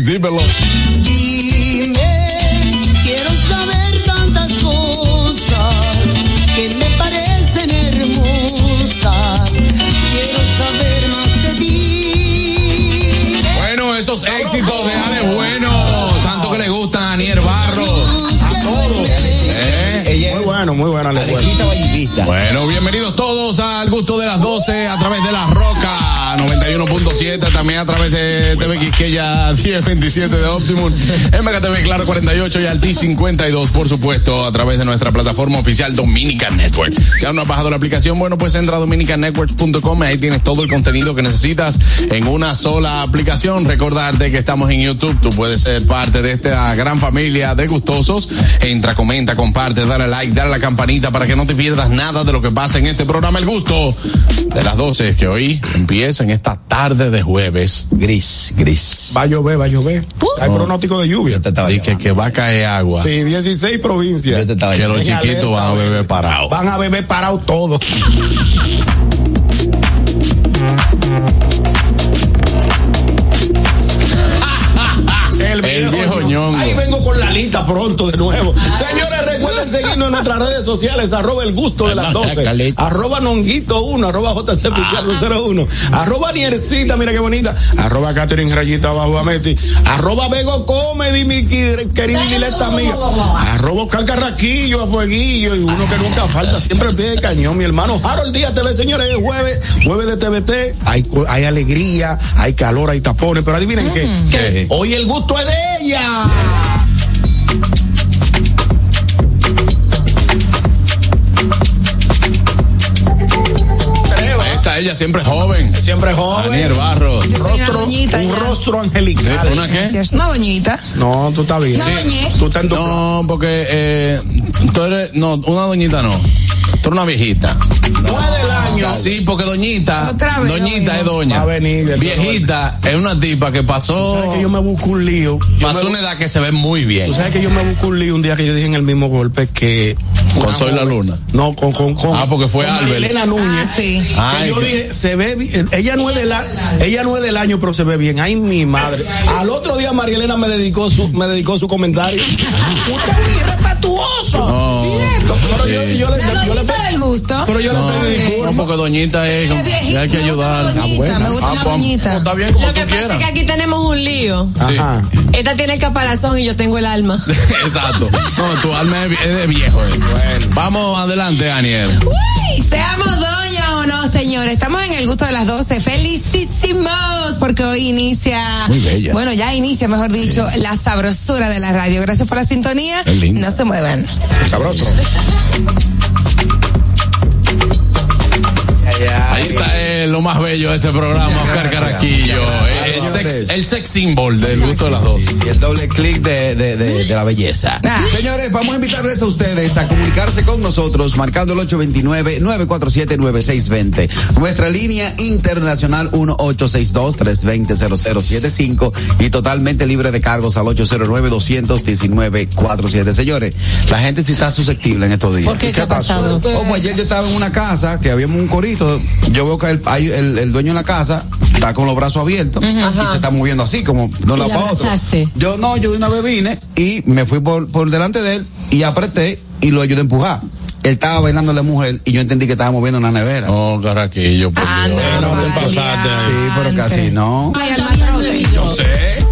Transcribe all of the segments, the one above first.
dímelo, dímelo. Dime, quiero saber tantas cosas que me parecen hermosas. Quiero saber más de ti. Bueno, esos éxitos de Ale Bueno, tanto que le gustan a Anier Barro. A todos. ¿Eh? Muy bueno, muy bueno. Ale, bueno. Bienvenidos todos al gusto de las 12 a través de la Roca 91.7, también a través de TV Quisqueya 1027 de Optimum, en Mega TV Claro 48 y Alti 52, por supuesto, a través de nuestra plataforma oficial Dominican Network. Si aún no has bajado la aplicación, bueno, pues entra a dominicannetworks.com y ahí tienes todo el contenido que necesitas en una sola aplicación. Recordarte que estamos en YouTube, tú puedes ser parte de esta gran familia de gustosos. Entra, comenta, comparte, dale like, dale a la campanita para que no te pierdas nada de lo que pasa en este programa El Gusto de las 12 que hoy empieza en esta tarde de jueves. Gris, gris. Va a llover, va a llover. Hay pronóstico de lluvia. Yo te estaba Y que, que va a caer agua. Sí, 16 provincias. Yo te estaba Que los chiquitos van a beber parados. Van a beber parado todos. El viejo ñongo. Ahí vengo con la lista pronto de nuevo. Señores, recuerden seguirnos en nuestras redes sociales, arroba el gusto de las Anda, 12, Caleta. arroba nonguito 1, arroba JC Pichardo 01, arroba Niercita, mira qué bonita, arroba Catherine Rayita abajo Ameti, arroba Bego Comedy, mi quer- querida y dileta amiga, arroba Oscar Carraquillo, a Fueguillo, y uno que nunca falta, siempre al pie de cañón, mi hermano Harold Díaz TV, señores, es jueves, jueves de TVT, hay, hay alegría, hay calor, hay tapones, pero adivinen qué, ¿Qué? hoy el gusto es de ella. Ella, siempre joven. Siempre joven. Anier Barros. Rostro, doñita un ya. rostro ¿Sí? angelical. ¿Una qué? Una doñita. No, tú estás bien. Una doñé. Tú estás en tu No, porque eh, tú eres, no, una doñita no. Tú eres una viejita. No es del año. Sí, porque doñita, Otra vez, doñita no, es no. doña. Va a venir el Viejita es una tipa que pasó, ¿Sabes que yo me busco un lío? Yo pasó me- una edad que se ve muy bien. Tú sabes que yo me busco un lío un día que yo dije en el mismo golpe que. Con una Soy la Luna. No, con. con, con Ah, porque fue Albert. Elena Núñez. Ah, sí. Que Ay, yo que- dije, se ve bien. Ella no es del ella no es del año, pero se ve bien. Ay, mi madre. Al otro día María Elena me dedicó su, me dedicó su comentario. Usted es muy irrespetuoso. No, Pero yo, yo le, yo doñita gusto. pero yo No, le pedí no, porque doñita es, viejita, hay que me gusta ayudar. la doñita, buena. me gusta Ah, la pues, doñita. está bien como Lo tú que pasa quieras. es que aquí tenemos un lío. Ajá. Esta tiene el caparazón y yo tengo el alma. Exacto. No, tu alma es, de viejo. eh. Vamos adelante, Aniel. Uy, seamos doña o no, señores. Estamos en el gusto de las 12. Felicísimos, porque hoy inicia. Muy bella. Bueno, ya inicia, mejor dicho, la sabrosura de la radio. Gracias por la sintonía. No se muevan. Sabroso. Ahí está lo más bello de este programa, Oscar Carraquillo. Eh, El sex, el sex symbol del gusto de las dos. Y el doble clic de, de, de, de la belleza. Ah. Señores, vamos a invitarles a ustedes a comunicarse con nosotros marcando el 829-947-9620. Nuestra línea internacional 1862-320-0075 y totalmente libre de cargos al 809-219-47. Señores, la gente sí está susceptible en estos días. ¿Por qué? ¿Qué ha pasado? Como ayer yo estaba en una casa que habíamos un corito, yo veo que el, hay- el, el dueño de la casa está con los brazos abiertos y se está moviendo así como de un ¿Y lado la para? Yo no, yo de una vez vine y me fui por, por delante de él y apreté y lo ayudé a empujar. Él estaba bailando a la mujer y yo entendí que estaba moviendo una nevera. Oh, caraquillo, por Ah, Dios. no, no te pasaste ahí. Sí, pero casi no. Ay, sé.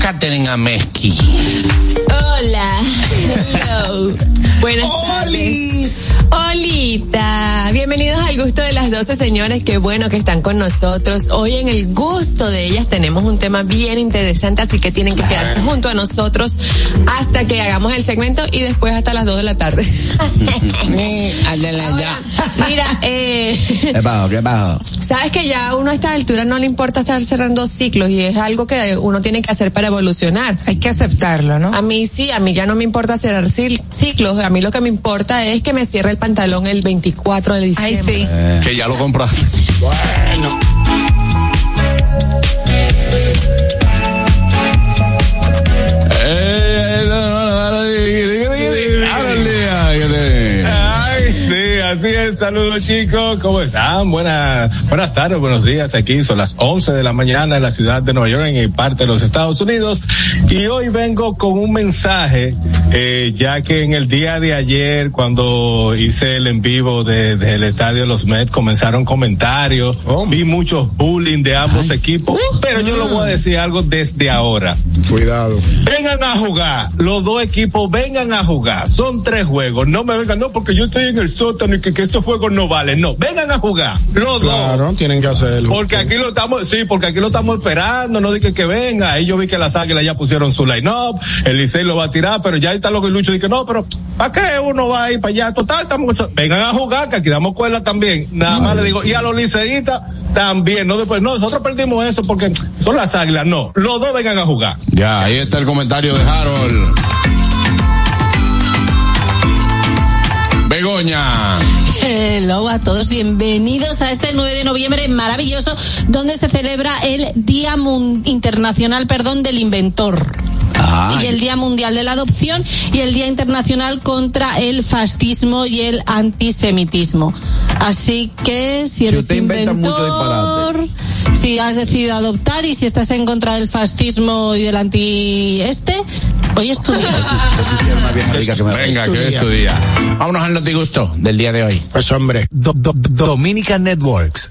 Catherine Ameski. Hola. Hello. Buenas tardes. Bienvenidos al gusto de las 12 señores. Qué bueno que están con nosotros. Hoy en el gusto de ellas tenemos un tema bien interesante, así que tienen que quedarse junto a nosotros hasta que hagamos el segmento y después hasta las 2 de la tarde. Mira, eh, ¿Qué bajo? ¿Qué bajo? Sabes que ya a uno a esta altura no le importa estar cerrando ciclos y es algo que uno tiene que hacer para evolucionar. Hay que aceptarlo, ¿no? A mí sí, a mí ya no me importa cerrar ciclos, a mí lo que me importa es que me cierre el pantalón el 24 de diciembre. Ay, sí. Que ya lo compraste. Ay, así es. Saludos chicos, ¿cómo están? Buenas, buenas tardes, buenos días. Aquí son las 11 de la mañana en la ciudad de Nueva York, en parte de los Estados Unidos. Y hoy vengo con un mensaje, eh, ya que en el día de ayer, cuando hice el en vivo de- del estadio de los Mets, comenzaron comentarios, vi muchos bullying de ambos equipos, pero yo lo voy a decir algo desde ahora. Cuidado. Vengan a jugar, los dos equipos vengan a jugar. Son tres juegos. No me vengan, no, porque yo estoy en el sótano y que, que esos juegos no valen. No, vengan a jugar, los dos. Claro, tienen que hacerlo. Porque aquí lo estamos, sí, porque aquí lo estamos esperando, no dije que venga. Ahí yo vi que las águilas ya pusieron su line-up, el Licey lo va a tirar, pero ya está lo que Lucho dice, no, pero ¿para qué uno va a ir para allá? Total, estamos, vengan a jugar, que aquí damos cuerda también. Nada más le digo, y a los liceístas también, no después, no, nosotros perdimos eso porque son las águilas, no, los dos vengan a jugar. Ya, ahí está el comentario de Harold. Begoña. Hello a todos, bienvenidos a este 9 de noviembre maravilloso donde se celebra el Día Internacional, perdón, del Inventor. Y el Día Mundial de la Adopción y el Día Internacional contra el Fascismo y el Antisemitismo. Así que si eres usted inventa mucho inventor, si has decidido adoptar y si estás en contra del fascismo y del anti este, hoy es tu día. Venga, que es tu día. Vámonos al notigusto del día de hoy. Pues hombre. Do- do- Dominica Networks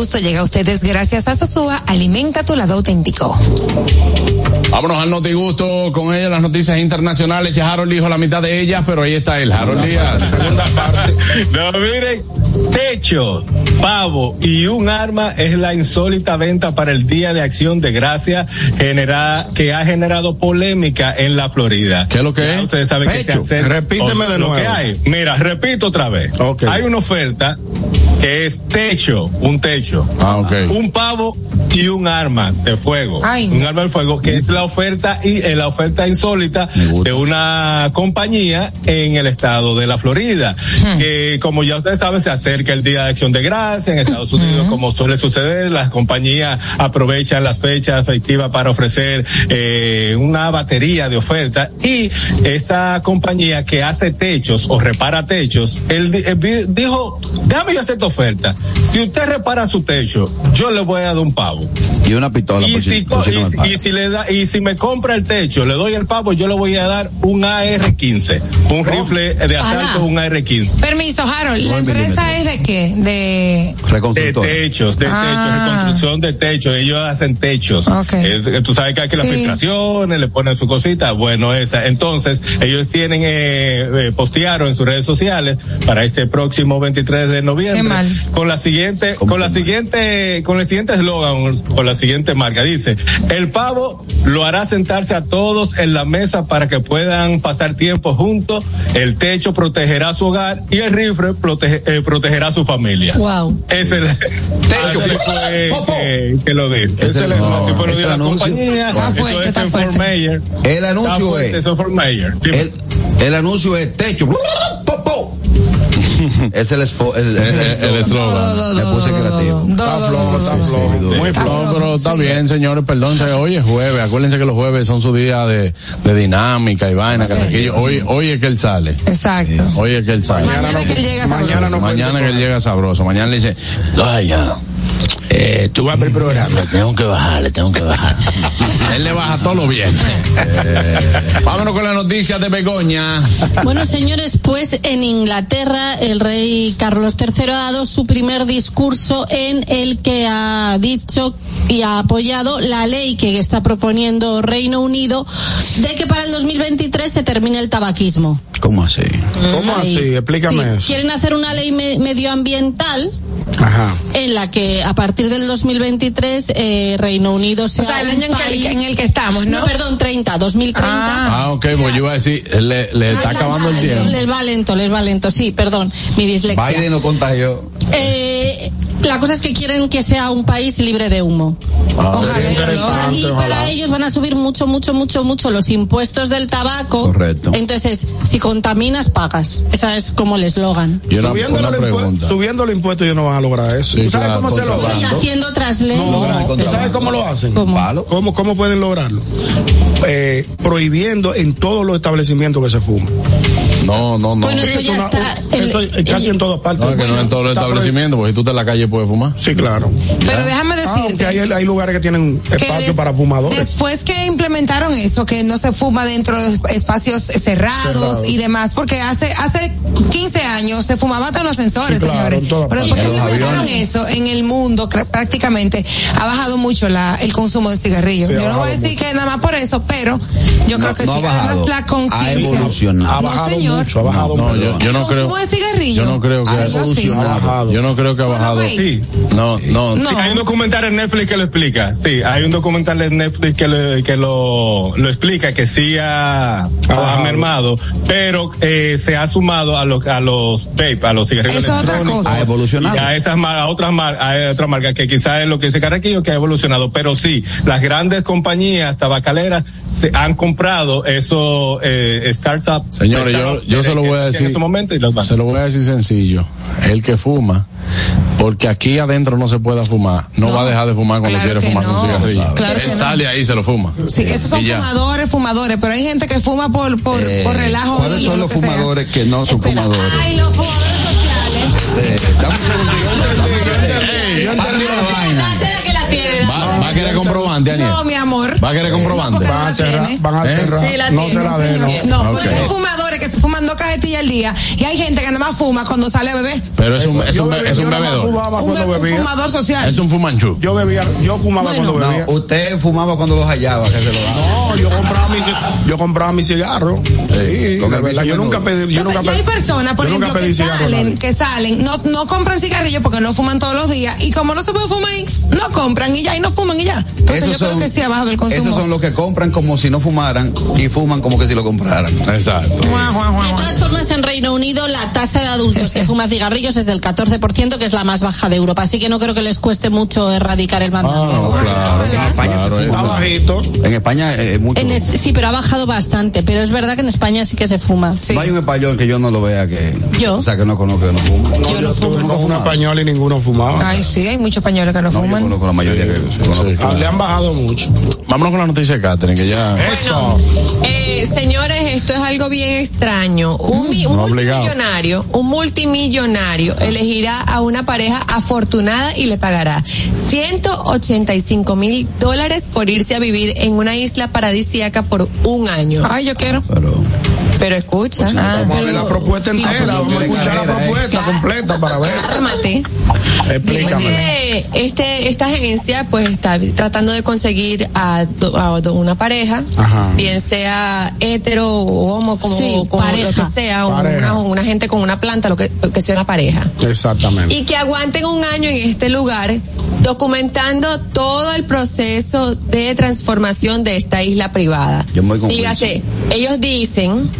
El llega a ustedes gracias a Sosúa, alimenta tu lado auténtico. Vámonos al notigusto con ella, las noticias internacionales. Ya Harold dijo la mitad de ellas, pero ahí está él, Harold Díaz. Segunda parte. No, miren, techo, pavo y un arma es la insólita venta para el Día de Acción de Gracia genera, que ha generado polémica en la Florida. ¿Qué es lo que Ya es? Ustedes saben que se Pecho, hace. repíteme de lo nuevo. que hay. Mira, repito otra vez. Hay una oferta que es techo, un techo. Ah. Un pavo y un arma de fuego. Ay, un arma de fuego, que es la oferta y eh, la oferta insólita de una compañía en el estado de la Florida. Que como ya ustedes saben, se acerca el Día de Acción de Gracia en Estados Unidos, como suele suceder, las compañías aprovechan las fechas efectivas para ofrecer eh, una batería de ofertas y esta compañía que hace techos o repara techos, él, vi- dijo, déjame yo hacer esta oferta. Si usted repara su techo, yo le voy a dar un pavo. Y una pistola Y por si, si, por si y no me si- paga. y si le da, y si me compra el techo, le doy el pavo, yo le voy a dar un AR-15, un rifle de asalto, un AR-15. Permiso, Harold, ¿la empresa es de qué? De... Techos, de Ah. techos, reconstrucción de techos, ellos hacen techos. Ok. Eh, tú sabes que hay que las Sí. filtraciones, le ponen su cosita, bueno, esa. Entonces, ellos tienen, eh, eh, postearon en sus redes sociales para este próximo 23 de noviembre. Qué mal. Con la siguiente, ¿Cómo con la siguiente, con el siguiente eslogan, con la siguiente marca. Dice, el pavo lo hará sentarse a todos en la mesa para que puedan pasar tiempo juntos, el techo protegerá su hogar y el rifle protege- eh, protegerá su familia. Wow. Es el techo fue, que, que lo dijo. Es el- Así fue lo es de el la anuncio. compañía. Está fuerte, está fuerte. El Está anuncio fuerte, es. eso el anuncio es techo. Es el espo- el es el El- el eslogan. Le puse creativo. Está flojo, está flojo. Muy flojo. Pero está bien, señores, perdón, se- hoy es jueves, acuérdense que los jueves son su día de, de dinámica y vaina, Sí. carajillo. hoy, hoy es que él sale, Exacto. hoy es que él sale. Mañana que él llega mañana sabroso. no Mañana que él llega sabroso, mañana le dice, vaya, Eh, tú vas a ver el programa. le tengo que bajar, le tengo que bajar. él le baja todo lo bien. Vámonos con las noticias de Begoña. Bueno, señores, pues en Inglaterra el rey Carlos III ha dado su primer discurso en el que ha dicho y ha apoyado la ley que está proponiendo Reino Unido de que para el 2023 se termine el tabaquismo. ¿Cómo así? ¿Cómo Ahí. así? Explícame Sí, eso. Quieren hacer una ley me- medioambiental Ajá. en la que a partir del 2023 eh, Reino Unido sea O sea, el año en que, país- en el que estamos, ¿no? no, perdón, 30, 2030. Ah, ok, pues yo iba a decir, le, le está acabando el tiempo. Les va lento, les va lento, sí, perdón, mi dislexia. Biden lo contagió. Eh, la cosa es que quieren que sea un país libre de humo. Ojalá, Sería interesante, y ojalá. para ellos van a subir mucho, mucho, mucho, mucho los impuestos del tabaco. Correcto. Entonces, si contaminas, pagas. Esa es como el eslogan. Subiendo los impuestos, ellos no van a lograr eso. Sí, ¿Tú sabes claro, cómo se logra? Y haciendo. No, Logran el ¿tú sabes cómo lo hacen? ¿Cómo? ¿Cómo, cómo pueden lograrlo? Eh, prohibiendo en todos los establecimientos que se fuman. No, no, no. Bueno, eso Es ya una- está. eso el- es casi el- en todas partes. No, que no en todos los establecimientos, porque si tú estás en la calle puedes fumar. Sí, claro. Pero déjame Ah, aunque decirte. hay, hay lugares que tienen que espacio des- para fumadores. Después que implementaron eso, que no se fuma dentro de espacios cerrados, Cerrados. y demás, porque hace hace 15 años se fumaba hasta en los sensores, Sí, claro, señores. en todas Pero después que implementaron eso en el mundo, prácticamente ha bajado mucho la, el consumo de cigarrillos. Sí, ha yo no voy a decir que nada más por eso, pero yo No, creo que no sí. ha. Además, la Ha conciencia. evolucionado. Ha No, bajado señor. Mucho, ha bajado No, yo, yo no ¿El creo. consumo de cigarrillo? Yo no creo que. Yo sí. Ha bajado. Yo no creo que ha bajado. pues. Sí. No, no. No. Sí, hay un documental en Netflix que lo explica. Sí, hay un documental en Netflix que lo, que lo, lo explica, que sí ha, ha bajado. mermado, pero eh, se ha sumado a los, a los vape, a los cigarrillos Eso es otra electrónicos. cosa. Ha evolucionado. Y a esas a otras mar- a otras marcas que quizás es lo que dice Carraquillo que ha evolucionado, pero sí, las grandes compañías tabacaleras se han comprado esos eh, startups. Señores, yo, yo se lo voy a decir. En ese momento y. Se lo voy a decir sencillo. El que fuma, porque aquí adentro no se pueda fumar, no, No. va a dejar de fumar cuando Claro quiere que fumarse un no. cigarrillo. Claro Él que no. sale ahí y se lo fuma. Sí, esos son fumadores, fumadores, pero hay gente que fuma por, por, Eh, por relajo. ¿Cuáles son lo los que sea. fumadores que no son Espera. fumadores? Ay, los fumadores sociales. Eh, dame un segundito. Ey, Yo entendí la vaina. Será que la tiene, la- Va, a querer comprobante, Aniel. No, mi amor. Va a querer comprobante. porque Van a cerrar, van a ¿Eh? cerrar. No tiene, se la den, no. No, Ok. porque que se fuman dos cajetillas al día y hay gente que nada más fuma cuando sale a beber. Pero es un, es un, bebía- es un bebedor. fumaba Un, cuando un bebía. fumador social. Es un fumanchú. Yo bebía, yo fumaba Bueno. cuando bebía. No, usted fumaba cuando los hallaba, que se lo daba. No, yo compraba mi, yo compraba mi cigarro. Sí, de el verdad. Yo nunca pedí, yo Entonces, nunca ya hay pedí. personas, por ejemplo, pedí que salen, que salen, no, no compran cigarrillos porque no fuman todos los días y como no se puede fumar ahí, no compran y ya y no fuman y ya. Entonces yo creo que sí ha bajado el consumo. esos son los que compran como si no fumaran y fuman como que si lo compraran. Exacto. De todas formas, en Reino Unido la tasa de adultos que fuman cigarrillos es del 14%, que es la más baja de Europa. Así que no creo que les cueste mucho erradicar el Ah, mandato. no, claro. En España claro, se fuma. bajito. En España eh, es mucho. En es- sí, pero ha bajado bastante. Pero es verdad que en España sí que se fuma. Sí. No hay un español que yo no lo vea que. Yo. O sea, que no conozco que no fuma. No, Yo yo, no fumo. con un español y ninguno fumaba. Ay, sí, hay muchos españoles que no, No, yo fuman. conozco la mayoría que. Sí, Ah, claro. Le han bajado mucho. Vámonos con la noticia de Catherine, que ya. Eso. Eh, señores, esto es algo bien extraño. Un, mi- un No obligado. multimillonario, un multimillonario elegirá a una pareja afortunada y le pagará 185 mil dólares por irse a vivir en una isla paradisíaca por un año. Ay, yo quiero. Pero. Pero escucha. Ah, vamos a ver la propuesta entera, vamos a escuchar la propuesta completa para ver. Explícame. Este, esta agencia pues está tratando de conseguir a, a una pareja, Ajá. bien sea hetero o homo, como, Sí, como lo pareja. que sea, una, una gente con una planta, lo que, lo que sea una pareja. Exactamente. Y que aguanten un año en este lugar documentando todo el proceso de transformación de esta isla privada. Yo me voy con Dígase, ellos dicen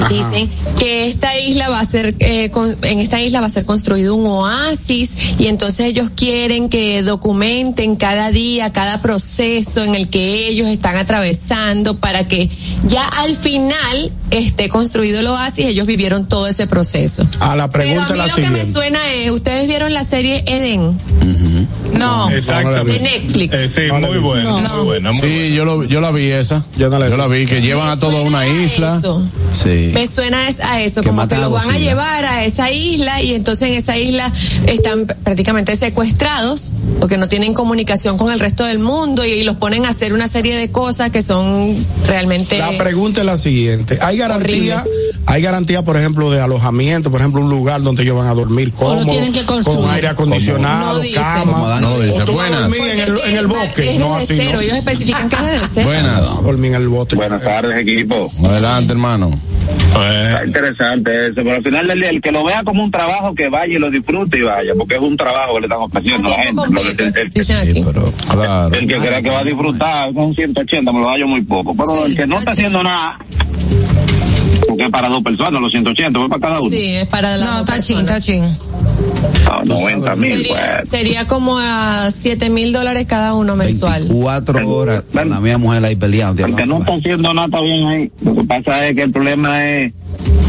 Ajá. dicen que esta isla va a ser eh, con- en esta isla va a ser construido un oasis y entonces ellos quieren que documenten cada día cada proceso en el que ellos están atravesando para que ya al final esté construido el oasis ellos vivieron todo ese proceso A la pero pregunta a mí la lo que me siguiente. suena es ustedes vieron la serie Eden no Exactamente. de Netflix Eh, sí, No la muy buena, No. muy buena. muy Sí, yo, lo, yo la vi esa. Yo no la vi. la vi, que llevan a toda una isla. eso. Sí. Me suena a eso, Que como que los van a llevar a esa isla y entonces en esa isla están prácticamente secuestrados porque no tienen comunicación con el resto del mundo y, y los ponen a hacer una serie de cosas que son realmente La pregunta es la siguiente. ¿Hay garantía, Horribles. Hay garantía, por ejemplo, de alojamiento, por ejemplo, un lugar donde ellos van a dormir cómodo, tienen que construir. con aire acondicionado, No dice. cama? No, dice, ¿O tú vas a buenas. dormir en el, en el bosque? es No, así cero, no. ellos especifican que es cero. Buenas. Dormir en el bote. Buenas tardes, equipo. Adelante, hermano. Eh, Está interesante eso, pero al final del día, el que lo vea como un trabajo, que vaya y lo disfrute y vaya, porque es un trabajo que le están ofreciendo a la gente. Completo, el. Pero, claro. el que crea que va a disfrutar con 180, me lo hallo muy poco. Pero Sí, el que no está haciendo nada, porque es para dos personas, los 180, fue para cada uno. Sí, es para la No, está chin, está chin. Ah, 90 mil, Sería, pues. sería como a siete mil dólares cada uno mensual. 24 horas con la mía mujer ahí peleando. El que no está haciendo nada bien ahí. Lo que pasa es que el problema es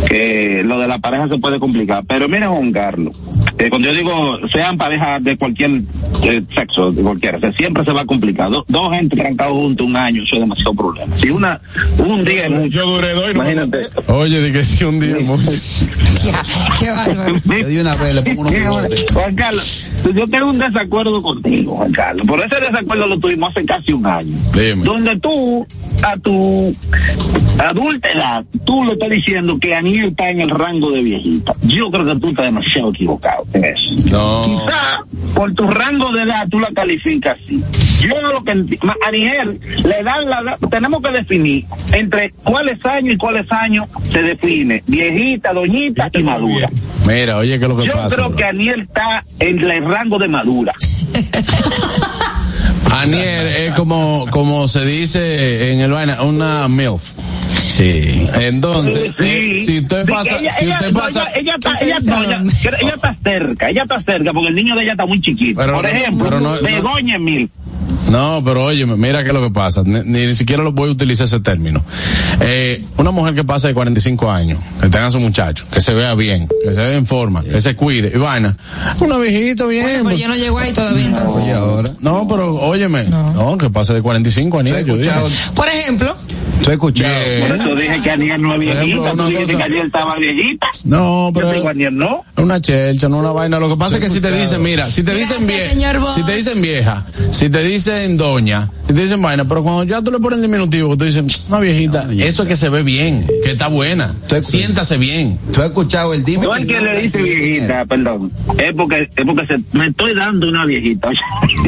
que lo de la pareja se puede complicar. Pero mira, Juan Carlos, eh, cuando yo digo sean parejas de cualquier eh, sexo, de cualquiera, o sea, siempre se va a complicar. Do- dos gente trancados juntos un año, eso es demasiado problema. Si una, un día es mucho, yo duré dos imagínate. Oye, di que sí un día mucho. Ya, qué bárbaro. Yo de una vez le pongo unos. Juan Carlos, yo tengo un desacuerdo contigo, Juan Carlos. Por ese desacuerdo lo tuvimos hace casi un año. Dime. Donde tú, a tu adulta edad, tú le estás diciendo que Aniel está en el rango de viejita. Yo creo que tú estás demasiado equivocado en eso. No. Quizá por tu rango de edad tú la calificas así. Yo lo que Aniel le dan la tenemos que definir entre cuáles años y cuáles años se define viejita, doñita y madura. Mira, oye, ¿qué es lo que Yo pasa? creo bro? que Aniel está en el rango de madura. Aniel es como, como se dice en el vaina, una MILF. Sí. Entonces, Sí. eh, si usted pasa, ella, si ella- usted no, pasa, ella, ella está, ¿Qué ella, es no, eso? ella- ella está cerca, ella está cerca, porque el niño de ella está muy chiquito. Pero Por no- ejemplo, no- Begoña Emil. No, pero oye, mira qué es lo que pasa. Ni, ni siquiera lo voy a utilizar ese término. Eh, una mujer que pasa de 45 años, que tenga a su muchacho, que se vea bien, que se vea en forma, que se cuide, y vaina. Una viejita bien. Pero pues- yo no llego ahí todavía entonces. Ahora. no, pero óyeme, no. que pase de 45 años. ¿Tú has yo dije. Por ejemplo, ¿Tú has escuchado? Bien. Por eso dije que Aniel no es ejemplo, viejita. Tú dijiste que Aniel estaba viejita. No, Yo pero digo Aniel no. una chelcha, no una vaina. Lo que pasa es que si te dicen, mira, si te dicen Gracias, vieja, si te dicen vieja, si te dicen doña, si te dicen vaina, pero cuando ya tú le pones el diminutivo, que tú dices, una viejita, eso es que se ve bien, que está buena, siéntase bien. ¿Tú has escuchado el dime? No el que le dice viejita, perdón. Es porque, es porque se, me estoy dando una viejita.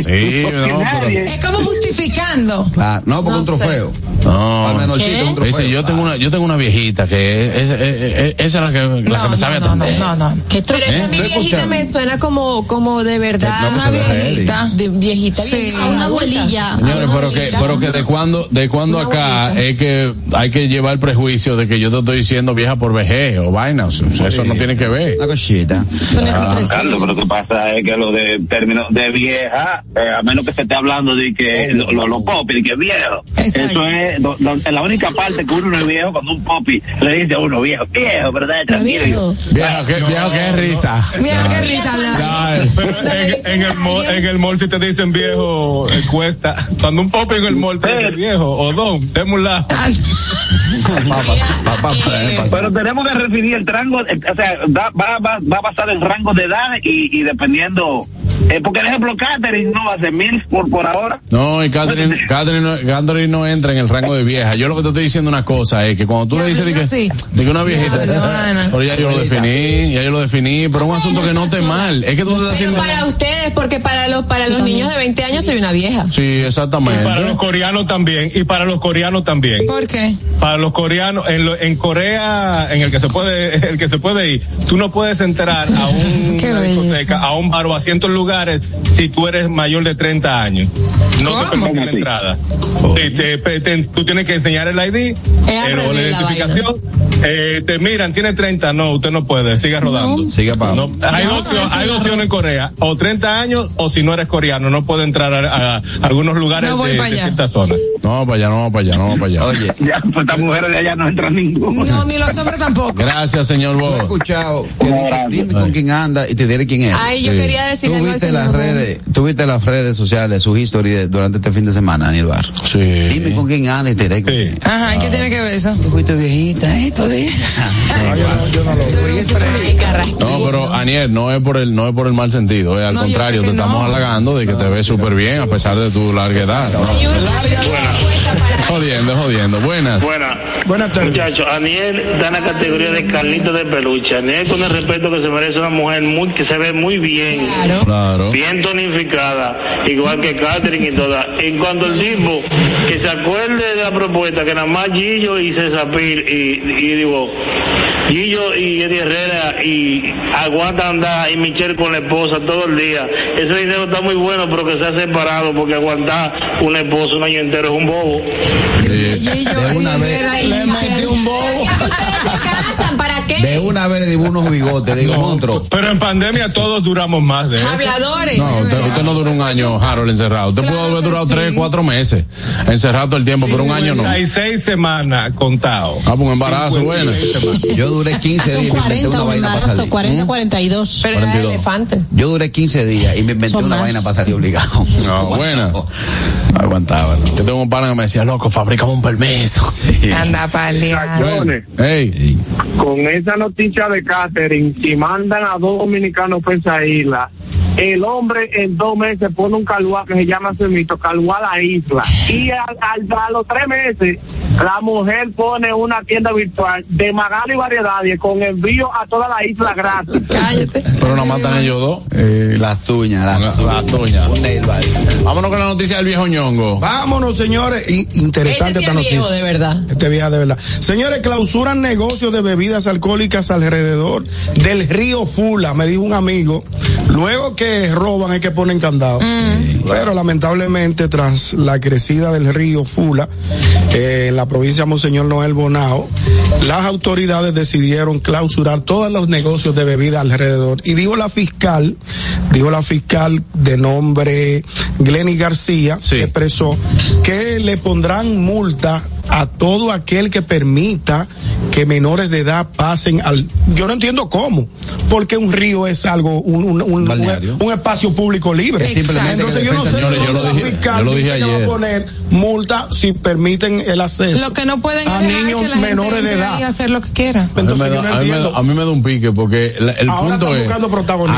Sí, no, nadie- es como justificando. Claro, no, porque No un sé. trofeo. No. Al menorcito, un trofeo. Dice, yo tengo una, yo tengo una viejita que es, es- es- es- esa es la que, la que me sabe atender. no, no, no. ¿Qué Pero es que a mí ¿Tú viejita me suena como, como de verdad. No, pues Una viejita. De viejita. Sí. viejita, A una. Abuelilla. Señores, pero que, pero que de cuando, de cuando acá abuelita. es que hay que llevar el prejuicio de que yo te estoy diciendo vieja por vejez o vainas. Eso no tiene que ver. Una cosita. Ah. Carlos, pero lo que pasa es que lo de términos de vieja, eh, a menos que se esté hablando de que lo, lo, lo de que es viejo. Exacto. Eso es do- do- la única parte que uno no es viejo cuando un popi le dice a uno viejo, viejo, ¿verdad? Tranquilo. viejo. Viejo, que, viejo que es risa. Risa. la- en, en el mall, en el mall si te dicen viejo, cuesta. Cuando un pop en el dice viejo, o don, deme un lado. Pero tenemos que definir el rango, o sea, da- va, va, va a pasar el rango de edad y, y dependiendo Eh, porque, por ejemplo, Catherine no va a ser mil por, por ahora. No, y Catherine, Catherine, no, Catherine no entra en el rango de vieja. Yo lo que te estoy diciendo una cosa es que cuando tú le dices de que, sí. de que una viejita, pero ya yo lo definí, ya yo lo definí, pero es un asunto que no esté mal. Es que tú estás haciendo. para ustedes, porque para los para los niños de 20 años soy una vieja. Sí, exactamente. Para los coreanos también, y para los coreanos también. ¿Por qué? Para los coreanos, en, lo- en Corea, en el que se puede, el que se puede ir, tú no puedes entrar a un una discoteca, a un bar o a cientos lugares si tú eres mayor de 30 años. No te permiten la entrada. Sí, te- te- tú tienes que enseñar el ID, el, o la identificación. Eh, te miran, tiene 30, no, usted no puede, siga rodando. Sigue pa. No, hay No, dos opciones, eso hay no opciones en Corea, o 30 años o si no eres coreano, no puede entrar a, a algunos lugares No de, de ciertas zonas. No, vamos para allá, no vamos para allá, no vamos para allá. Oye, Ya, pues estas mujeres de allá no entran ninguno. No, ni los hombres tampoco. Gracias, señor Bo. escuchado que dice, dime con quién anda y te diré quién es. Ay, yo Sí. quería decir algo al viste las redes, tú viste las redes sociales, su history de- durante este fin de semana, Daniel Bar. Sí. Dime con quién anda y te Sí. Ajá, ¿y qué tiene que ver eso? Tú fuiste viejita, ¿eh? Carrasco. No, pero Aniel, no es por el, no es por el mal sentido, es al No, contrario, te estamos halagando de que te ves súper bien a pesar de tu larga edad. Jodiendo, jodiendo. Buenas. Buena. Buenas tardes. Muchachos, Aniel está en la categoría de Carlito de peluche. Aniel con el respeto que se merece una mujer muy que se ve muy bien. Claro. Bien tonificada, igual que Catherine y todas. En cuanto al tipo, que se acuerde de la propuesta, que nada más Gillo y César Pil y, y digo, Gillo y Eddie Herrera y aguanta andar y Michelle con la esposa todo el día. Ese dinero está muy bueno, pero que se ha separado porque aguantar una esposa un año entero es un bobo. De una vez. Le metí un bobo. se casan, ¿para qué? De una vez le unos bigotes, le digo, monstruo. Pero en pandemia todos duramos más de eso. Habladores. No, usted, usted no duró un año, Harold, encerrado. Usted pudo Claro haber que durado sí. tres, cuatro meses encerrado todo el tiempo, pero un año no. Ah, 56 semanas contado. pues un embarazo, bueno. Yo duré 15 Son días y me inventé 40 una un vaina para embarazo, salir. 40, 42. Pero era 42. elefante. Yo duré 15 días y me inventé Son una más. vaina para salir obligado. No, buenas. No aguantaba, ¿no? Yo tengo un pana que me decía, loco, fabricamos un permiso. Anda con esa noticia de Catherine, si mandan a dos dominicanos para esa isla, el hombre en dos meses pone un calúa que se llama Semito, calúa la isla. Y al- al- a, los tres meses, la mujer pone una tienda virtual de Magali Variedades con envío a toda la isla gratis. Cállate. pero nos matan ellos dos. Eh, las uñas, las bar. Vámonos con la noticia del viejo ñongo. Vámonos, señores. I- interesante sí esta es viejo, noticia. de verdad. Este vieja de verdad. Señores, clausuran negocios de bebidas alcohólicas alrededor del río Fula, me dijo un amigo. Luego que roban es que ponen candado. Pero lamentablemente, tras la crecida del río Fula, eh, en la provincia de Monseñor Noel Bonao, las autoridades decidieron clausurar todos los negocios de bebida alrededor. Y dijo la fiscal, dijo la fiscal de nombre Glenny García, Sí. expresó que le pondrán multa a todo aquel que permita que menores de edad pasen al yo no entiendo cómo porque un río es algo un, un, un- Balneario. un- un espacio público libre Es simplemente entonces que yo no sé Señores, yo lo dije- fiscal yo lo dije va a ayer. poner multa si permiten el acceso Lo que no pueden a niños que la gente menores de edad a hacer lo que quiera. A mí, me entonces yo da, no a mí da- a mí me da un pique porque la- el Ahora punto es,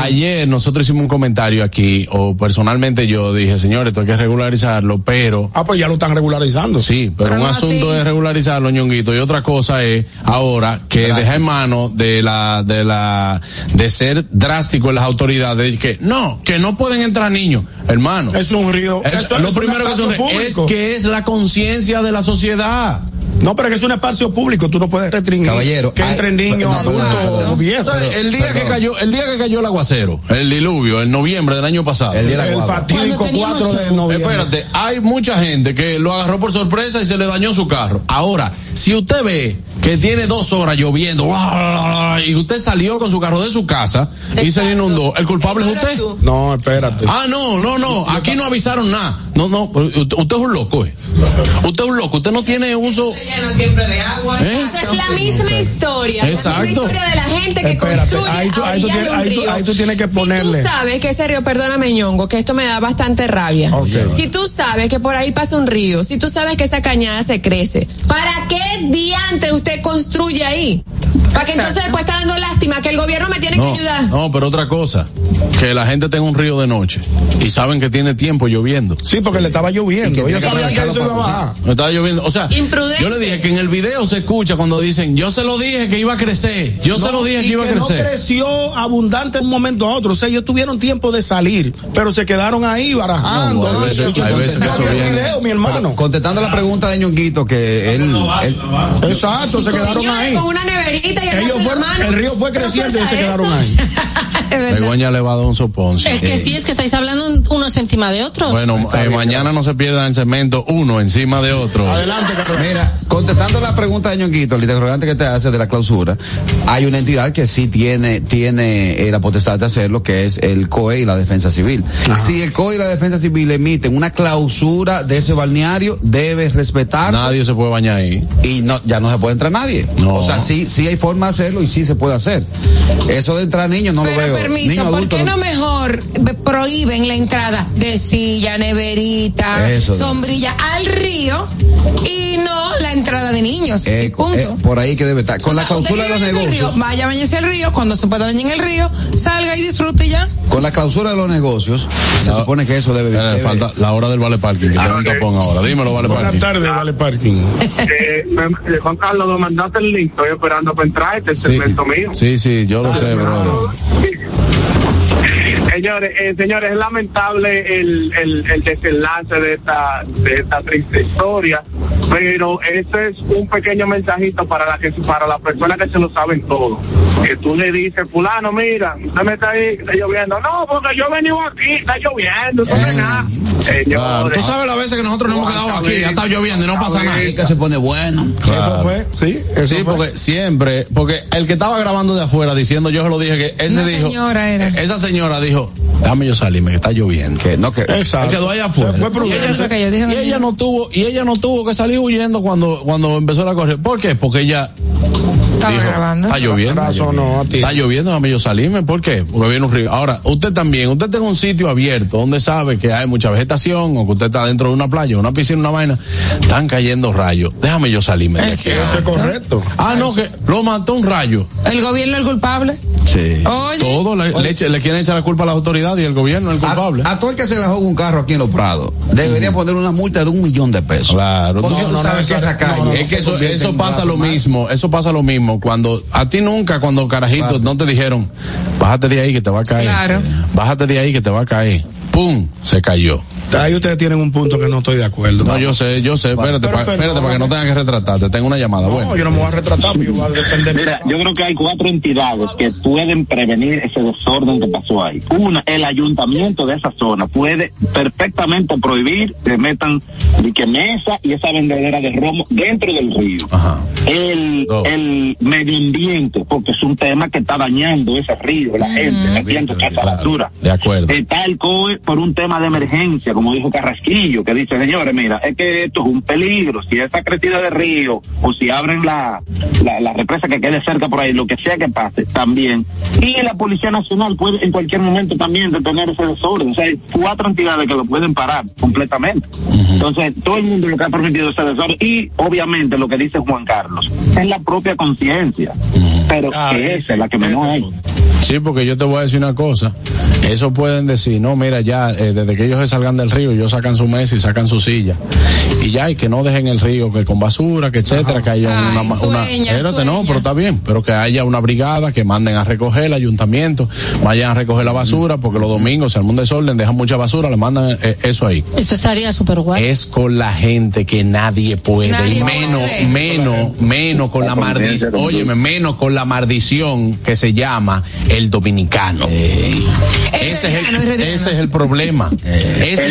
ayer nosotros hicimos un comentario aquí, o personalmente yo dije, señores, esto hay que regularizarlo, pero ah pues ya lo están regularizando Sí, pero, Pero un no asunto así. es regularizarlo, ñonguito, y otra cosa es ahora que deja en manos de la, de la, de ser drástico en las autoridades, que no, que no pueden entrar niños, hermano. es un río Es- Esto lo es primero que es que es la conciencia de la sociedad. No pero que es un espacio público tú no puedes restringir Caballero, que entren niños adultos viejos el día que cayó, el día que cayó el aguacero, el diluvio, en noviembre del año pasado. El día de la el fatídico Cuando teníamos 4 de noviembre Espérate, hay mucha gente que lo agarró por sorpresa y se le dañó su carro. Ahora, si usted ve que tiene dos horas lloviendo y usted salió con su carro de su casa y se le inundó, ¿el culpable es usted? no espérate Ah, no, no, no, aquí no avisaron nada. No, no, pero usted, usted es un loco, eh. Usted es un loco, usted no tiene uso. ¿Eh? Esa es la misma historia. Exacto. La misma historia de la gente que Espérate, construye ahí tú- ahí tú tienes- de un ahí tú- río. ahí tú tienes que Si ponerle. tú sabes que ese río, perdóname ñongo, que esto me da bastante rabia. Ok. Si tú sabes que por ahí pasa un río, si tú sabes que esa cañada se crece, ¿para qué diante usted construye ahí? Para que entonces después está dando lástima que el gobierno me tiene que No, ayudar. no, pero otra cosa, que la gente tenga un río de noche y saben que tiene tiempo lloviendo. Sí, porque le estaba lloviendo. Ellos sabían que eso iba a bajar. Me estaba lloviendo. O sea, Imprudente. yo le dije que en el video se escucha cuando dicen, yo se lo dije que iba a crecer, yo se No, lo dije que iba a no crecer. creció abundante de un momento a otro. O sea, ellos tuvieron tiempo de salir, pero se quedaron ahí barajando. No, hay veces- Yo hay veces que eso viene. video, mi hermano. Contestando la pregunta de Ñonguito, que él, él- Exacto, se quedaron ahí. Con una neverita y el Ellos fueron- el río fue ¿No creciendo y se quedaron ahí. Begoña le va a dar un soponcio. Es que sí, es que estáis hablando unos encima de otros. Bueno, eh, mañana no se pierdan el cemento uno encima de otro. Adelante, Carlos. Mira, contestando la pregunta de Ñonguito, el interrogante que te hace de la clausura, hay una entidad que sí tiene, tiene eh, la potestad de hacerlo, que es el COE y la Defensa Civil. Si el COE y la Defensa Civil emiten una clausura de ese balneario, debe respetar Nadie se puede bañar ahí. y no, ya no se puede entrar nadie. No. O sea, sí, sí hay forma de hacerlo y sí se puede hacer. Eso de entrar niños no lo Pero veo. permiso, Niño ¿por adulto qué no mejor prohíben la entrada de silla, neverita, Eso. sombrilla al río y no la entrada de niños? Eh, punto. eh, por ahí que debe estar. Con O la sea, clausura de los negocios. río, vaya a bañarse al río, cuando se pueda bañar en el río, salga y disfrute ya. Con la clausura de los negocios, se No. supone que eso debe Espera, debe- falta la hora del vale parking, que Ah, tapón ahora. Dímelo, vale Buenas parking. tardes, Vale Parking. Eh, Juan Carlos, me mandaste el link, estoy esperando para entrar, este Sí, segmento mío. sí, sí, yo lo sé, brother. Señores, eh, señores, es lamentable el, el, el desenlace de esta, de esta triste historia, pero este es un pequeño mensajito para la que para las personas que se lo saben todo. Que tú le dices, fulano, mira, usted me está ahí, está lloviendo. No, porque yo he venido aquí, está lloviendo, no nada. Claro, Señores, tú sabes las veces que nosotros nos hemos quedado aquí, ha estado lloviendo y no pasa nada. Que se pone bueno. Eso fue, sí, eso Sí, fue. porque siempre, porque el que estaba grabando de afuera diciendo, yo se lo dije que ese Una dijo, señora era. esa señora dijo, déjame yo salirme, que está lloviendo. Que no, que. Quedó allá afuera. Se fue Y prudente. ella- y ella no. no tuvo, y ella no tuvo que salir huyendo cuando, cuando empezó la correr. ¿Por qué? Porque ella Estaba dijo, grabando. está lloviendo. A ti. Está lloviendo, déjame yo salirme. ¿Por qué? Porque viene un río. Ahora, usted también, usted está en un sitio abierto donde sabe que hay mucha vegetación o que usted está dentro de una playa, una piscina, una vaina, están cayendo rayos. Déjame yo salirme de aquí. Eso es correcto. Ah, no, que lo mató un rayo. ¿El gobierno es el culpable? Sí. Oye, Todo le, le eche- le quieren echar la culpa a las autoridades y el gobierno es el culpable. A, a todo el que se le joga un carro aquí en Los Prados, debería poner una multa de un millón de pesos. Claro, Porque no, tú no, sabes que esa calle. es que eso, eso pasa lo mismo, eso pasa lo mismo cuando a ti nunca cuando carajitos no te dijeron, bájate de ahí que te va a caer. Claro. Bájate de ahí que te va a caer. Pum, se cayó. Ahí ustedes tienen un punto que no estoy de acuerdo. No, yo sé, yo sé, espérate, Pero pa- espérate perdóname. para que no tengan que retratarte. Tengo una llamada, No, bueno. yo no me voy a retratar, pero yo voy a defender. mi Mira, yo creo que hay cuatro entidades que pueden prevenir ese desorden que pasó ahí. Una, el ayuntamiento de esa zona puede perfectamente prohibir que metan ni que mesa y esa vendedera de romo dentro del río. Ajá. El, el medio ambiente, porque es un tema que está dañando ese río, la gente, metiendo Claro, esa basura. De acuerdo. Está el COE por un tema de emergencia, como dijo Carrasquillo, que dice, señores, mira, es que esto es un peligro, si esa crecida de río, o si abren la, la, la represa que quede cerca por ahí, lo que sea que pase, también. Y la Policía Nacional puede en cualquier momento también detener ese desorden. O sea, hay cuatro entidades que lo pueden parar completamente. Entonces, todo el mundo lo que ha permitido ese desorden, y obviamente lo que dice Juan Carlos, es la propia conciencia. Pero Ah, que esa es la que menos hay. Sí, porque yo te voy a decir una cosa. Eso pueden decir, no, mira, ya, eh, desde que ellos se salgan del río, ellos sacan su mesa y sacan su silla. Y ya, y que no dejen el río, que con basura, que etcétera, que haya Ay, una, sueña, espérate, no, pero está bien, pero que haya una brigada que manden a recoger el ayuntamiento, vayan a recoger la basura, porque los domingos se arma un desorden, dejan mucha basura, le mandan eh, eso ahí. Eso estaría súper guay. Es con la gente que nadie puede, Nadie y menos, puede. menos, menos con la maldición, óyeme, menos con la maldición que se llama el dominicano. Ese es el, ese es el problema. Ese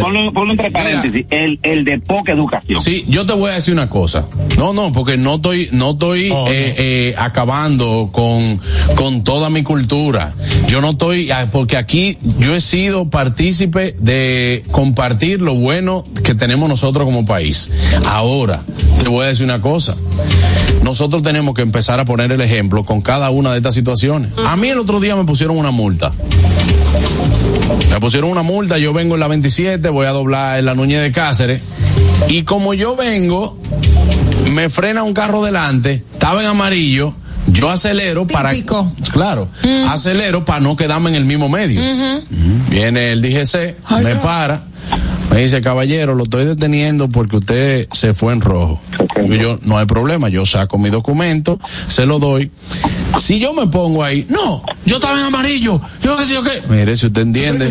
ponlo, ponlo entre paréntesis, el, el de poca educación. Sí, yo te voy a decir una cosa. No, no, porque no estoy, no estoy Oh, no. eh, eh, acabando con, con toda mi cultura. Yo no estoy, ah, porque aquí yo he sido partícipe de compartir lo bueno que tenemos nosotros como país. Ahora, te voy a decir una cosa. Nosotros tenemos que empezar a poner el ejemplo con cada una de estas situaciones. A mí el otro día me pusieron una multa. Me pusieron una multa, yo vengo en la 27, voy a doblar en la Núñez de Cáceres. Y como yo vengo, me frena un carro delante, estaba en amarillo, yo acelero para claro acelero para no quedarme en el mismo medio. Viene el DGC me para me dice caballero lo estoy deteniendo porque usted se fue en rojo Digo yo no hay problema yo saco mi documento se lo doy. Si yo me pongo ahí no yo estaba en amarillo yo qué sé yo qué mire si usted entiende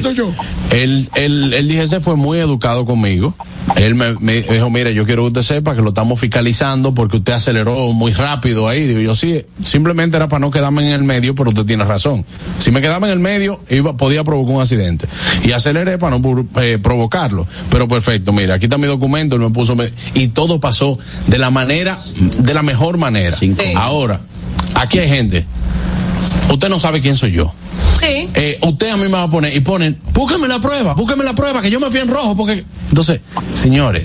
el, el, el DGC fue muy educado conmigo él me, me dijo, mire, yo quiero que usted sepa que lo estamos fiscalizando porque usted aceleró muy rápido ahí. Digo, yo sí, simplemente era para no quedarme en el medio, pero usted tiene razón. Si me quedaba en el medio, iba, podía provocar un accidente. Y aceleré para no eh, provocarlo. Pero perfecto, mira, aquí está mi documento, él me puso, me- y todo pasó de la manera, de la mejor manera. Ahora, aquí hay gente, usted no sabe quién soy yo. Sí. Eh, usted a mí me va a poner y ponen, búsqueme la prueba, búsqueme la prueba, que yo me fui en rojo, porque. Entonces, señores,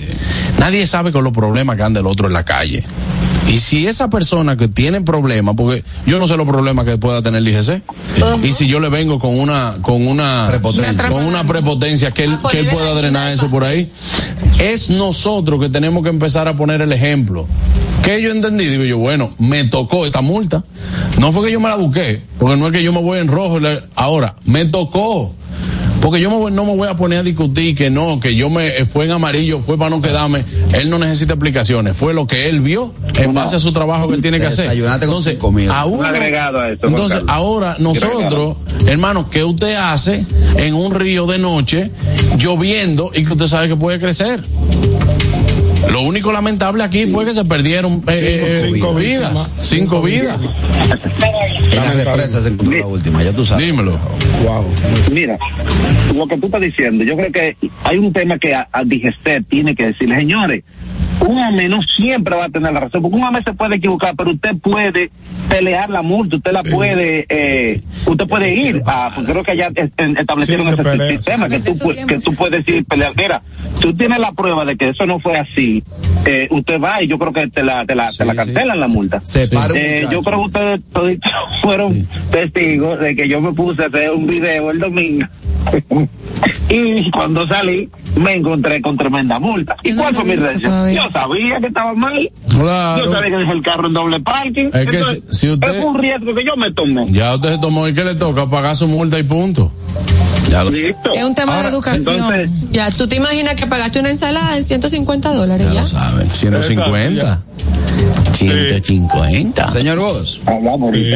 nadie sabe con los problemas que anda el otro en la calle. Y si esa persona que tiene problemas, porque yo no sé los problemas que pueda tener el IGC, y si yo le vengo con una, con una Prepotencia. con una prepotencia que él, que él pueda drenar eso por ahí, es nosotros que tenemos que empezar a poner el ejemplo. Que yo entendí, digo yo, bueno, me tocó esta multa. No fue que yo me la busqué, porque no es que yo me voy en rojo. Ahora, me tocó. Porque yo me voy- no me voy a poner a discutir que no, que yo me eh, fue en amarillo, fue para no quedarme. Él no necesita explicaciones. Fue lo que él vio en base a su trabajo que él tiene que hacer. Entonces, comida. a uno- Un agregado a eso, Juan entonces, Carlos. ahora nosotros, hermano, ¿qué usted hace en un río de noche lloviendo y que usted sabe que puede crecer? Lo único lamentable aquí fue que se perdieron eh, eh, cinco vidas, cinco vidas. Las represas se encontró la última, ya tú sabes. Dímelo. Wow. Mira, lo que tú estás diciendo, yo creo que hay un tema que a- al Digestet tiene que decirle, señores, un AME no siempre va a tener la razón, porque un AME se puede equivocar, pero usted puede pelear la multa, usted la puede, eh, usted puede ir a, porque creo que ya en- establecieron Sí, ese pelea, sistema, que tú, que tú puedes ir pelear. Mira, tú tienes la prueba de que eso no fue así, eh, usted va y yo creo que te la, te la, te la cancelan la multa. Se para un Eh, yo creo que ustedes toditos fueron testigos de que yo me puse a hacer un video el domingo y cuando salí me encontré con tremenda multa. ¿Y cuál fue mi reacción? Sabía que estaba mal. Claro. Yo sabía que dejé el carro en doble parking. Es que Entonces, si- si usted- Es un riesgo que yo me tomé. Ya usted se tomó y que le toca pagar su multa y punto. Ya lo- Listo. Es un tema Ahora, de educación. entonces- Ya, tú te imaginas que pagaste una ensalada en 150 dólares ya. lo saben. 150. 150. Señor Vos.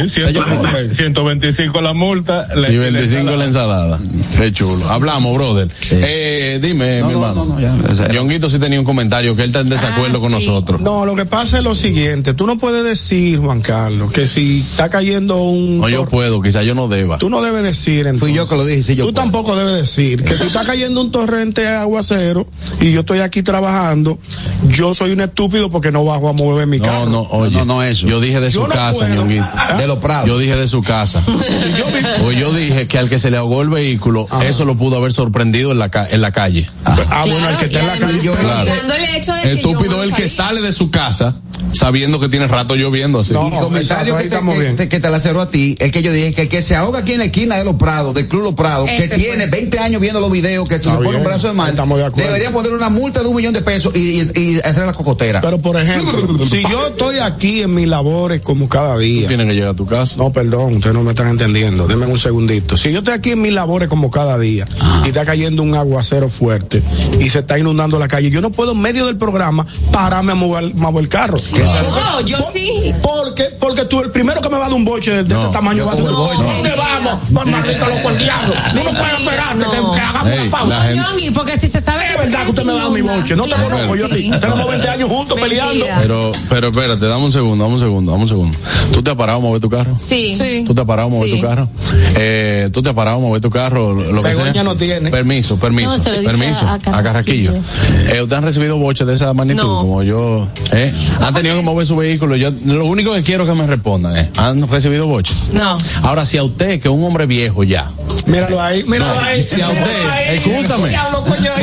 Sí, 120 125 la multa. la- Y 25 la ensalada. Qué chulo. Hablamos, brother. Sí. Eh, dime, No, mi no, hermano. no, no, Yonguito sí tenía un comentario que él está en desacuerdo Ah, con sí. nosotros. No, lo que pasa es lo siguiente, tú no puedes decir, Juan Carlos, que si está cayendo un... No, yo puedo, quizá yo no deba. Tú no debes decir entonces. Fui yo que lo dije, sí, yo Tú puedo. tampoco debes decir que si está cayendo un torrente de aguacero y yo estoy aquí trabajando, yo soy un estúpido porque no bajo a mover mi No, carro. no, oye. No, no, eso. Yo dije de su Yo no casa, puedo. Ñonguito. ¿Ah? De los prados. Yo dije de su casa. yo vi- Pues yo dije que al que se le ahogó el vehículo, eso lo pudo haber sorprendido en la, ca- en la calle. Ah, bueno, el que está en la calle. yo- Claro. Dando el Estúpido el que sale de su casa sabiendo que tiene rato lloviendo así. No, Y comentario que te, estamos que, bien. te- que te la cerró a ti, el que yo dije que el que se ahoga aquí en la esquina de los Prados, del Club Los Prados, que fue. tiene 20 años viendo los videos, que se le pone un brazo de mal, estamos de acuerdo. debería poner una multa de un millón de pesos y, y- y hacer la cocotera. Pero por ejemplo, si yo estoy aquí en mis labores como cada día. Tienen que llegar a tu casa. No, perdón, ustedes no me están entendiendo. Denme un segundito. Si yo estoy aquí en mis labores como cada día y está cayendo un aguacero fuerte y se está inundando la calle, yo no puedo en medio del programa pararme a mover, mover el carro. No, yo sí. Porque, porque tú el primero que me va a dar un boche de, de No, este tamaño va a ser. ¿Dónde vamos? Por maldito loco el diablo. No puedes esperarte que, no. que hagamos Ey, una pausa. la gente- Yongi, porque si se sabe Es verdad que usted me va a dar mi boche. No te Claro, conozco yo. a ti. sí. Tenemos 20 años juntos Mentira. peleando. Pero, pero espérate, dame un segundo, dame un segundo, dame un segundo. ¿Tú te has parado a mover tu carro? Sí. Sí. ¿Tú te has parado a mover Sí. tu carro? Eh, ¿Tú te has parado a mover tu carro? Lo que Begoña sea. no tiene. Permiso, permiso, No, se lo dije permiso. a- a Carraquillo. Eh, ¿Ustedes han recibido boches de esa magnitud? No. Como yo, ¿eh? ¿Han tenido que mover su vehículo? Yo, lo único que quiero que me respondan es, ¿han recibido boches? No. Ahora, si a usted, que es un hombre viejo ya, Míralo ahí, míralo ahí. si a usted, ahí. escúchame,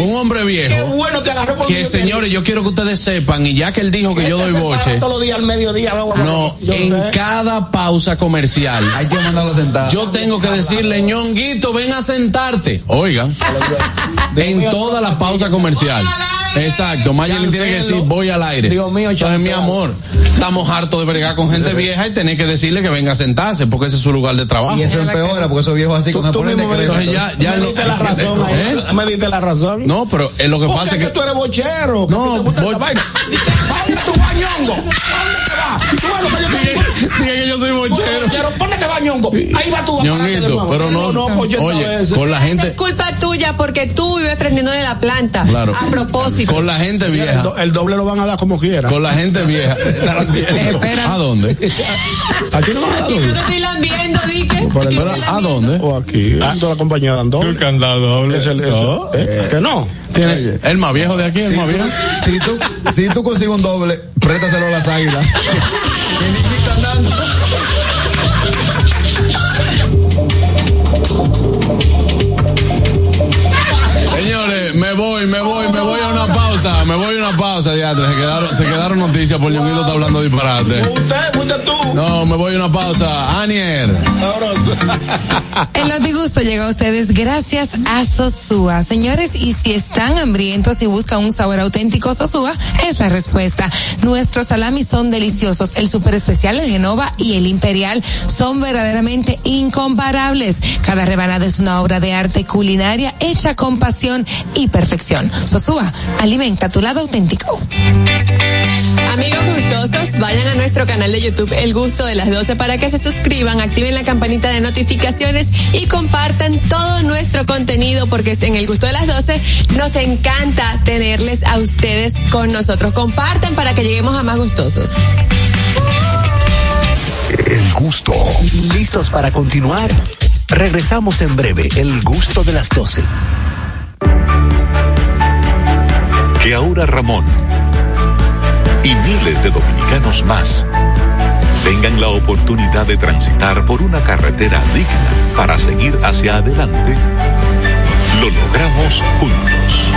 un hombre Qué viejo, bueno te agarró con que señores, yo quiero que ustedes sepan, y ya que él dijo que yo doy boche, Todos los días al mediodía. no, en sé. cada pausa comercial, Hay que mandarlo yo tengo que decirle, ñonguito, ven a sentarte. Oigan, en toda la pausa comercial. Exacto, Mayelin tiene que decir voy al aire. Dios mío, Entonces, mi amor, estamos hartos de bregar con gente vieja y tener que decirle que venga a sentarse porque ese es su lugar de trabajo. Y eso empeora porque esos viejos así Tú, cuando tú mismo me, de Entonces ya- ya me no- diste la razón ahí. ¿Eh? Me diste la razón. No, pero es lo que pasa es que que tú eres bochero. que No, ti te gusta voy- esa vaina. ¿Dónde vas, te vas? Tú vas, lo que yo te digo. Dije que yo soy bochero, ponle que va, ñongo. Ahí va tu Ñonguito, pero no, no, pues, oye, con la Es gente, culpa tuya porque tú vives prendiéndole la planta. Claro. A propósito. con la gente El, vieja, do- el doble lo van a dar como quiera. con la gente vieja. Espera. ¿A dónde? Aquí no van a dar Yo no estoy lambiendo, dije. Por el- Pero, ¿A dónde? O aquí, en toda la compañía dan doble. El candado doble. Es el, es el- No. ¿eh? Que no. Tiene, el más viejo de aquí, el más viejo. Si tú, si tú consigues un doble, préstaselo a las águilas. Señores, me voy, me voy, me voy a una pausa, me voy a una pausa, diatre. Se quedaron, se quedaron noticias por Ñonguito está hablando disparate. Usted, fuiste tú. No, me voy a una pausa. Anier. El Notigusto llega a ustedes gracias a Sosúa. Señores, y si están hambrientos y buscan un sabor auténtico, Sosúa es la respuesta. Nuestros salamis son deliciosos. El super especial, el Genova y el Imperial son verdaderamente incomparables. Cada rebanada es una obra de arte culinaria hecha con pasión y perfección. Sosúa, alimenta tu lado auténtico. Amigos gustosos, vayan a nuestro canal de YouTube El Gusto de las 12 para que se suscriban, activen la campanita de notificaciones y compartan todo nuestro contenido porque en El Gusto de las 12 nos encanta tenerles a ustedes con nosotros. Compartan para que lleguemos a más gustosos. El gusto. ¿Listos para continuar? Regresamos en breve. El gusto de las 12. Que ahora Ramón y miles de dominicanos más tengan la oportunidad de transitar por una carretera digna para seguir hacia adelante, lo logramos juntos.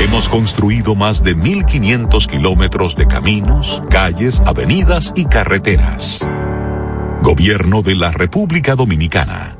Hemos construido más de 1.500 kilómetros de caminos, calles, avenidas y carreteras. Gobierno de la República Dominicana.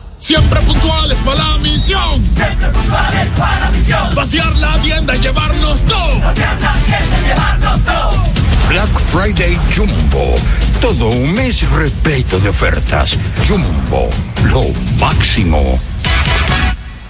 Siempre puntuales para la misión. Siempre puntuales para la misión. Vaciar la tienda y llevarnos todo. Vaciar la tienda y llevarnos todo. Black Friday Jumbo. Todo un mes repleto de ofertas. Jumbo, lo máximo.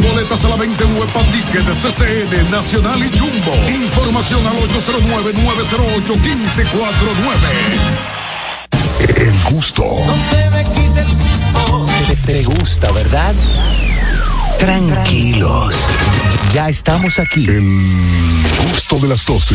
Boletas a la venta en Huepa Ticket de CCN, Nacional y Jumbo. Información al 809-908-1549. El gusto. Te, te gusta, ¿verdad? Tranquilos. Ya estamos aquí. El gusto de las 12.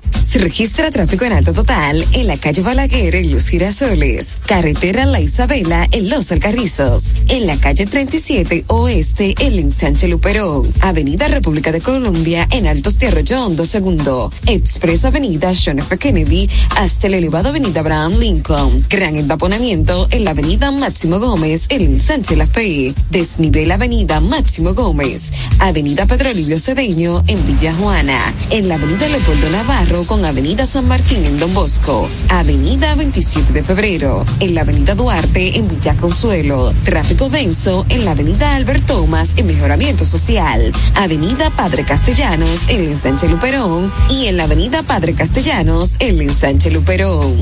Se registra tráfico en alto total en la calle Balaguer en Los Girasoles, carretera La Isabela en Los Alcarrizos, en la calle 37 Oeste en Ensanche Luperón, avenida República de Colombia en Altos de Arroyo Hondo Segundo, Expreso Avenida John F. Kennedy hasta el elevado avenida Abraham Lincoln, gran entaponamiento en la avenida Máximo Gómez en Ensanche La Fe, desnivel avenida Máximo Gómez, avenida Pedro Livio Cedeño en Villa Juana, en la avenida Leopoldo Navarro con avenida San Martín en Don Bosco, avenida 27 de febrero, en la avenida Duarte en Villa Consuelo, tráfico denso en la avenida Albert Thomas en Mejoramiento Social, avenida Padre Castellanos en ensanche Luperón y en la avenida Padre Castellanos en el ensanche Luperón.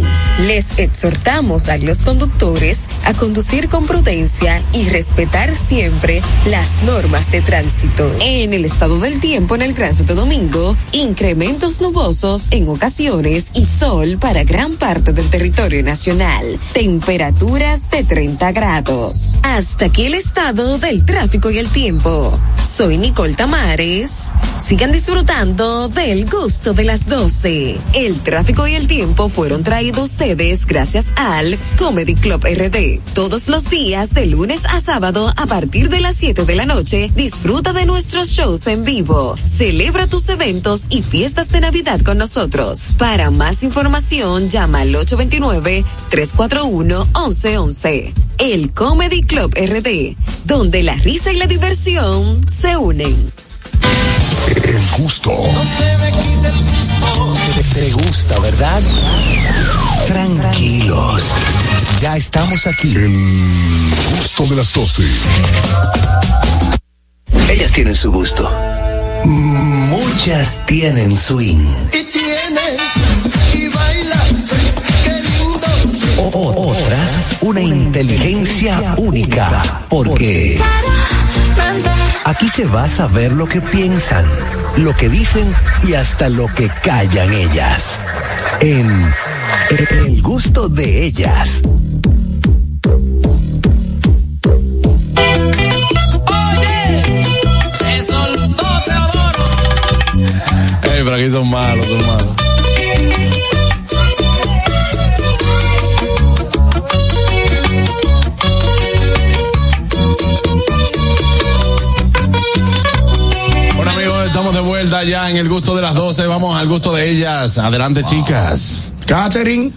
Les exhortamos a los conductores a conducir con prudencia y respetar siempre las normas de tránsito. En el estado del tiempo en el Gran Santo Domingo, incrementos nubosos en ocasiones y sol para gran parte del territorio nacional. Temperaturas de 30 grados. Hasta aquí el estado del tráfico y el tiempo. Soy Nicole Tamares. Sigan disfrutando del gusto de las 12. El tráfico y el tiempo fueron traídos ustedes gracias al Comedy Club RD. Todos los días de lunes a sábado a partir de las 7 de la noche disfruta de nuestros shows en vivo. Celebra tus eventos y fiestas de Navidad con nosotros. Para más información llama al 829-341-1111. El Comedy Club RD, donde la risa y la diversión se unen. El gusto. Te, te gusta, ¿verdad? Tranquilos. Ya estamos aquí. El gusto de las 12. Ellas tienen su gusto. Muchas tienen swing. Y otras, una inteligencia única. Porque aquí se va a saber lo que piensan, lo que dicen y hasta lo que callan ellas. En El gusto de ellas. Se soltó Teodoro. Ey, pero aquí son malos, son malos. Vuelta ya en el gusto de las 12. Vamos al gusto de ellas. Adelante, chicas. Catherine.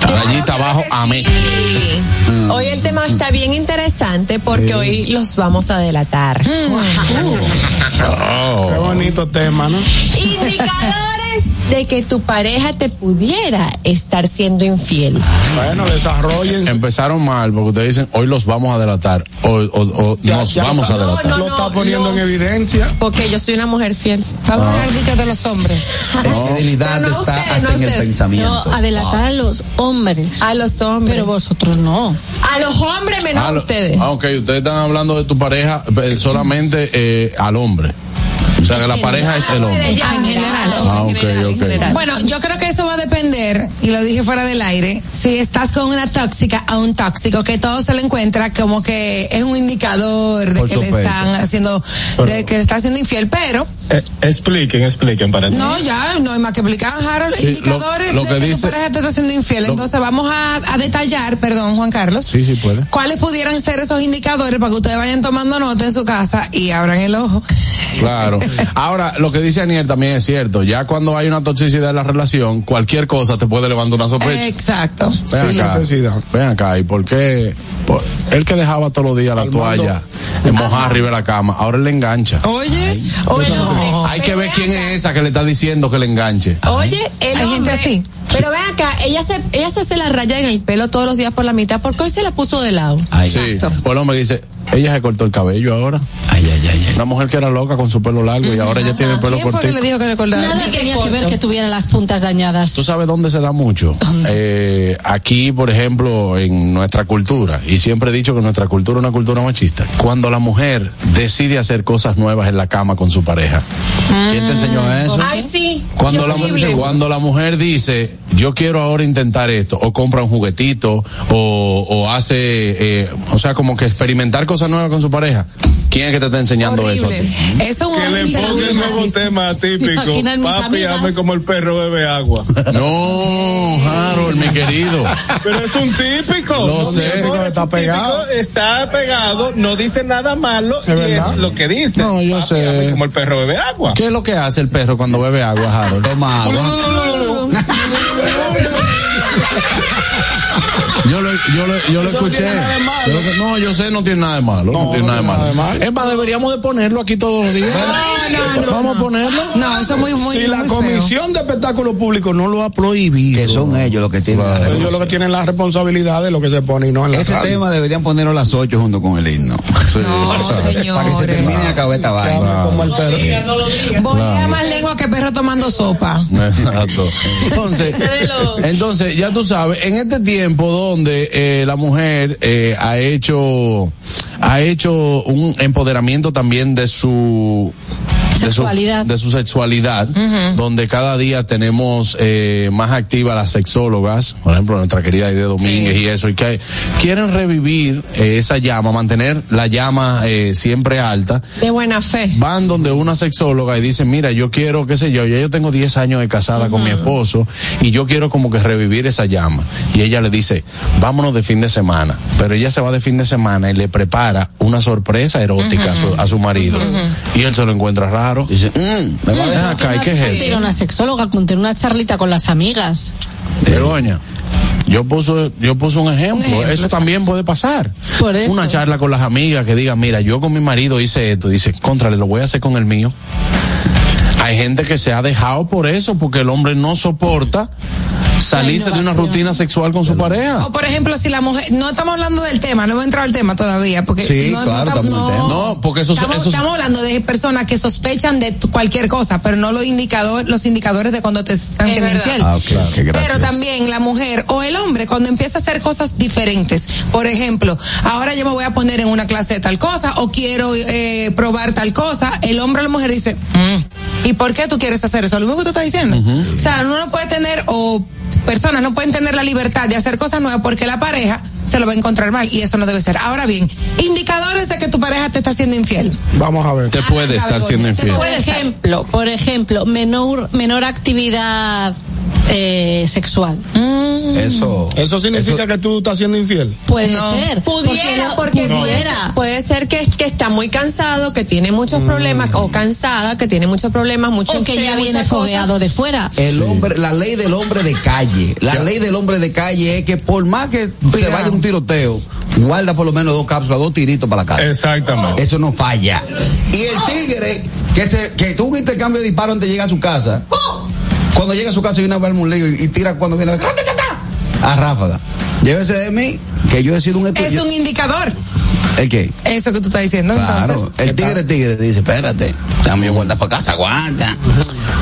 Rayita abajo, amén. Hoy el tema está bien interesante porque hoy los vamos a delatar. Qué bonito tema, ¿no? Indicadores de que tu pareja te pudiera estar siendo infiel. Bueno, desarrollen. Empezaron mal porque ustedes dicen hoy los vamos a delatar o, o- o Ya- nos ya vamos a delatar. Lo está poniendo en evidencia. Porque yo soy una mujer fiel. Vamos Ah. a hablar dicho de los hombres. La fidelidad está hasta en el pensamiento. No, a delatar a los hombres. A los hombres. Pero vosotros no. A los hombres menos Ah, a lo- ustedes. ah, ok, ustedes están hablando de tu pareja eh, solamente eh, al hombre. O sea, que la pareja es el hombre. Ah, en general. Ah, ok, ok. Bueno, yo creo que eso va a depender, y lo dije fuera del aire, si estás con una tóxica o un tóxico, que todo se le encuentra como que es un indicador de Por que le están haciendo, de que le está haciendo infiel, pero Eh, expliquen, expliquen para ti. no, ya no hay más que explicar, Harold, Sí, indicadores lo de que que dice- tu pareja te está haciendo infiel. Entonces vamos a, a detallar, perdón, Juan Carlos. Sí, sí puede. ¿Cuáles pudieran ser esos indicadores para que ustedes vayan tomando nota en su casa y abran el ojo? Claro. Ahora, lo que dice Aniel también es cierto. Ya cuando hay una toxicidad en la relación, cualquier cosa te puede levantar una sospecha. Exacto. Ven acá, necesidad. ven acá, ¿y por qué? Por- él que dejaba todos los días la toalla en mojada arriba de la cama, ahora él le engancha. Oye, oye, no. Hay que ver quién es esa que le está diciendo que le enganche. Oye, el Hay gente así. Pero ven acá, ella se, ella se hace la raya en el pelo todos los días por la mitad, porque hoy se la puso de lado. Sí. O el hombre dice, ella se cortó el cabello ahora. Ay, ay, ay. Una mujer que era loca con su pelo largo y ahora ella tiene el pelo ¿Quién fue que cortito. le dijo que le cortara? Nada tenía que ver que tuviera las puntas dañadas. ¿Tú sabes dónde se da mucho? Eh, aquí, por ejemplo, en nuestra cultura, y siempre he dicho que nuestra cultura es una cultura machista, cuando la mujer decide hacer cosas nuevas en la cama con su pareja. ¿Quién te enseñó eso? Ay, sí. Cuando la, horrible. cuando la mujer dice, yo quiero ahora intentar esto, o compra un juguetito, o, o hace, eh, o sea, como que experimentar cosas nuevas con su pareja. ¿Quién es que te está enseñando eso? Eso es Que le ponga el nuevo tema típico. Papi, ame como el perro bebe agua. No, Harold, mi querido. Pero es un típico. Lo No, sé. Está un pegado. Está pegado, no dice nada malo ¿Es y verdad? es lo que dice. No, yo Papi, sé. ame como el perro bebe agua. ¿Qué es lo que hace el perro cuando bebe agua, Harold? Toma agua. ¡Ah! Yo lo, yo lo, yo lo no escuché. tiene nada de malo. Yo lo- no, yo sé, no tiene nada de malo. No, No, tiene nada de malo. Es más, deberíamos de ponerlo aquí todos los días. No, no, no, Vamos a ponerlo. No, eso es muy, muy, si la muy feo. Comisión de Espectáculos Públicos no lo ha prohibido. Que son ellos los que tienen la Ellos lo que tienen la responsabilidad de lo que se pone y no en la Este radio. tema deberían ponerlo a las 8 junto con el himno. Sí, No, exacto. Para que se termine de acabar esta vaina. hable como el perro. Bolea más lengua que perro tomando sopa. Exacto. Entonces, entonces, ya tú sabes, en este tiempo donde eh, la mujer eh, ha hecho ha hecho un empoderamiento también de su de su- Sexualidad. de su, sexualidad, donde cada día tenemos eh, más activas las sexólogas, por ejemplo nuestra querida Aide Domínguez y eso, y que quieren revivir eh, esa llama, mantener la llama eh, siempre alta, De buena fe. van donde una sexóloga y dicen, mira, yo quiero, qué sé yo, ya yo tengo 10 años de casada con mi esposo y yo quiero como que revivir esa llama. Y ella le dice, vámonos de fin de semana. Pero ella se va de fin de semana y le prepara una sorpresa erótica a, su, a su marido. Y él se lo encuentra raro. Dice, mm, me va a dejar. acá, ¿y qué es esto? una sexóloga, con tener una charlita con las amigas. Begoña, Yo puse, yo puse un ejemplo. ejemplo, eso también puede pasar. Por eso. Una charla con las amigas que digan, mira, yo con mi marido hice esto. Dice, contrale, lo voy a hacer con el mío. Hay gente que se ha dejado por eso, porque el hombre no soporta salirse de una rutina sexual con su pareja. O por ejemplo, si la mujer, no estamos hablando del tema, no hemos entrado al tema todavía, porque Sí, no, claro, no. No, porque eso- estamos, eso- estamos hablando de personas que sospechan de cualquier cosa, pero no los indicadores, los indicadores de cuando te están siendo infiel. Ah, qué gracias. Pero también la mujer o el hombre cuando empieza a hacer cosas diferentes. Por ejemplo, ahora yo me voy a poner en una clase de tal cosa o quiero eh, probar tal cosa. El hombre o la mujer dice, "Mm, ¿y por qué tú quieres hacer eso? Lo mismo que tú estás diciendo. O sea, uno no puede tener o personas no pueden tener la libertad de hacer cosas nuevas porque la pareja se lo va a encontrar mal y eso no debe ser. Ahora bien, indicadores de que tu pareja te está haciendo infiel. Vamos a ver. Te puede estar siendo infiel. Por ejemplo, por ejemplo, menor, menor actividad eh, sexual. Eso. Eso significa que tú estás siendo infiel. Puede No. ser. Pudiera, porque pudiera. Puede ser que, que está muy cansado, que tiene muchos problemas, o cansada, que tiene muchos problemas, mucho O que ya viene fogueado de fuera. El hombre, la ley del hombre de calle. La ley del hombre de calle es que por más que se vaya un tiroteo, guarda por lo menos dos cápsulas, dos tiritos para la casa. Exactamente. Eso no falla. Y el tigre que se que tuvo un intercambio de disparos antes de llegar a su casa, Cuando llega a su casa y una vez un lío y, y tira cuando viene a ráfaga. Llévese de mí, que yo he sido un Es estudiante. un indicador. ¿El qué? Eso que tú estás diciendo. Claro, Entonces, el tigre tigre dice, espérate, dame vuelta para casa, aguanta.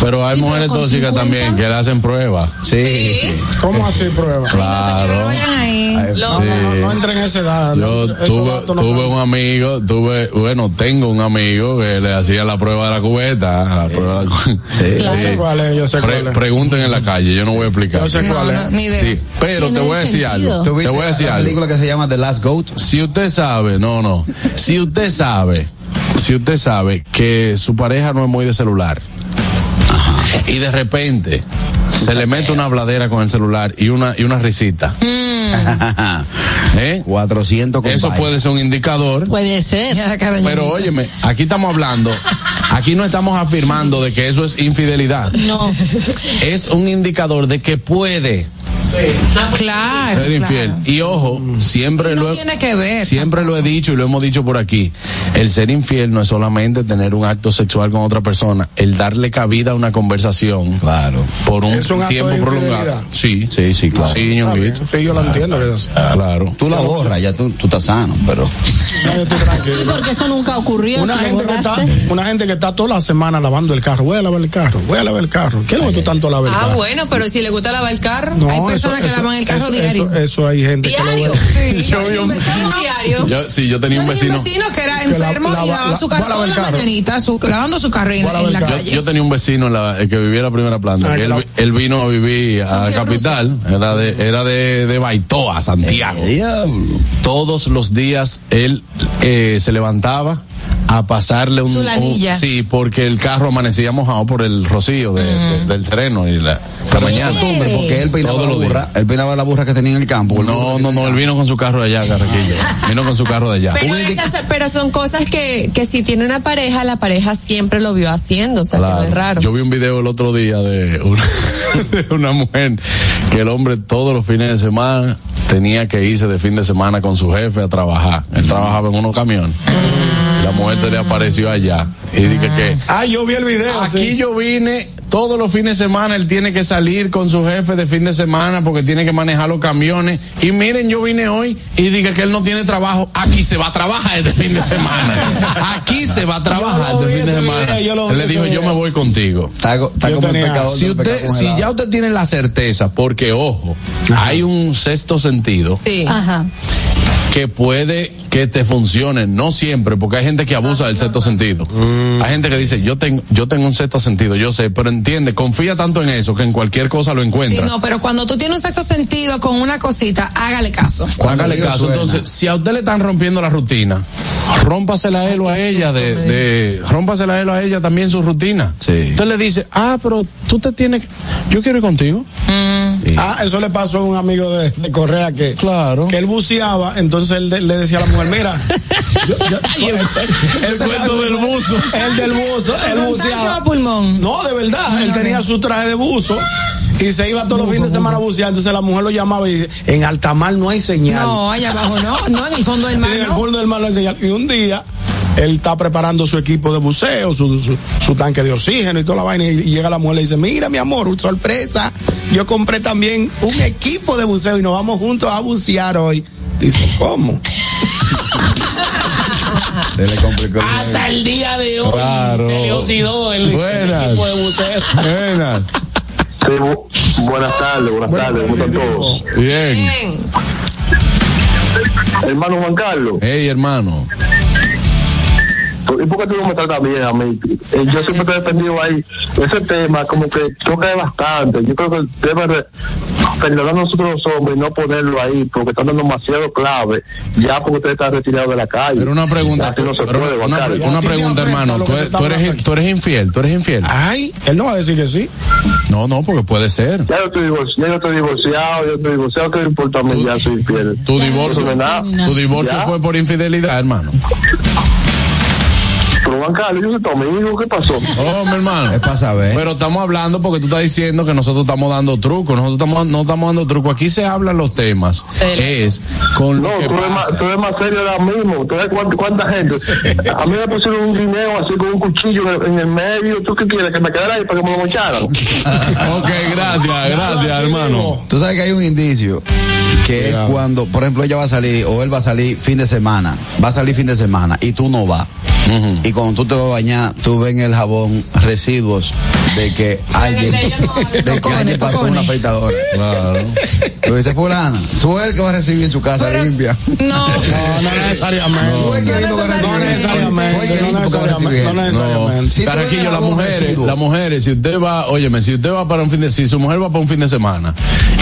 Pero hay mujeres con tóxicas 50. también que le hacen pruebas. Sí. ¿Cómo así prueba? Claro. No, Sí. no, no, no entren en esa edad. Yo tuve, tuve un amigo, tuve, bueno, tengo un amigo que le hacía la prueba de la cubeta. La prueba de la cu- Yo sé cuál es, yo sé Pre- cuál es. pregunten en la calle, yo no voy a explicar. Yo sé cuál es. no, ni idea. Sí, pero te voy a decir sentido. algo. ¿Tú Te voy a decir la algo. película que se llama The Last Goat? Si usted sabe, no, no. Si usted sabe, si usted sabe que su pareja no es muy de celular y de repente se le mete una habladera con el celular y una y una risita. ¿Eh? 400 con Eso puede ser un indicador. Puede ser. Pero óyeme, aquí estamos hablando, aquí no estamos afirmando de que eso es infidelidad. No. Es un indicador de que puede Claro. ser infiel. Y ojo, siempre No lo he, tiene que ver. siempre lo he dicho y lo hemos dicho por aquí. El ser infiel no es solamente tener un acto sexual con otra persona, el darle cabida a una conversación. Claro. Por un, Es un acto tiempo de prolongado. Sí. Sí, sí, claro. Sí, ñonguito. Sí, yo lo entiendo. que es- Claro. Tú la borras, ya tú, tú estás sano, pero. No, yo estoy Sí, porque eso nunca ocurrió. Una gente, que está, una gente que está toda la semana lavando el carro. Voy a lavar el carro, voy a lavar el carro. ¿Qué es lo que tú tanto lavas el Ah, carro? bueno, pero si le gusta lavar el carro, No, hay eso- personas que eso- lavan el carro eso- diario. Eso, eso hay gente que diario. lo ve. Sí, Yo vi un- vecino diario. Yo, sí, yo tenía un Yo tenía vecino. un vecino que era Que la- enfermo y lavaba la- su carro toda la carro. mañanita, su, lavando su carro en, en la Yo, calle. yo tenía un vecino en la- que vivía en la primera planta. Ah, que que él, la- él vino a vivir a la capital. Era de, era de, de Baitoa, Santiago. Todos los días él eh, se levantaba a pasarle un, un- sí porque el carro amanecía mojado por el rocío de- de- del sereno y la, la mañana. Costumbre, porque él peinaba Todos la los días. burra, él peinaba la burra que tenía en el campo. no no no él el vino con su carro de allá Carraquillo vino con su carro de allá. Pero, esas- pero son cosas que, que si tiene una pareja, la pareja siempre lo vio haciendo, o sea que no es raro. Yo vi un video el otro día de una, de una mujer que el hombre todos los fines de semana tenía que irse de fin de semana con su jefe a trabajar. Él trabajaba en unos camiones. La mujer se le apareció allá. Y dije que Ah, yo vi el video. aquí sí. yo vine todos los fines de semana. Él tiene que salir con su jefe de fin de semana porque tiene que manejar los camiones. Y miren, yo vine hoy y dije que él no tiene trabajo. Aquí se va a trabajar este fin de semana. Aquí se va a trabajar este fin de semana. video, le dijo, yo me voy contigo. Está, como tenía- el pecador. Si usted, si ya usted tiene la certeza, porque ojo, hay un sexto sentido Sí. Ajá. Que puede que te funcione, no siempre, porque hay gente que abusa del sexto sentido. Hay gente que dice, yo tengo, yo tengo un sexto sentido, yo sé, pero entiende, confía tanto en eso que en cualquier cosa lo Sí, encuentra. no, pero cuando tú tienes un sexto sentido con una cosita, hágale caso. Cuando Hágale caso. suena. Entonces, si a usted le están rompiendo la rutina, rómpasela a él o a ella de, de, rómpasela a él o a ella también su rutina. Sí. Usted le dice, ah, pero tú te tienes, que- yo quiero ir contigo. Ah, eso le pasó a un amigo de, de Correa que, Claro. que él buceaba, entonces él de- le decía a la mujer, mira, yo- yo- El cuento del buzo. el del buzo, él Tanto buceaba. pulmón. No, de verdad, él tenía su traje de buzo y se iba todos los fines de semana a bucear, entonces la mujer lo llamaba y dice, en alta mar no hay señal. No, allá abajo no, no, en el fondo del mar en el fondo del mar no hay señal. Y un día él está preparando su equipo de buceo, su, su, su tanque de oxígeno y toda la vaina. Y, llega la mujer y le dice, mira mi amor, sorpresa, yo compré también un equipo de buceo y nos vamos juntos a bucear hoy. Dice, ¿cómo? Se le complicó. Hasta el día de hoy Claro. se le oxidó el Buenas. equipo de buceo. Buenas. Sí, bu- buenas tardes, buenas tardes, ¿cómo están todos? Bien. Hermano Juan Carlos, Hey, hermano. ¿Y por qué tú no me tratas bien a mí? Eh, Yo siempre te he defendido ahí. Ese tema como que toca bastante. Yo creo que debe de perdonar a nosotros los hombres y no ponerlo ahí porque están dando demasiado clave ya porque usted está retirado de la calle. Pero una pregunta, no se puede, una, Carlos. una ¿A ti te pregunta, hermano. Tú, eres- está tú eres, hablando? tú eres infiel, tú eres infiel. Ay, él no va a decir que sí. No, no, porque puede ser. Ya yo estoy divorciado, yo estoy divorciado, yo estoy divorciado, ¿qué me importa a mí? Ya soy infiel. Tu divorcio, tu divorcio fue por infidelidad, hermano. Pero Juan Carlos, yo soy tu amigo, ¿qué pasó? Oh, mi hermano. Es para saber. Pero estamos hablando porque tú estás diciendo que nosotros estamos dando trucos. Nosotros estamos, no estamos dando trucos. Aquí se hablan los temas. Es con lo No, que tú eres, más, tú eres más serio ahora mismo. ¿Tú sabes cuánta, cuánta gente? A mí me pusieron un guineo así con un cuchillo en el, en el medio. ¿Tú qué quieres? ¿Que me quedara ahí para que me lo mocharan? ok, gracias, gracias, hermano. Tú sabes que hay un indicio que es cuando, por ejemplo, ella va a salir o él va a salir fin de semana, va a salir fin de semana y tú no vas. Y cuando tú te vas a bañar, tú ves en el jabón residuos de que alguien, de que alguien pasó una afeitadora. Claro. Tú dices, fulana, tú eres el que va a recibir en su casa limpia. No. No, necesariamente. Tú eres el que vino con No necesariamente. No necesariamente. No necesariamente. Si las mujeres, las mujeres, si usted va, óyeme, si usted va para un fin de, si su mujer va para un fin de semana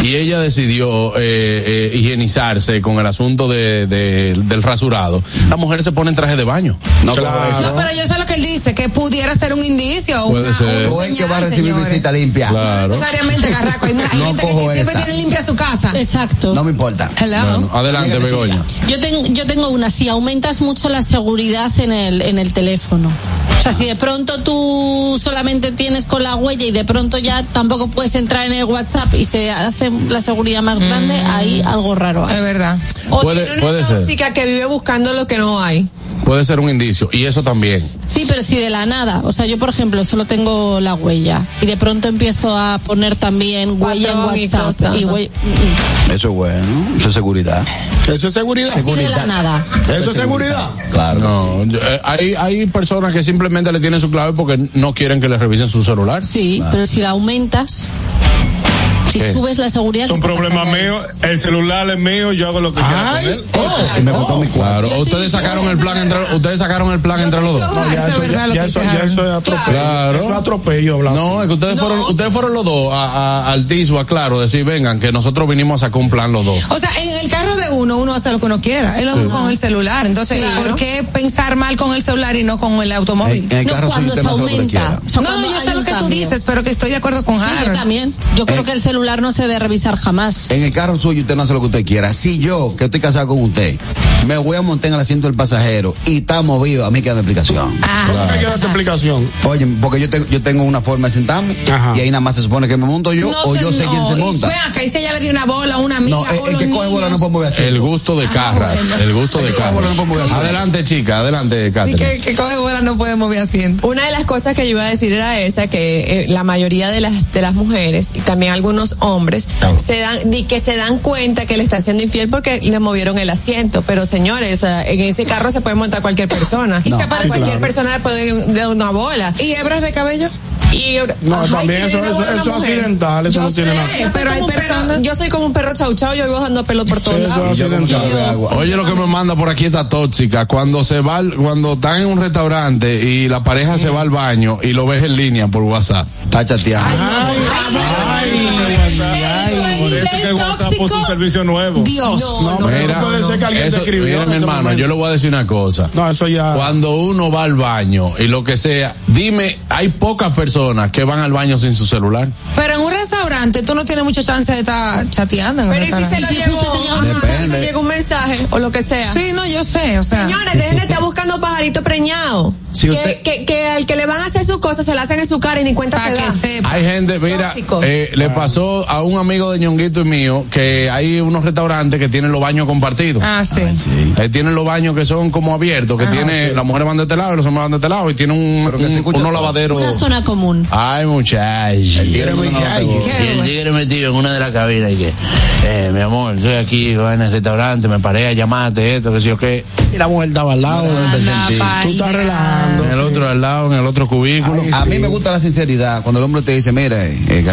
y ella decidió eh, eh, higienizarse con el asunto de, de- del rasurado, la mujer se pone en traje de baño. No, Claro. Pero yo sé lo que él dice, que pudiera ser un indicio Puede una, ser. o el que va a recibir señores. visita limpia. Claro. No necesariamente, Garraco. Hay, hay No gente que siempre esa. tiene limpia su casa. Exacto. No me importa. Hello. Bueno, adelante, Begoña. Yo, ten- yo tengo una, si aumentas mucho la seguridad en el, en el teléfono. O sea, si de pronto tú solamente tienes con la huella y de pronto ya tampoco puedes entrar en el WhatsApp y se hace la seguridad más grande, ahí algo raro hay. Es verdad. O Puede- tiene una puede ser. que vive buscando lo que no hay. Puede ser un indicio. Y eso también. Sí, pero si de la nada, o sea, yo por ejemplo solo tengo la huella y de pronto empiezo a poner también huella en Patrón y WhatsApp cosa, y ajá. huella- Eso es bueno. Eso es seguridad. Eso es seguridad. así de la nada. Eso es seguridad. Claro. No, yo- eh, hay, hay personas que simplemente le tienen su clave porque no quieren que le revisen su celular. Sí, pero si la aumentas, si ¿Qué? subes la seguridad, Es un ¿qué está problema mío, el celular es mío, yo hago lo que quiera con él. Y me costó mi cuadro. Claro. Ustedes sacaron el plan entre, ustedes sacaron el plan entre los dos. No, ya eso, ya, ya eso, ya eso es atropello. Claro. Eso es atropello hablar No, es que ustedes fueron, ustedes fueron los dos a, a- al TISUA, claro, decir, vengan, que nosotros vinimos a sacar un plan los dos. O sea, en el carro de uno, uno hace lo que uno quiera. Es lo mismo con el celular. Entonces, Claro. ¿por qué pensar mal con el celular y no con el automóvil? En, en el No, carro sí cuando se aumenta. quiera. No, yo sé lo que tú dices, pero que estoy de acuerdo con Sí, yo Harold. también. Yo creo que el celular no se debe revisar jamás. En el carro suyo usted no hace lo que usted quiera. Si yo, que estoy casado con usted, me voy a montar en el asiento del pasajero y está movido, a mí que dame explicación. ¿Cómo me queda esta explicación? Oye, porque yo, tengo yo tengo una forma de sentarme Ajá. y ahí nada más se supone que me monto yo o sé, yo sé quién se y monta. Vea, que ahí se ya le dio una bola a una amiga. No, el, el los que coge bola no puede mover así. El gusto de carras, bueno. el gusto de El no carras. Adelante, chica, adelante, Y Catherine. que, que coge bola no puede mover asiento. Una de las cosas que yo iba a decir era esa, que eh, la mayoría de las, de las mujeres y también algunos hombres se dan, di que se dan cuenta que le están siendo infiel porque le movieron el asiento. Pero señores, en ese carro se puede montar cualquier persona. Y se para sí, cualquier claro. persona le puede dar una bola. ¿Y hebras de cabello? Y, No, Ay, también eso, eso, eso accidental, eso Yo no tiene nada. Pero hay personas. yo soy como un perro chau chau, yo vivo dando pelo por todos Eso es lados. Y yo como accidental. de agua. Oye, lo que me manda por aquí está tóxica. Cuando se va, cuando están en un restaurante y la pareja se va al baño y lo ves en línea por WhatsApp. Está chateando. Yeah. bro. Por eso es que WhatsApp puso un servicio nuevo. Dios. No, pero Mira, no puede ser que alguien te eso- escribió. mira, mi hermano, momento. yo le voy a decir una cosa. No, eso ya. Cuando uno va al baño y lo que sea, dime, hay pocas personas que van al baño sin su celular. Pero en un restaurante tú no tienes mucha chance de estar chateando. Pero ¿y si se Si llegó, mensaje. se llega un mensaje o lo que sea? Sí, no, yo sé, o sea. Señores, dejen de estar buscando pajaritos preñados. Si que, usted- que, que al que le van a hacer sus cosas se la hacen en su cara y ni cuenta para se que da. sepa. Hay gente, mira, eh, le pasó a un amigo de y mío que hay unos restaurantes que tienen los baños compartidos. Ah, sí. Ahí tienen los baños que son como abiertos, que tiene, las mujeres van de este lado y los hombres van de este lado y tienen un, un- unos lavaderos. Una zona común. Ay, muchachos. Tigre Y el bueno. tigre metido en una de las cabinas y que, eh, mi amor, estoy aquí en el restaurante, me paré a llamarte esto, que sé yo qué. Y la mujer estaba al lado, Tú estás relajando. En el otro al lado, en el otro cubículo. A mí me gusta la sinceridad. Cuando el hombre te dice, mira, eh,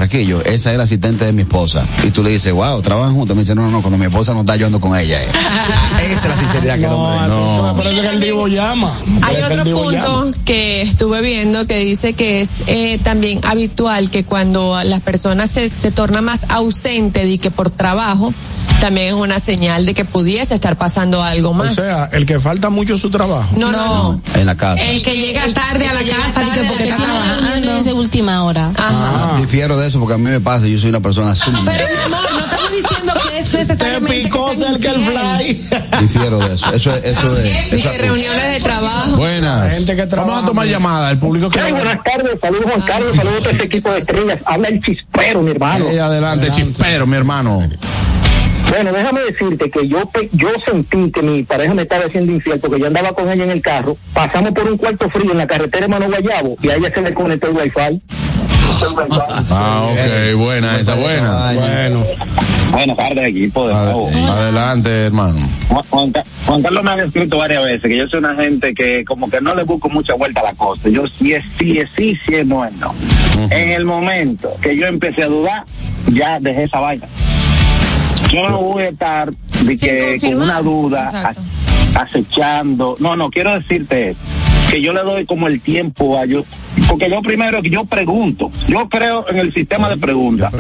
esa es la asistente de mi esposa. Y tú le dices, wow, trabajan juntos. Me dice, no, no, no, cuando mi esposa no está, yo ando con ella. eh. esa es la sinceridad que el No, no. me parece que el divo llama. Hay que otro punto llama. que estuve viendo que dice que es eh, también habitual que cuando las personas se, se torna más ausente de que por trabajo, también es una señal de que pudiese estar pasando algo O más. sea, el que falta mucho su trabajo. no, no, no. En la casa. El que llega tarde a la casa, dice, porque Que está tiene trabajando. de última hora. Ajá. Ah, Difiero de eso porque a mí me pasa, yo soy una persona sumamente. Amor, no estamos diciendo que es Te necesariamente picó que cerca el fly. Difiero de eso. Eso es. Eso es eso es- reuniones de trabajo. Buenas. Vamos a tomar llamada. El público que. Ay, buenas tardes, saludos Juan Carlos, saludos a todo este equipo de estrellas. Habla el chispero, mi hermano. Eh, adelante, chispero, mi hermano. Bueno, déjame decirte que yo yo sentí que mi pareja me estaba haciendo infiel porque yo andaba con ella en el carro, pasamos por un cuarto frío en la carretera de Mano Guayabo y a ella se le conectó el wifi. Ah, ok, buena, esa buena. Bueno. Buenas tardes, equipo. De nuevo. Adelante, hermano. Juan, Juan Ca- Juan Carlos me ha escrito varias veces que yo soy una gente que como que no le busco mucha vuelta a la cosa. Yo sí es sí, es sí, sí es no es no. En el momento que yo empecé a dudar, ya dejé esa vaina. Yo no voy a estar de que, con una duda a- acechando. No, no, quiero decirte esto, que yo le doy como el tiempo a yo. Porque yo primero, yo pregunto. Yo creo en el sistema de preguntas.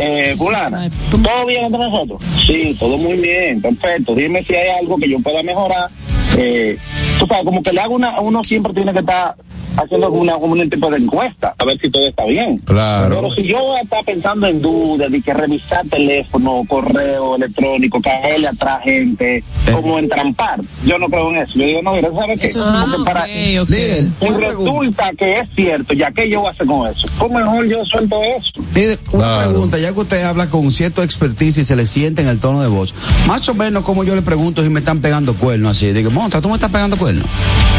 Eh, fulana, ¿todo bien entre nosotros? Sí, todo muy bien, perfecto. Dime si hay algo que yo pueda mejorar. Eh, tú sabes, como que le hago una, uno siempre tiene que estar haciendo una, un tipo de encuesta, a ver si todo está bien. Claro. Pero si yo voy a estar pensando en dudas, de que revisar teléfono, correo electrónico, caerle atrás gente, como entrampar, yo no creo en eso. Yo digo, no, mira, ¿sabes qué? Eso es- Porque para, Líder, y resulta que es cierto, ya que yo voy a hacer con eso, pues mejor yo suelto eso. Líder, una Claro. pregunta, ya que usted habla con cierto expertise y se le siente en el tono de voz, más o menos como yo le pregunto si me están pegando cuernos así, digo, monta, ¿tú me estás pegando cuernos?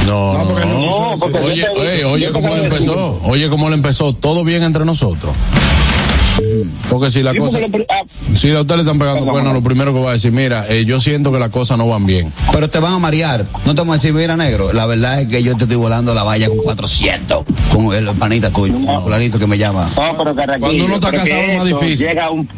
No, no, porque no, porque yo Oye, te- oye, oye, cómo le empezó. Oye, cómo le empezó. Todo bien entre nosotros. Porque si la Sí, cosa. lo ah, Si a usted le están pegando cuernos, lo primero que va a decir, mira, eh, yo siento que las cosas no van bien. Pero te van a marear. No te vamos a decir, mira, negro, la verdad es que yo te estoy volando la valla con 400. Con el panita tuyo, con el fulanito que me llama. No, pero Carraquillo, Cuando uno está pero casado es más difícil. Llega un...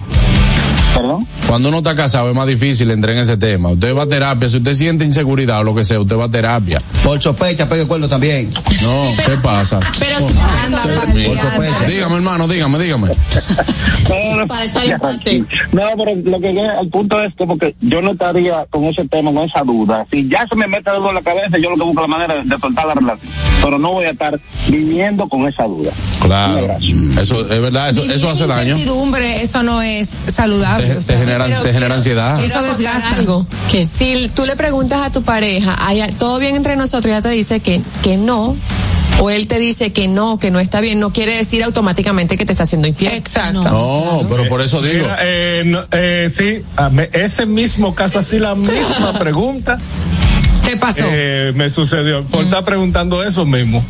¿Perdón? Cuando uno está casado es más difícil entrar en ese tema. Usted va a terapia. Si usted siente inseguridad o lo que sea, usted va a terapia. Por sospecha, pegue cuerno también. No, ¿qué pasa? Pero Por sospecha. Dígame, hermano, dígame, dígame. No, pero lo que al punto es que yo no estaría con ese tema, con esa duda. Si ya se me mete algo en la cabeza, yo lo que busco es la manera de soltar la relación. Pero no voy a estar viviendo con esa duda. Claro. Eso es verdad, eso, eso hace daño. Eso no es saludable. Te, o sea. te genera, te genera ansiedad. Eso desgasta. algo. Si tú le preguntas a tu pareja, "Ay, todo bien entre nosotros, ella te dice que, que no, o él te dice que no, que no está bien, no quiere decir automáticamente que te está haciendo infiel. Exacto. No, pero por eso digo. Mira, eh, no, eh, sí, a me- ese mismo caso, así la misma pregunta. ¿Te pasó? Eh, me sucedió. Por estar preguntando eso mismo.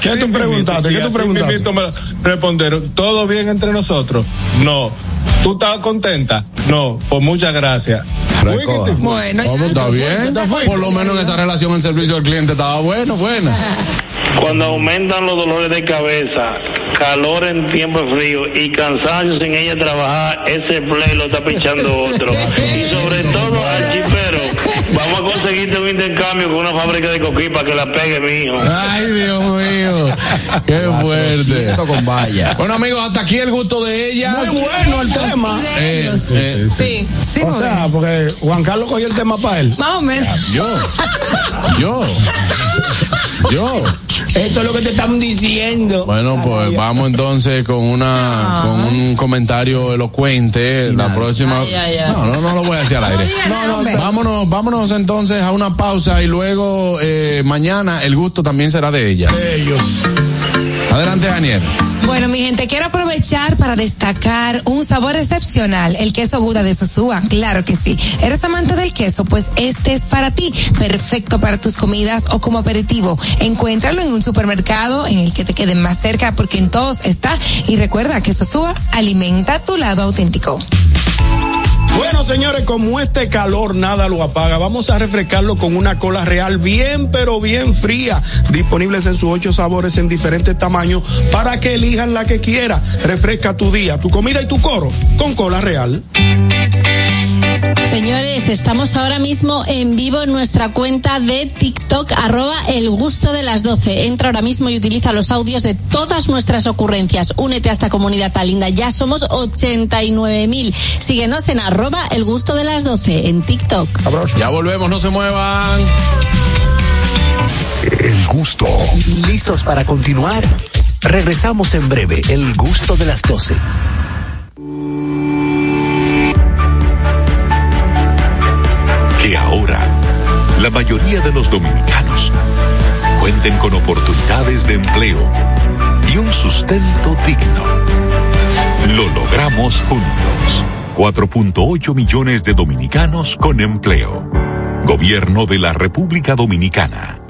¿Qué tú preguntaste? ¿Qué tú preguntaste? respondieron, ¿todo bien entre nosotros? No. ¿Tú estabas contenta? No. Pues muchas gracias. Recoja. Bueno, ¿Cómo está bien? Por lo menos en esa relación el servicio al cliente estaba bueno, buena. Cuando aumentan los dolores de cabeza, calor en tiempo frío y cansancio sin ella trabajar, ese play lo está pinchando otro. Y sobre todo vamos a conseguirte un intercambio con una fábrica de coquí para que la pegue, mijo. Ay, Dios mío. Qué fuerte. con valla. Bueno, amigos, hasta aquí el gusto de ellas. Muy bueno el tema. Eh, eh, Sí, sí, O sea, porque Juan Carlos cogió el tema para él. más o menos. yo. Yo. Yo. Esto es lo que te están diciendo. Bueno, pues vamos entonces con una con un comentario elocuente. La próxima. Ay, ay, ay. No, no, no lo voy a decir al aire. No, no, Vámonos, vámonos entonces a una pausa y luego eh, mañana el gusto también será de ellas. Ellos. Adelante, Daniel. Bueno, mi gente, quiero aprovechar para destacar un sabor excepcional, el queso Buda de Sosúa. Claro que sí. ¿Eres amante del queso? Pues este es para ti. Perfecto para tus comidas o como aperitivo. Encuéntralo en un supermercado en el que te quede más cerca porque en todos está. Y recuerda que Sosúa alimenta tu lado auténtico. Bueno, señores, como este calor nada lo apaga, vamos a refrescarlo con una cola real bien, pero bien fría. Disponibles en sus ocho sabores en diferentes tamaños para que elijan la que quiera. Refresca tu día, tu comida y tu coro con cola real. Señores, estamos ahora mismo en vivo en nuestra cuenta de TikTok, arroba el gusto de las 12. Entra ahora mismo y utiliza los audios de todas nuestras ocurrencias. Únete a esta comunidad tan linda. Ya somos 89 mil. Síguenos en arroba el gusto de las 12 en TikTok. Ya volvemos, no se muevan. El gusto. ¿Listos para continuar? Regresamos en breve. El gusto de las 12. Los dominicanos cuenten con oportunidades de empleo y un sustento digno. Lo logramos juntos. 4.8 millones de dominicanos con empleo. Gobierno de la República Dominicana.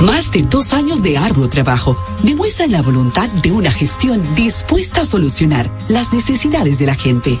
Más de dos años de arduo trabajo demuestran la voluntad de una gestión dispuesta a solucionar las necesidades de la gente.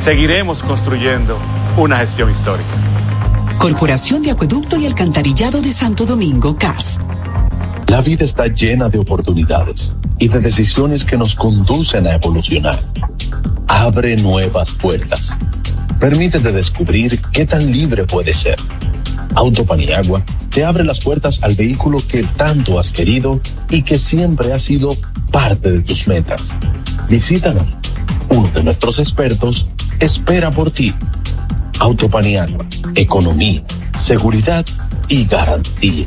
Seguiremos construyendo una gestión histórica. Corporación de Acueducto y Alcantarillado de Santo Domingo, CAS. La vida está llena de oportunidades y de decisiones que nos conducen a evolucionar. Abre nuevas puertas. Permítete descubrir qué tan libre puedes ser. Autopaniagua te abre las puertas al vehículo que tanto has querido y que siempre ha sido parte de tus metas. Visítanos. Uno de nuestros expertos espera por ti. Autopaniagua, economía, seguridad y garantía.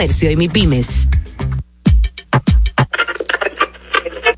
y MIPIMES.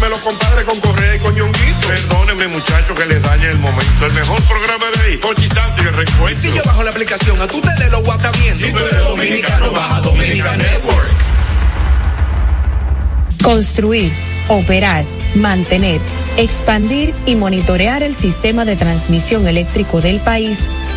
de los compadres con Correa y con Ñonguito. Perdónenme, muchachos, que les dañe el momento. El mejor programa de ahí, Pochi Santo y el reencuentro. Si yo bajo la aplicación, a tú te de lo guata bien. Si tú eres dominicano, baja Dominican Network. Construir, operar, mantener, expandir y monitorear el sistema de transmisión eléctrico del país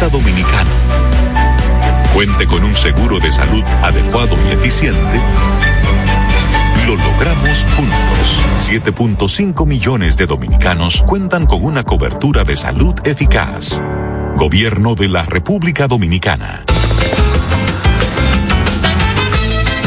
Cada dominicano cuente con un seguro de salud adecuado y eficiente, lo logramos juntos. 7.5 millones de dominicanos cuentan con una cobertura de salud eficaz. Gobierno de la República Dominicana.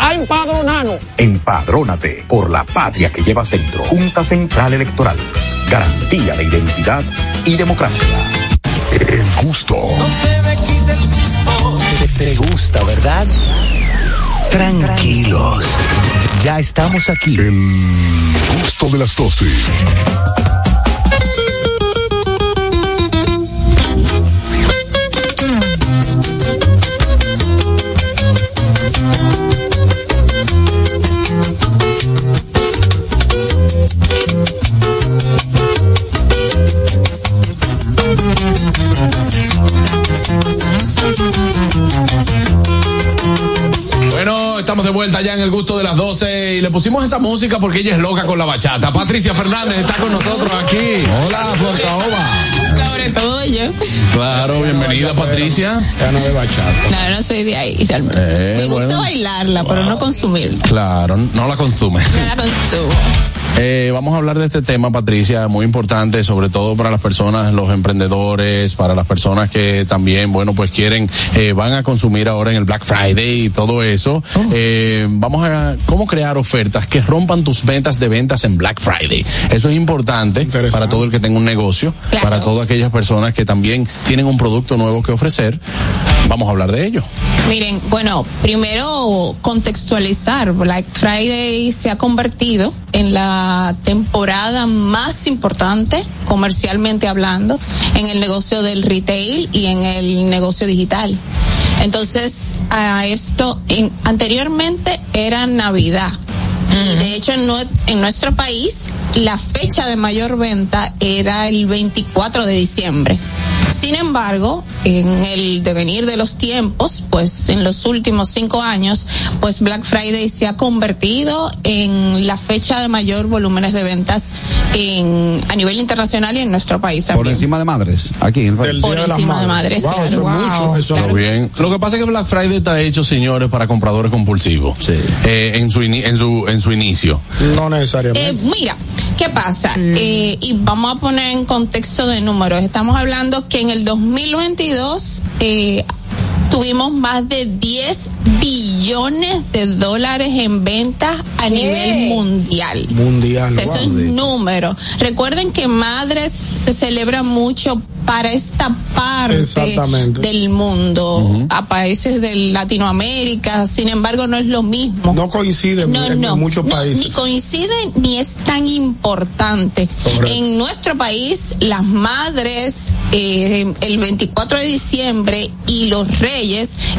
a empadronarnos. Empadrónate por la patria que llevas dentro. Junta Central Electoral. Garantía de identidad y democracia. El gusto. Te, te gusta, ¿verdad? Tranquilos. Ya estamos aquí. El gusto de las 12. Le pusimos esa música porque ella es loca con la bachata. Patricia Fernández está con nosotros aquí. Hola, Caoba. Sobre todo yo. Claro, bienvenida, Patricia. Ya no de bachata. No, no soy de ahí realmente. Eh, Me gusta bueno. bailarla, pero no consumirla. Claro, no la consume. No la consumo. Eh, vamos a hablar de este tema, Patricia, muy importante, sobre todo para las personas, los emprendedores, para las personas que también, bueno, pues quieren, eh, van a consumir ahora en el Black Friday y todo eso. Eh, vamos a, cómo crear ofertas que rompan tus ventas de ventas en Black Friday. Eso es importante para todo el que tenga un negocio, Claro. para todas aquellas personas que también tienen un producto nuevo que ofrecer. Vamos a hablar de ello. Miren, bueno, primero contextualizar. Black Friday se ha convertido en la temporada más importante, comercialmente hablando, en el negocio del retail y en el negocio digital. Entonces, a esto, en- anteriormente era Navidad. Y de hecho, en nuestro país, la fecha de mayor venta era el 24 de diciembre. Sin embargo, en el devenir de los tiempos, pues en los últimos cinco años, pues Black Friday se ha convertido en la fecha de mayor volúmenes de ventas en, a nivel internacional y en nuestro país Por encima de madres, aquí en el país. Por encima de madres, Wow, claro. eso es mucho, eso Está bien. Lo que pasa es que Black Friday está hecho, señores, para compradores compulsivos. Eh, en su en su en su inicio. No necesariamente. Eh, mira, ¿qué pasa? Eh, y vamos a poner en contexto de números. Estamos hablando que en el 2022 eh, tuvimos más de 10 billones de dólares en ventas a nivel mundial. Mundial. Eso es wow. número. Recuerden que Madres se celebra mucho para esta parte del mundo, a países de Latinoamérica, sin embargo no es lo mismo. No coincide No, en, en no, muchos no, países. ni coincide ni es tan importante. Correcto. En nuestro país, las madres, eh, el 24 de diciembre y los reyes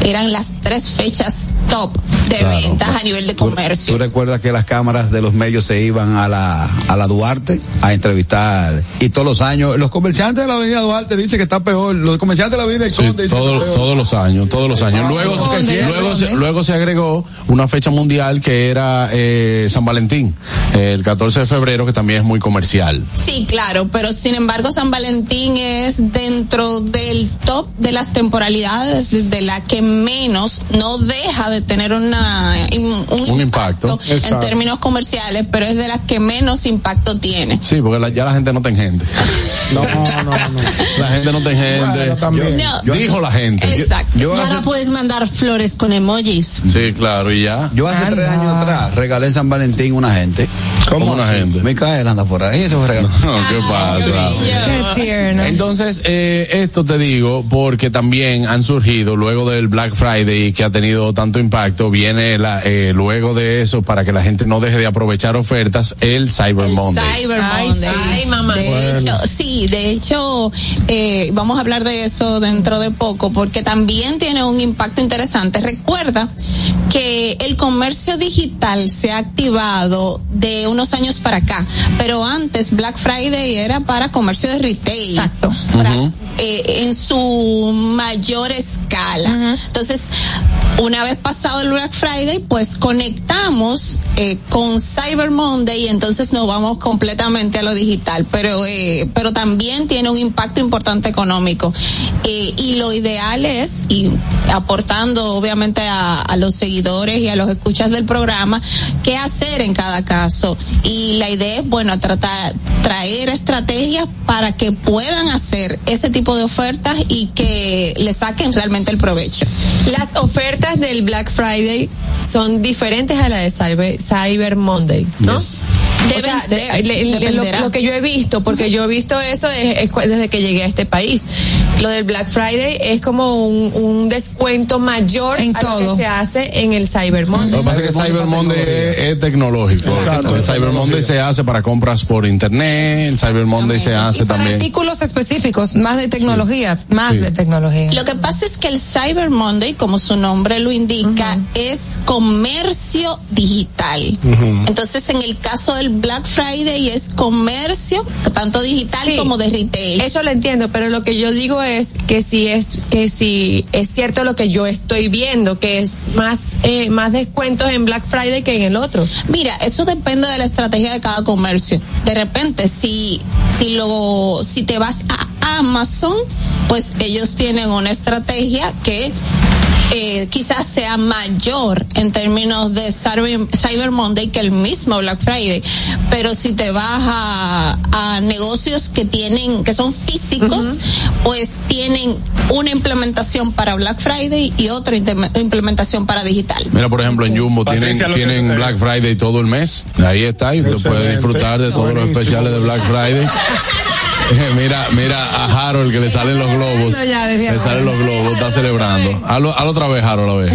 eran las tres fechas top de Claro. ventas a nivel de comercio. ¿Tú recuerdas que las cámaras de los medios se iban a la, a la Duarte a entrevistar? Y todos los años, los comerciantes de la avenida Duarte dicen que está peor. Los comerciantes de la avenida del Sí, Conde dicen que está peor. todos los años, todos los años. Luego, ¿Dónde? luego, se, ¿Dónde? luego se agregó una fecha mundial que era eh, San Valentín, eh, el 14 de febrero, que también es muy comercial. Sí, claro, pero sin embargo San Valentín es dentro del top de las temporalidades de la que menos no deja de tener una un, Un impacto. en Exacto. términos comerciales, pero es de las que menos impacto tiene. Sí, porque la- ya la gente no en gente. No, no, no. La gente no en gente. Bueno, también. No. Dijo la gente. Exacto. Yo Ahora hace, puedes mandar flores con emojis. Sí, claro, y ya. yo hace tres años atrás regalé en San Valentín una gente. Como una gente. Micael anda por ahí, ese fue regalo. No, ¿Qué pasa? Qué tierno. Entonces, eh, esto te digo porque también han surgido luego del Black Friday que ha tenido tanto impacto, viene la, eh, luego de eso para que la gente no deje de aprovechar ofertas, el Cyber Monday. Cyber Ay, Monday. sí. Ay, mamá. De Bueno. hecho, sí, de hecho, eh, vamos a hablar de eso dentro de poco, porque también tiene un impacto interesante. Recuerda que el comercio digital se ha activado de unos años para acá, pero antes Black Friday era para comercio de retail. Exacto. Para- eh, en su mayor escala. Entonces, una vez pasado el Black Friday, pues conectamos eh, con Cyber Monday y entonces nos vamos completamente a lo digital, pero eh, pero también tiene un impacto importante económico. Eh, y lo ideal es y aportando obviamente a, a los seguidores y a los escuchas del programa qué hacer en cada caso. Y la idea es bueno tratar traer estrategias para que puedan hacer ese tipo de ofertas y que le saquen realmente el provecho. Las ofertas del Black Friday son diferentes a la de Cyber, Cyber Monday, ¿no? Deben O sea, ser, de- le- le- lo, lo que yo he visto, porque yo he visto eso es cu- desde que llegué a este país. Lo del Black Friday es como un, un descuento mayor En a lo todo. que se hace en el Cyber Lo Monday. que pasa es que Cyber Monday es, es tecnológico. Exacto. El Cyber Monday se hace para compras por internet, el Cyber Monday se hace Y para también. artículos específicos, más de tecnología, más Sí. de tecnología. Lo que pasa es que el Cyber Monday, como su nombre lo indica, es comercio digital. Entonces, en el caso del Black Friday es comercio, tanto digital Sí. como de retail. Eso lo entiendo, pero lo que yo digo es es que si es que si es cierto lo que yo estoy viendo, que es más eh, más descuentos en Black Friday que en el otro. Mira, eso depende de la estrategia de cada comercio. De repente, si si lo si te vas a Amazon, pues ellos tienen una estrategia que eh, quizás sea mayor en términos de Cyber, Monday que el mismo Black Friday. Pero si te vas a, a negocios que tienen, que son físicos, pues tienen una implementación para Black Friday y otra implementación para digital. Mira, por ejemplo, en Jumbo tienen, Patricia, Black Friday todo el mes. Ahí está, y usted puede disfrutar de todos los especiales de Black Friday. Mira, mira a Harold que le salen los globos. Ya, le salen los globos, está celebrando. Hazlo, hazlo otra vez, Harold, a ver.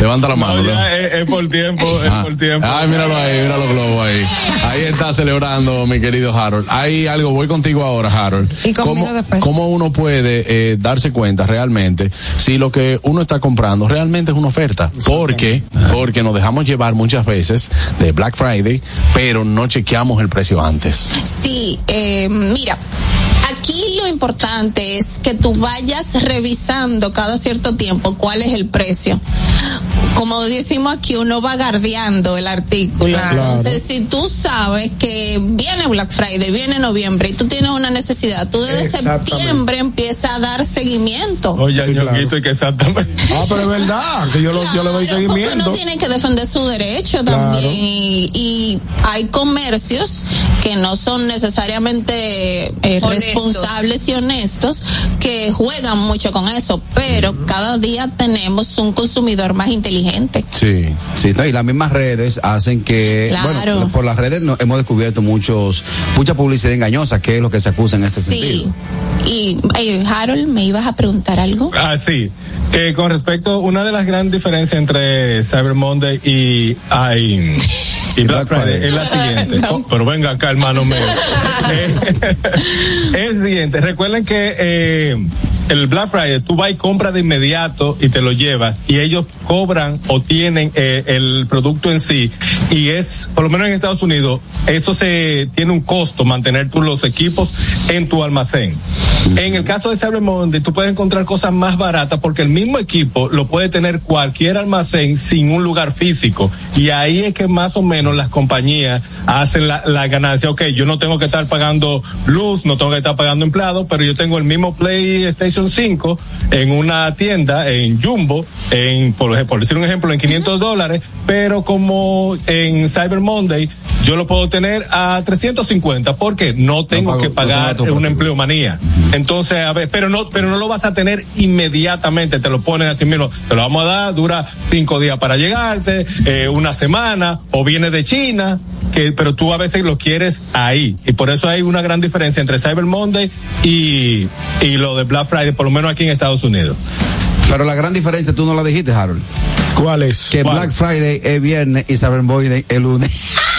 Levanta la mano. ¿no? es, es por tiempo, es Ah. por tiempo. Ay, míralo ahí, mira los globos ahí. Ahí está celebrando, mi querido Harold. Hay algo, voy contigo ahora, Harold. Y conmigo ¿Cómo, después. cómo uno puede eh, darse cuenta realmente si lo que uno está comprando realmente es una oferta? Porque, porque nos dejamos llevar muchas veces de Black Friday, pero no chequeamos el precio antes. Sí, eh, mira, aquí lo importante es que tú vayas revisando cada cierto tiempo cuál es el precio. Como decimos aquí, uno va guardiando el artículo. Claro. Entonces, si tú sabes que viene Black Friday, viene noviembre y tú tienes una necesidad, tú desde septiembre empiezas a dar seguimiento. Oye, ñoquito, y que exactamente. Ah, pero es verdad, que yo, lo, yo le doy seguimiento. uno tiene que defender su derecho Claro. también y, y hay comercios que no son necesariamente eh, Honestos. Responsables y honestos que juegan mucho con eso, pero cada día tenemos un consumidor más inteligente. Sí. Sí, y las mismas redes hacen que, Claro. bueno, por las redes no- hemos descubierto muchos, mucha publicidad engañosa, que es lo que se acusa en este Sí. sentido. Y eh, Harold, ¿me ibas a preguntar algo? Ah, sí. Que con respecto, una de las grandes diferencias entre Cyber Monday y, ay, y Black Friday es la siguiente. Oh, pero venga acá, hermano mío. Eh, es siguiente. Recuerden que eh, el Black Friday tú vas y compras de inmediato y te lo llevas y ellos cobran o tienen eh, el producto en sí y es, por lo menos en Estados Unidos, eso se tiene un costo mantener tú los equipos en tu almacén. En el caso de Cyber Monday, tú puedes encontrar cosas más baratas porque el mismo equipo lo puede tener cualquier almacén sin un lugar físico. Y ahí es que más o menos las compañías hacen la, la ganancia. Ok, yo no tengo que estar pagando luz, no tengo que estar pagando empleados, pero yo tengo el mismo PlayStation 5 en una tienda, en Jumbo, en, por, por decir un ejemplo, en 500 dólares, pero como en Cyber Monday, yo lo puedo tener a 350 porque no tengo pago- que no pagar tengo una empleomanía. Entonces, a ver, pero no, pero no lo vas a tener inmediatamente, te lo ponen así mismo, te lo vamos a dar, dura cinco días para llegarte, eh, una semana, o viene de China, que, pero tú a veces lo quieres ahí. Y por eso hay una gran diferencia entre Cyber Monday y, y lo de Black Friday, por lo menos aquí en Estados Unidos. Pero la gran diferencia, tú no la dijiste, Harold. ¿Cuál es? Que ¿Cuál? Black Friday es viernes y Cyber Monday es lunes.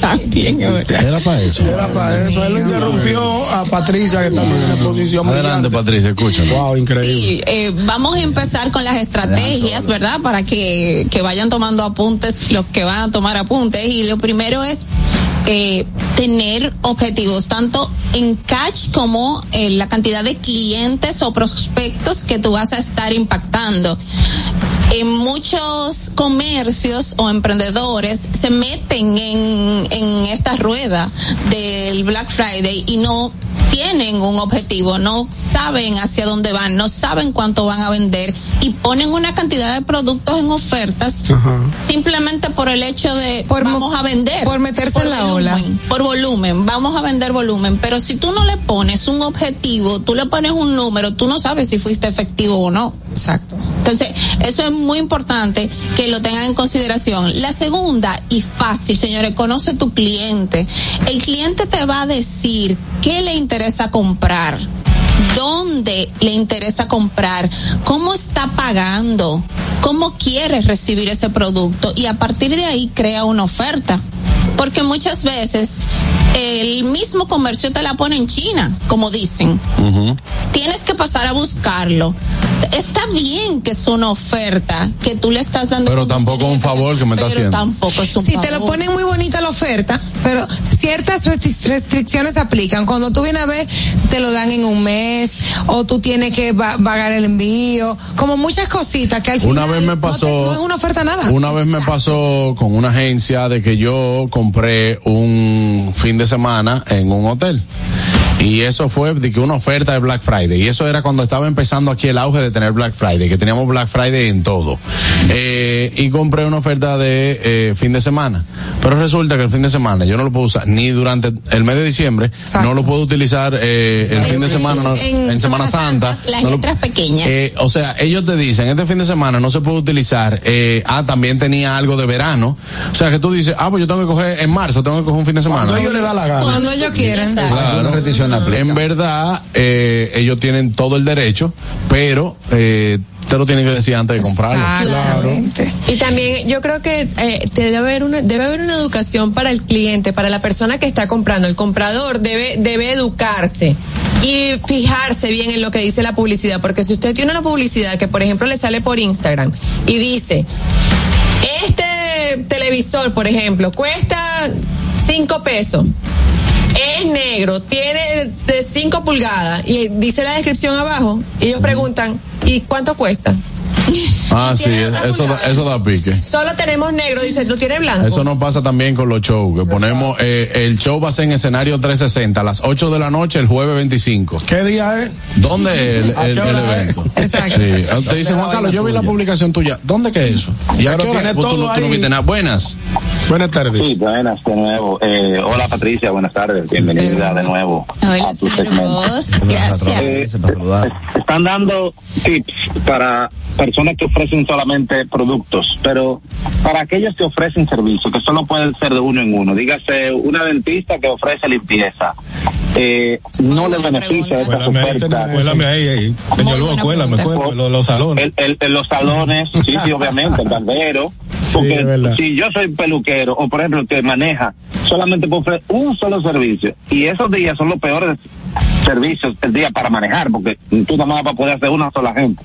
También, Era para eso. Era para eso. Él interrumpió a Patricia que está haciendo una exposición Adelante, brillante. Patricia, escúchame. Wow, increíble. Y, eh, vamos a empezar con las estrategias, ¿verdad? Para que, que vayan tomando apuntes, los que van a tomar apuntes. Y lo primero es eh, tener objetivos, tanto en cash como en la cantidad de clientes o prospectos que tú vas a estar impactando. En muchos comercios o emprendedores se meten en, en esta rueda del Black Friday y no tienen un objetivo, no saben hacia dónde van, no saben cuánto van a vender y ponen una cantidad de productos en ofertas simplemente por el hecho de vamos a vender. por meterse en la ola. Por volumen, vamos a vender volumen. Pero si tú no le pones un objetivo, tú le pones un número, tú no sabes si fuiste efectivo o no. Exacto. Entonces, eso es muy importante que lo tengan en consideración. La segunda, y fácil, señores, conoce tu cliente. El cliente te va a decir qué le interesa comprar dónde le interesa comprar, cómo está pagando, cómo quiere recibir ese producto y a partir de ahí crea una oferta. Porque muchas veces el mismo comercio te la pone en China, como dicen. Tienes que pasar a buscarlo. Está bien que es una oferta que tú le estás dando. Pero tampoco un favor que me está pero haciendo. tampoco es un Si favor. te lo ponen muy bonita la oferta, pero ciertas restri- restricciones aplican. Cuando tú vienes a ver, te lo dan en un mes, o tú tienes que pagar el envío, como muchas cositas que al final Una vez me pasó. no, te- no es una oferta nada. Una vez me pasó con una agencia de que yo compré un fin de semana en un hotel. Y eso fue de que una oferta de Black Friday. Y eso era cuando estaba empezando aquí el auge de tener Black Friday, que teníamos Black Friday en todo. Eh, y compré una oferta de eh, fin de semana. Pero resulta que el fin de semana yo no lo puedo usar ni durante el mes de diciembre, no lo puedo utilizar eh, el fin de semana, no- en en, Semana Santa. Las no lo- letras pequeñas. eh, o sea, ellos te dicen, este fin de semana no se puede utilizar, eh, ah, también tenía algo de verano. O sea, que tú dices, ah, pues yo tengo que coger en marzo, tengo que coger un fin de semana. Cuando ellos le da la gana. Cuando ellos quieran. Claro. En verdad, eh, ellos tienen todo el derecho, pero eh, te lo tienen que decir antes de comprarlo. Exactamente. Y también yo creo que eh, te debe haber una debe haber una educación para el cliente, para la persona que está comprando. El comprador debe debe educarse y fijarse bien en lo que dice la publicidad, porque si usted tiene una publicidad que por ejemplo le sale por Instagram y dice este televisor, por ejemplo, cuesta cinco pesos. Es negro, tiene de 5 pulgadas y dice la descripción abajo. Y ellos preguntan, ¿y cuánto cuesta? Ah, sí, eso, da- eso da pique. Solo tenemos negro, dice, ¿lo tiene blanco? Eso no pasa también con los shows, que ponemos, eh, el show va a ser en escenario 360 a las 8 de la noche el jueves 25. ¿Qué día es? ¿Dónde es el, ¿A el- el evento? Exacto. Sí. Te dice Juan Carlos, yo vi la publicación tuya. ¿Dónde que es eso? ¿Y a Pero qué hora? tiene Pues tú, todo no- tú no ahí. viste nada. Buenas. Buenas tardes. Sí, buenas de nuevo. Eh, hola Patricia, buenas tardes. Bienvenida de nuevo. Hola, a tu segmento. Gracias. Eh, están dando tips para personas que ofrecen solamente productos, pero para aquellos que ofrecen servicios, que solo pueden ser de uno en uno, dígase una dentista que ofrece limpieza, eh, no le beneficia ahí, ofertas. cuélame ahí, ahí. Señor Vos, cuélame, cuélame, los, los salones. El- el- los salones, sí, sí, obviamente, el barbero. Porque si yo soy peluquero, o por ejemplo, el que maneja, solamente puedo ofrecer un solo servicio. Y esos días son los peores servicios del día para manejar, porque tú nada más vas a poder hacer una sola gente.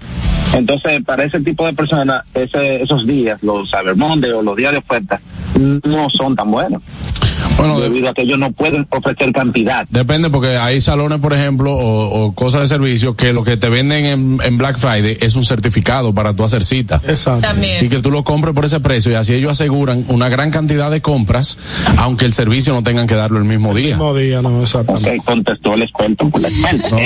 Entonces, para ese tipo de personas, esos días, los Cyber o los días de oferta, no son tan buenos. Debido a que ellos no pueden ofrecer cantidad. Depende porque hay salones, por ejemplo, o, o cosas de servicio que lo que te venden en, en Black Friday es un certificado para tú hacer cita. Exacto. También. Y que tú lo compres por ese precio y así ellos aseguran una gran cantidad de compras, aunque el servicio no tengan que darlo el mismo día. mismo día, no, exactamente. Ok, contestó el experto por la experta.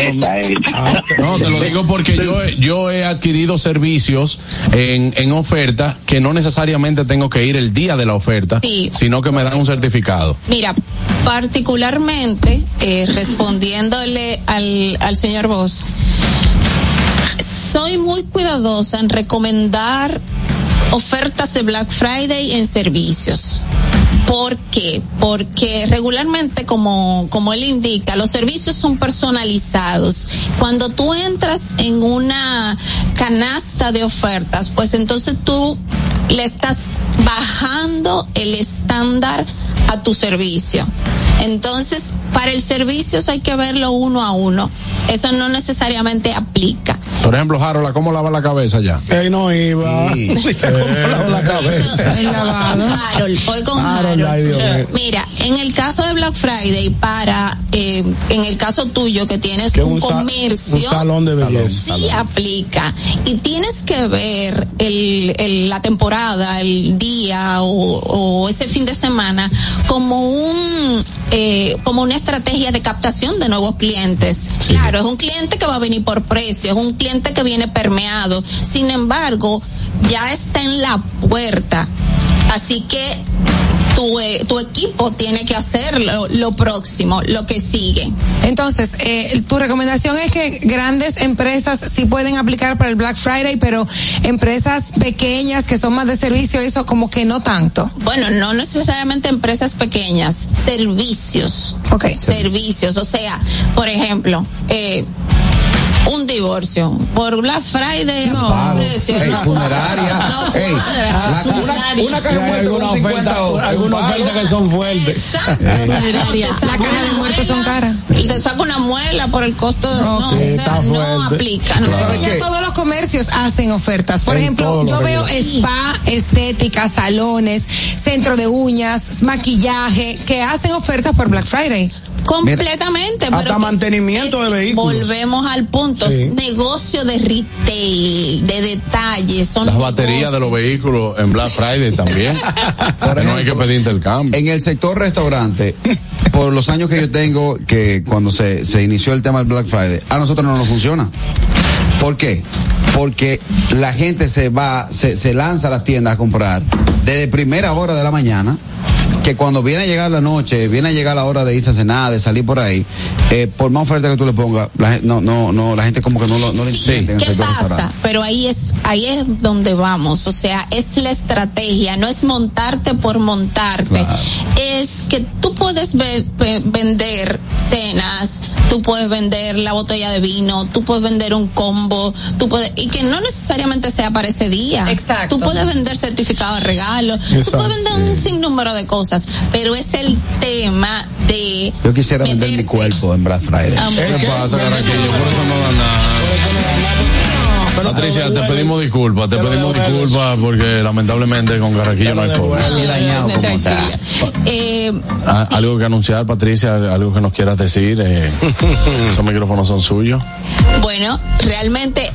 No, te lo digo porque yo, he- yo he adquirido servicios en, en oferta que no necesariamente tengo que ir el día de la oferta, Sí. sino que me dan un certificado. Mira, particularmente, eh, respondiéndole al, al señor Vos, soy muy cuidadosa en recomendar ofertas de Black Friday en servicios. ¿Por qué? Porque regularmente, como, como él indica, los servicios son personalizados. Cuando tú entras en una canasta de ofertas, pues entonces tú le estás bajando el estándar a tu servicio. Entonces, para el servicio eso hay que verlo uno a uno. Eso no necesariamente aplica. Por ejemplo, Harold, ¿cómo lava la cabeza ya? Él no iba. ¿Cómo lavo la cabeza? El lavado. Harold, voy con Harold, Harold. ay, Dios mío. Mira, en el caso de Black Friday, para, eh, en el caso tuyo que tienes Que un, comercio, un salón de belleza. sí aplica. Y tienes que ver el, el- la temporada, el día o, o ese fin de semana como un, eh, como una estrategia de captación de nuevos clientes. Claro, es un cliente que va a venir por precio, es un cliente que viene permeado. Sin embargo, ya está en la puerta. Así que tu, eh, tu equipo tiene que hacer lo, lo próximo, lo que sigue. Entonces, eh, tu recomendación es que grandes empresas sí pueden aplicar para el Black Friday, pero empresas pequeñas que son más de servicio, eso como que no tanto. Bueno, no necesariamente empresas pequeñas, servicios. Ok. Servicios, o sea, por ejemplo, eh, un divorcio. Por Black Friday, no, precio, Ey, no funeraria. No la- una, una caja de muertos con 50 dólares. Algunas ofertas que son fuertes. Funeraria. La caja de muertos son caras. Y te saca una muela por el costo de. No, sí, o sea, está no aplica. No. Claro. Ya todos los comercios hacen ofertas. Por En ejemplo, yo veo spa, estética, salones, centro de uñas, maquillaje, que hacen ofertas por Black Friday. Completamente. Hasta mantenimiento de vehículos. Volvemos al punto. Sí. Negocio de retail, de detalles. Son Las baterías de los vehículos en Black Friday también. Pero no hay que pedir intercambio. En el sector restaurante, por los años que yo tengo, que cuando se, se inició el tema del Black Friday, a nosotros no nos funciona. ¿Por qué? Porque la gente se va, se, se lanza a las tiendas a comprar desde primera hora de la mañana, que cuando viene a llegar la noche, viene a llegar la hora de irse a cenar, de salir por ahí, eh, por más oferta que tú le pongas, la, no, no, no, la gente como que no lo, no lo entiende ¿Qué pasa? restaurante. Pero ahí es, ahí es donde vamos. O sea, es la estrategia, no es montarte por montarte. Es que tú puedes ve- ve- vender cenas, tú puedes vender la botella de vino, tú puedes vender un combo, tú puedes, y que no necesariamente sea para ese día. Exacto. Tú puedes vender certificado de regalo, tú Exacto. puedes vender un sinnúmero de cosas, pero es el tema de Yo quisiera vender mi meterse- cuerpo en Black Friday. ¿Qué pasa, Carraquillo? Por eso no da nada. Patricia, te pedimos disculpas, te pedimos disculpas porque lamentablemente con Carraquillo no hay forma. Así dañado como está. Eh, Ah, Algo que anunciar, Patricia, algo que nos quieras decir. Eh, esos micrófonos son suyos. Bueno, realmente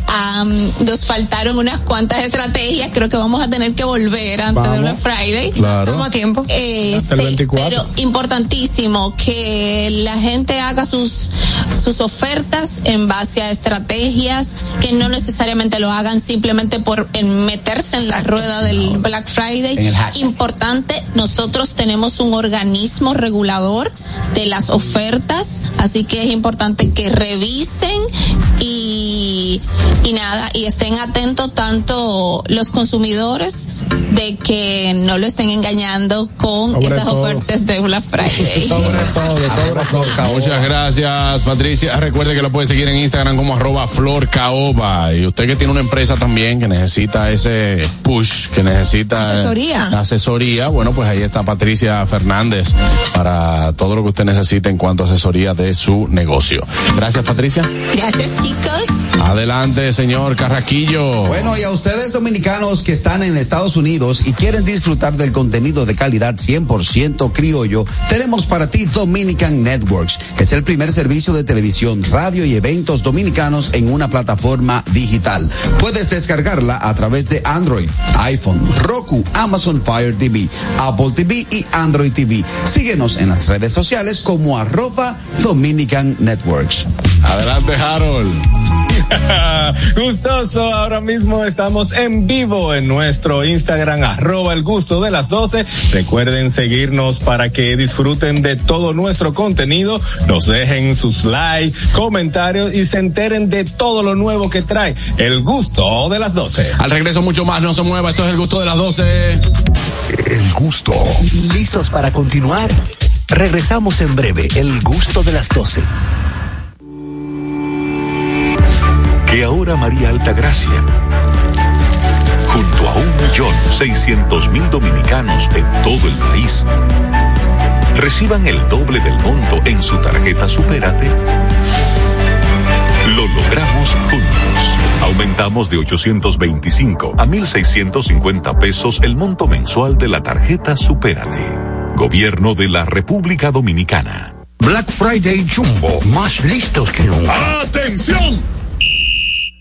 nos faltaron unas cuantas estrategias. Creo que vamos a tener que volver antes de Vamos. Black Friday. Claro. Estamos a tiempo. Este, Hasta el 24. pero importantísimo que la gente haga sus sus ofertas en base a estrategias que no necesariamente lo hagan simplemente por en meterse en la rueda del Black Friday. Importante, nosotros tenemos un organismo regulador de las ofertas, así que es importante que revisen y, y nada, y estén atentos tanto los consumidores de que no lo estén engañando con Sobre esas todo. ofertas de Black Friday. Sobre todo, sobre todo. Muchas gracias, Patricia. Recuerde que lo puede seguir en Instagram como arroba Flor Caoba. Y usted que tiene una empresa también que necesita ese push, que necesita Asesoría. asesoría, bueno, pues ahí está Patricia Fernández para todo lo que usted necesite en cuanto a asesoría de su negocio. Gracias, Patricia. Gracias chicos. Adelante, señor Carraquillo. Bueno, y a ustedes dominicanos que están en Estados Unidos y quieren disfrutar del contenido de calidad 100% criollo, tenemos para ti Dominican Networks. Es el primer servicio de televisión, radio y eventos dominicanos en una plataforma digital. Puedes descargarla a través de Android, iPhone, Roku, Amazon Fire TV, Apple TV y Android TV. Síguenos en las redes sociales como arroba Dominican Networks. Adelante, Harold. Gustoso, ahora mismo estamos en vivo en nuestro Instagram, arroba el gusto de las 12. Recuerden seguirnos para que disfruten de todo nuestro contenido, nos dejen sus likes, comentarios y se enteren de todo lo nuevo que trae el gusto de las 12. Al regreso mucho más, no se mueva, esto es el gusto de las 12. El gusto. ¿Listos para continuar? Regresamos en breve, el gusto de las 12. María Altagracia, junto a un millón seiscientos mil dominicanos en todo el país, reciban el doble del monto en su tarjeta Supérate, lo logramos juntos. Aumentamos de 825 a 1.650 pesos el monto mensual de la tarjeta Supérate. Gobierno de la República Dominicana. Black Friday Jumbo, más listos que nunca. ¡Atención!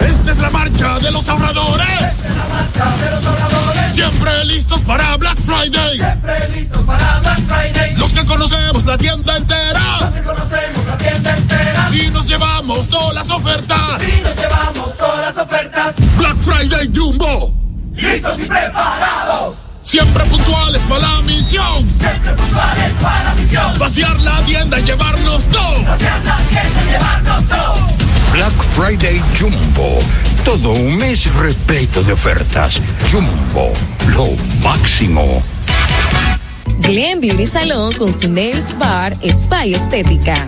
Esta es la marcha de los ahorradores. Esta es la marcha de los ahorradores. Siempre listos para Black Friday. Siempre listos para Black Friday. Los que conocemos la tienda entera. Los que conocemos la tienda entera. Y nos llevamos todas las ofertas. Y nos llevamos todas las ofertas. Black Friday Jumbo. Listos y preparados. Siempre puntuales para la misión. Siempre puntuales para la misión. Vaciar la tienda y llevarnos todo. Vaciar la tienda y llevarnos todo. Black Friday Jumbo. Todo un mes repleto de ofertas. Jumbo, lo máximo. Glen Beauty Salón con su Nails Bar Spa Estética.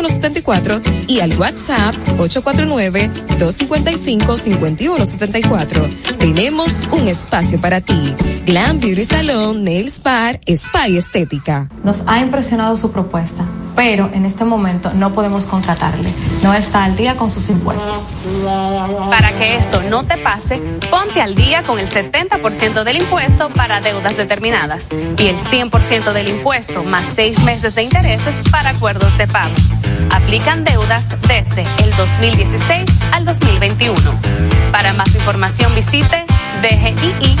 809-333-5174 y al WhatsApp 849-255-5174. Tenemos un espacio para ti. Glam Beauty Salon, Nails Bar, Spa y Estética. Nos ha impresionado su propuesta, pero en este momento no podemos contratarle. No está al día con sus impuestos. Para que esto no te pase, ponte al día con el 70% del impuesto para deudas determinadas y el 100% del impuesto más seis meses de intereses para acuerdos de pago. Aplican deudas desde el 2016 al 2021. Para más información visite dgii.gov.do.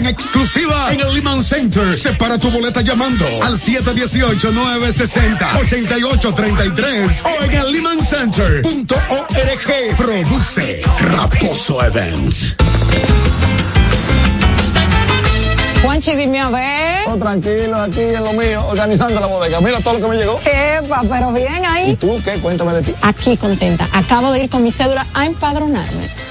en exclusiva en el Lehman Center. Separa tu boleta llamando al 718-960-8833 o en el lehmancenter.org. Produce Raposo Events. Juanchi, dime a ver. Oh, tranquilo, aquí en lo mío, organizando la bodega. Mira todo lo que me llegó. Epa, pero bien ahí. ¿Y tú qué? Cuéntame de ti. Aquí contenta. Acabo de ir con mi cédula a empadronarme.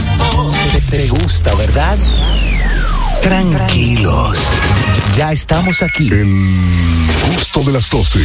te gusta, ¿verdad? Tranquilos. Ya estamos aquí. El gusto de las 12.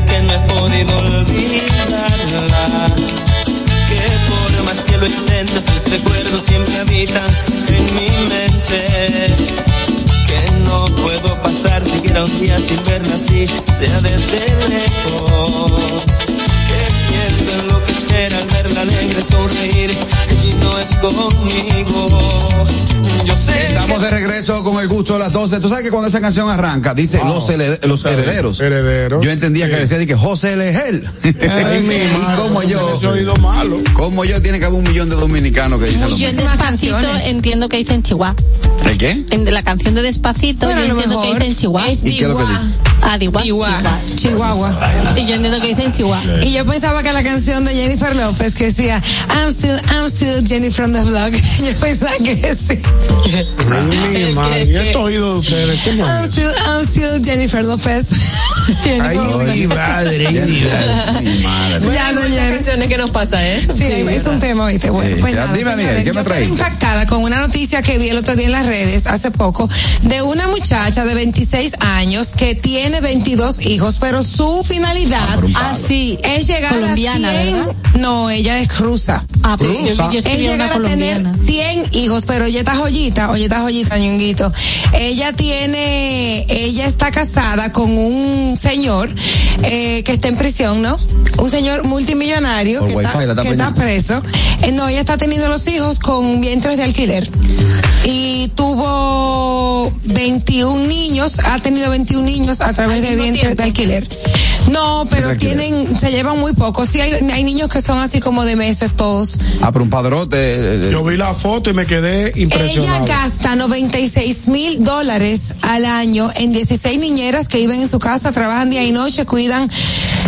Que no he podido olvidarla? Que por más que lo intentes, sus recuerdos siempre habitan en mi mente. Que no puedo pasar siquiera un día sin verla así, sea desde lejos. Al verla alegre sonreír y no es conmigo. Yo sé Estamos de regreso con el gusto de las 12. Tú sabes que cuando esa canción arranca, dice los, hele- los herederos. Herederos. Yo entendía que decía de que José Legel. y como yo. Ese oído malo. Como yo, tiene que haber un millón de dominicanos que dicen Yo en. Despacito entiendo que dicen Chihuahua. ¿El qué? En la canción de Despacito Bueno, yo entiendo que dicen Chihuahua. es ¿Y qué es lo que dice? Ah, Chihuahua. Chihuahua. Chihuahua. Y yo entiendo que dicen Chihuahua. Y yo pensaba que la canción de Jennifer López que decía I'm still, I'm still Jenny from the vlog. Yo pensaba que sí. Ay, mi madre. ¿Y estos oídos de ustedes? ¿Cómo I'm es? still, I'm still Jennifer López. Ay, mi madre. Ya, Hay muchas señores. canciones que nos pasa eso. Sí, es un tema, ¿viste? Bueno, Eh, pues ya, nada, dime, Daniel, ¿qué me traíste? impactada con una noticia que vi el otro día en las redes hace poco de una muchacha de 26 años que tiene 22 hijos, pero su finalidad Ah, sí. es llegar Colombiana, a 100. ¿verdad? No, ella es rusa. Ah, pero yo, yo Es llegar a tener colombiana. 100 hijos, pero ella está joyita, oye, está joyita, ñonguito. Ella tiene, ella está casada con un señor eh, que está en prisión, ¿no? Un señor multimillonario Por que, wifi, está, la está que está preso. Eh, no, ella está teniendo los hijos con vientres de alquiler. Y tuvo 21 niños, ha tenido 21 niños a través de vientres de alquiler. No, pero tienen, se llevan muy poco. Sí, hay, hay niños que son así como de meses todos. Ah, pero un padrote. eh, Yo vi la foto y me quedé Ella impresionado. gasta 96 mil dólares al año en 16 niñeras que viven en su casa, trabajan día y noche, cuidan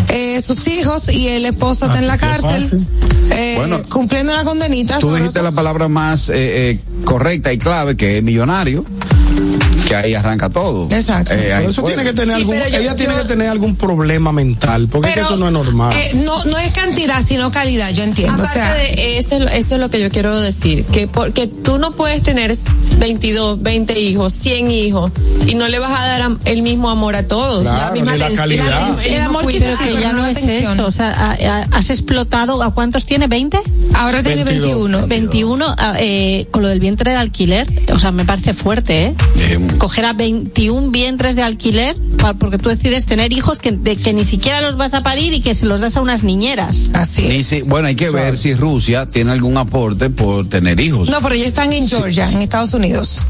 eh, sus hijos y el esposo está en la Así que cárcel, eh, Bueno, cumpliendo una condenita. Tú dijiste eso. la palabra más eh, eh, correcta y clave, que es millonario, que ahí arranca todo. Exacto. Eh, Pero eso puede. tiene que tener Sí, algún, pero yo- ella tiene yo- que tener algún problema mental, porque es que Pero, eso no es normal. eh, no, no es cantidad, sino calidad, yo entiendo. Aparte o sea, de eso, eso es lo que yo quiero decir, que porque tú no puedes tener 22, 20 hijos, 100 hijos y no le vas a dar el mismo amor a todos, la Claro, misma ni la atención, calidad. el El amor cuidado. Pero Sí, que ya no no la es atención. eso. O sea, a- a- has explotado. ¿A cuántos tiene? ¿20? ahora tiene 21. 21 ah, eh, con lo del vientre de alquiler. O sea, me parece fuerte, ¿eh? Eh, Coger a 21 vientres de alquiler pa- porque tú decides tener hijos que, de, que ni siquiera los vas a parir y que se los das a unas niñeras. Así ni es. si- bueno, hay que ver si Rusia tiene algún aporte por tener hijos. No, pero ellos están en Georgia, en Estados Unidos.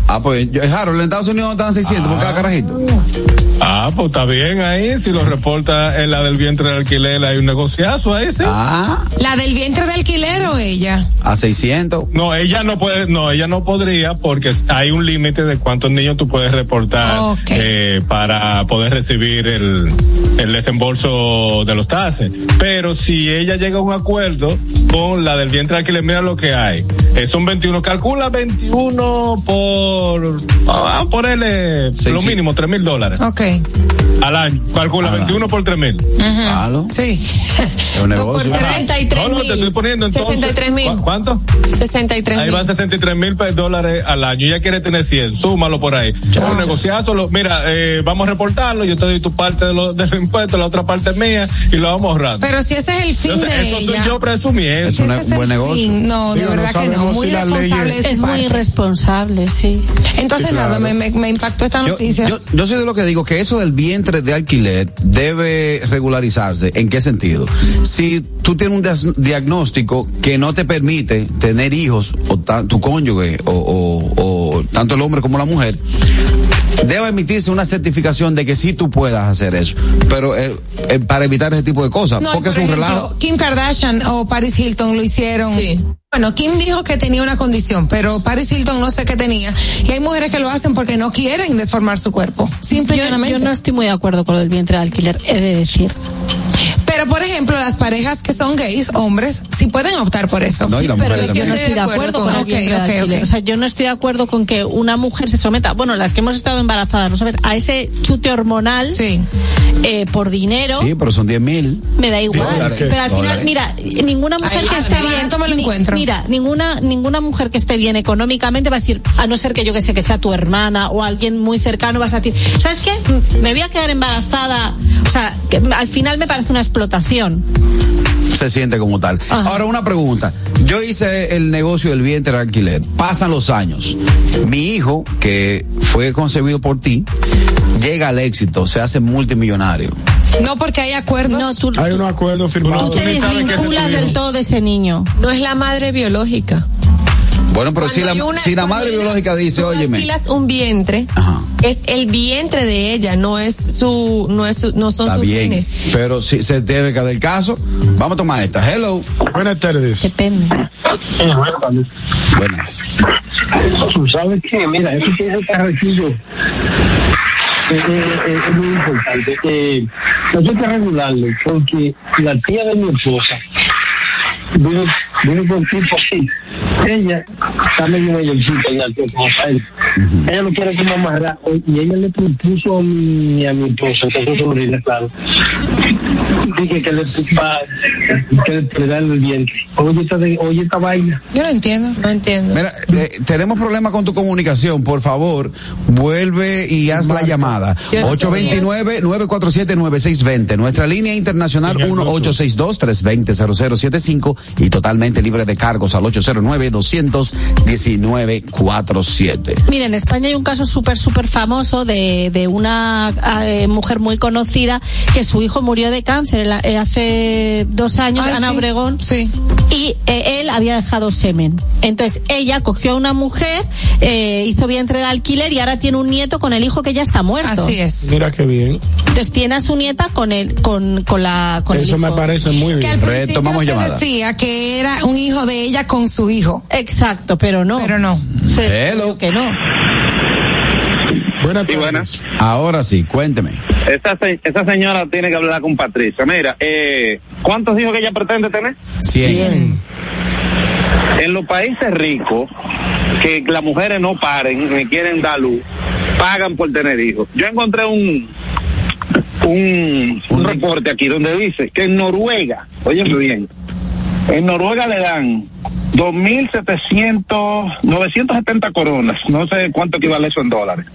Ah, pues, yo- Harold, en Estados Unidos están 600 por cada carajito. Ah, pues está bien ahí. Si lo reporta en la del vientre de alquiler, hay un negociazo ahí, sí. Ah, ¿La del vientre de alquiler o ella? a 600. No, ella no puede, no, ella no podría porque hay un límite de cuántos niños tú puedes reportar eh, para poder recibir el, el desembolso de los tases. Pero si ella llega a un acuerdo con la del vientre de alquiler, mira lo que hay. Eh, son 21, calcula 21 por, ah, ponerle Sí, lo sí. mínimo, 3 mil dólares Ok. al año. Calcula 21 por 3 mil. Claro. Sí. Es un negocio. Por ser- 63 No, no, te estoy poniendo entonces. 63 mil. ¿cu- ¿Cuánto? 63 Ahí mil. van 63 mil dólares al año. Ya quiere tener 100. Súmalo por ahí. Un negociazo. lo- mira, eh, vamos a reportarlo. Yo te doy tu parte de los de los impuestos, la otra parte es mía y lo vamos ahorrando. Pero si ese es el fin Entonces, de eso soy ella. yo presumiendo. Es un ese es buen el negocio. fin. No, de Digo, no verdad que no. Sabemos Muy si las leyes- Es muy irresponsable, sí. Entonces Sí, nada, claro. me, me, me impactó esta Yo, noticia. yo, yo soy de lo que digo que eso del vientre de alquiler debe regularizarse. ¿En qué sentido? Si tú tienes un diagnóstico que no te permite tener hijos, o tu cónyuge, o, o- o tanto el hombre como la mujer, debe emitirse una certificación de que sí tú puedas hacer eso. Pero eh, eh, para evitar ese tipo de cosas, No, porque es por un ejemplo, relajo. Kim Kardashian o Paris Hilton lo hicieron. Sí. Bueno, Kim dijo que tenía una condición, pero Paris Hilton no sé qué tenía. Y hay mujeres que lo hacen porque no quieren deformar su cuerpo. Simple y Yo, yo no estoy muy de acuerdo con lo del vientre de alquiler, he de decir. Pero, por ejemplo, las parejas que son gays, hombres, sí pueden optar por eso. No, y la Pero yo también. no estoy de acuerdo con el. O sea, yo no estoy de acuerdo con que una mujer se someta, bueno, las que hemos estado embarazadas, no someta a ese chute hormonal Sí. eh, por dinero. Sí, pero son 10 mil. Me da igual, Dólares. pero al final, Dólares. mira, ninguna mujer Ay, que esté bien, me lo ni- encuentro. mira, ninguna ninguna mujer que esté bien económicamente va a decir, a no ser que yo que sé que sea tu hermana o alguien muy cercano vas a decir, ¿sabes qué? Me voy a quedar embarazada, o sea, que al final me parece una explotación. se siente como tal. Ahora una pregunta. Yo hice el negocio del vientre de alquiler. Pasan los años. Mi hijo, que fue concebido por ti, llega al éxito, se hace multimillonario. No porque hay acuerdos. No, tú, Hay unos acuerdos firmados. tú te desvinculas del todo de ese niño. No es la madre biológica. Bueno, pero si la, una- si la madre biológica dice, tú óyeme, alquilas un vientre, Ajá. es el vientre de ella, no es su, no es su- no son está sus bien, genes. pero si se que del caso, vamos a tomar esta. Hello. Buenas tardes. Depende. Buenas. Tú sabes que, mira, eso que es el carretillo eh, eh, eh, es muy importante. Eh, hay que regularlo, porque la tía de mi esposa vive, vive con tipo así. Ella está medio mayorcita ya, que como él. Ella no quiere como amarrar, y ella le propuso a mi, a mi esposa, que es su sobrina, claro, dije que le, pa- que le, dan el vientre. Oye, esta, oye, esta vaina. Yo no entiendo. No entiendo. Mira, eh, tenemos problemas con tu comunicación. Por favor, vuelve y haz la llamada. Yo no sé 829-947-9620. Nuestra línea internacional 1-862-320-0075 y totalmente libre de cargos al 809-219-47. Mira, en España hay un caso súper, súper famoso de, de una eh, mujer muy conocida que su hijo murió de cáncer eh, hace dos años, Ah, Ana sí. Obregón, Sí. y eh, él había dejado semen. Entonces ella cogió a una mujer, eh, hizo vientre de alquiler y ahora tiene un nieto con el hijo que ya está muerto. Así es. Mira qué bien. Entonces tiene a su nieta con el, con, con la, con el Eso me parece muy Que al bien. Retomamos se llamada. decía que era un hijo de ella con su hijo. Exacto, pero no. Pero no. Se Hello. que no. Buenas Sí, tardes. buenas. Ahora sí, cuénteme. Esa, esa señora tiene que hablar con Patricia. Mira, eh, ¿cuántos hijos que ella pretende tener? 100. En los países ricos, que las mujeres no paren, ni quieren dar luz, pagan por tener hijos. Yo encontré un un, un reporte aquí donde dice que en Noruega, oye bien, en Noruega le dan 2.700, 970 coronas, no sé cuánto equivale eso en dólares,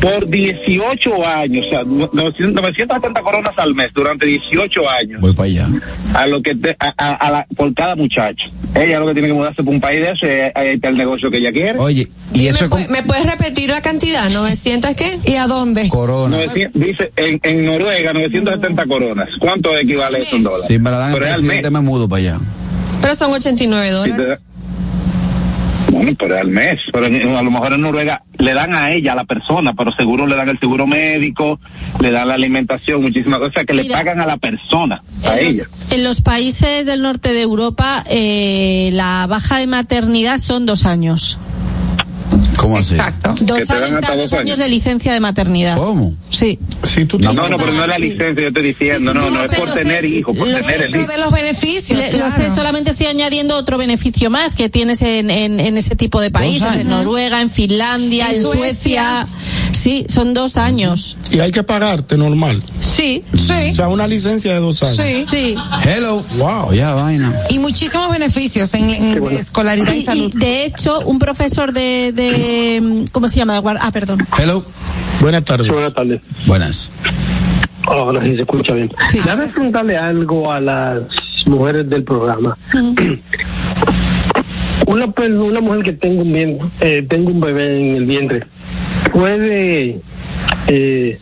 por 18 años, o sea, 900 970 coronas al mes durante 18 años Voy para allá. a lo que te- a, a- a la, por cada muchacho. Ella lo que tiene que mudarse por un país de eso y ahí está el negocio que ella quiere. Oye, y eso ¿Me, es me puedes repetir la cantidad? ¿900 qué? ¿Y a dónde? corona. 900 dice en, en Noruega 970 coronas. ¿Cuánto equivale eso en dólares? Si me la dan Pero presidente, me mudo para allá. Pero son 89 Si dólares. Bueno, pero es al mes. Pero a lo mejor en Noruega le dan a ella, a la persona, pero seguro le dan el seguro médico, le dan la alimentación, muchísimas cosas que le Mira. pagan a la persona, a En ella. los, en los países del norte de Europa, eh, la baja de maternidad son dos años. ¿Cómo así? Exacto. Que Dos te dan años, hasta dos años de licencia de maternidad. ¿Cómo? Sí. Si tú No, tienes- no, pero no es la Sí. licencia, yo estoy diciendo, Sí, sí, no, sí, no lo es por lo tener sé. hijos, por Lo tener el Dentro hijo. de los beneficios. Le- Lo claro. sé, solamente estoy añadiendo otro beneficio más que tienes en, en, en ese tipo de países, en Noruega, en Finlandia, En en, Suecia. Suecia. Sí, son dos años. Y hay que pagarte normal. Sí, Sí. O sea, una licencia de dos años. Sí. sí. Hello. Wow. Ya, vaina. Y muchísimos beneficios en, en escolaridad y, Y, y, salud. de hecho, un profesor de, de ¿cómo se llama? De Ah, perdón. Hello. Buenas tardes. Buenas tardes. Buenas. Ahora sí se escucha bien. Sí. Déjame preguntarle algo a las mujeres del programa. una, per- una mujer que tenga un, bien, eh, tenga un bebé en el vientre puede eh,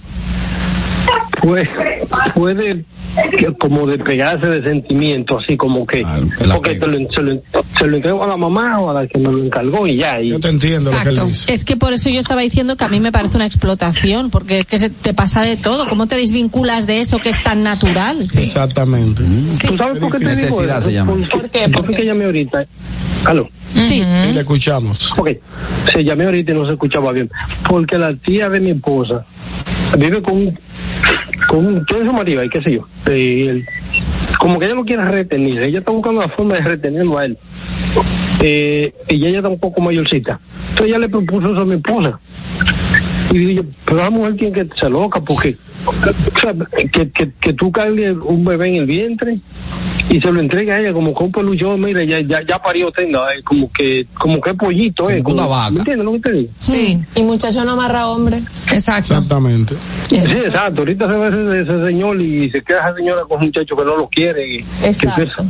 puede, puede que como despegarse de sentimientos así como que Claro, porque te lo, se, lo, se lo entrego a la mamá o a la que me lo encargó y ya y Yo te entiendo lo que Exacto. él dice. Es que por eso yo estaba diciendo que a mí me parece una explotación, porque es que se te pasa de todo. ¿Cómo te desvinculas de eso que es tan natural? Exactamente. ¿Tú sabes por qué te digo eso? se llama. ¿Por qué? Porque que llamé ahorita. ¿Aló? Sí. Sí, le escuchamos. Ok, se llamé ahorita y no se escuchaba bien. Porque la tía de mi esposa vive con, con un, marido y qué sé yo. como que ella no quiere retener, ella está buscando la forma de retenerlo a él. Eh, y ella está un poco mayorcita. Entonces ella le propuso eso a mi esposa. Y digo yo, pero la mujer tiene que ser loca porque o sea, que, que, que tú cargues un bebé en el vientre y se lo entrega a ella como que un peluchón, mira, ya, ya, ya parió tenga, eh, como que, como que pollito, eh, Como una como- vaca. ¿me ¿Entiendes lo que te digo? Sí, Y muchacho no amarra hombre. exacto. Exactamente. Sí, exacto. Ahorita se ve ese, ese señor y se queda esa señora con un muchacho que no lo quiere. Exacto.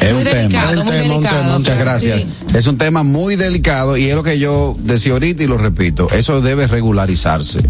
Es Muy un tema. delicado, Un tema, un tema, Muchas gracias. Sí. Es un tema muy delicado y es lo que yo decía ahorita y lo repito, eso debe regularizarse,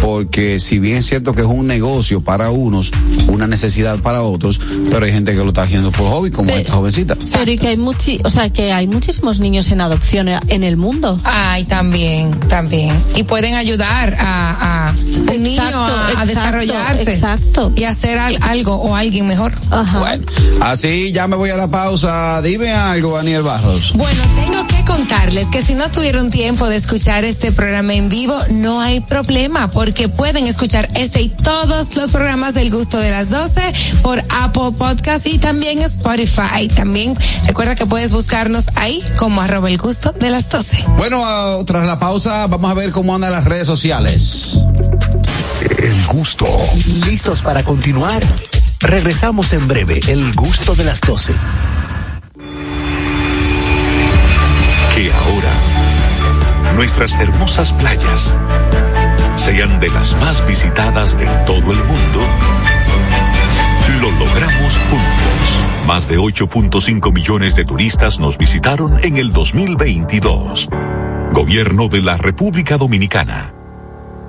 porque si bien es cierto que es un negocio para unos, una necesidad para otros, pero hay gente que lo está haciendo por hobby, como Sí. esta jovencita. Pero y que hay muchi, o sea, que hay muchísimos niños en adopción en el mundo. Ay, también, también. Y pueden ayudar a, a un niño a, desarrollarse. exacto. Y hacer al- algo o alguien mejor. Ajá. Bueno, así ya me voy a la pausa. Dime algo, Daniel Barros. Bueno, tengo que contarles que si no tuvieron tiempo de escuchar este programa en vivo, no hay problema, porque pueden escuchar este y todos los programas del gusto de las 12 por Apple Podcast y también Spotify. También recuerda que puedes buscarnos ahí como arroba el gusto de las 12. Bueno, ah, tras la pausa vamos a ver cómo andan las redes sociales. El gusto. ¿Listos para continuar? Regresamos en breve. El gusto de las 12. Que ahora nuestras hermosas playas sean de las más visitadas de todo el mundo. Lo logramos juntos. Más de 8.5 millones de turistas nos visitaron en el 2022. Gobierno de la República Dominicana.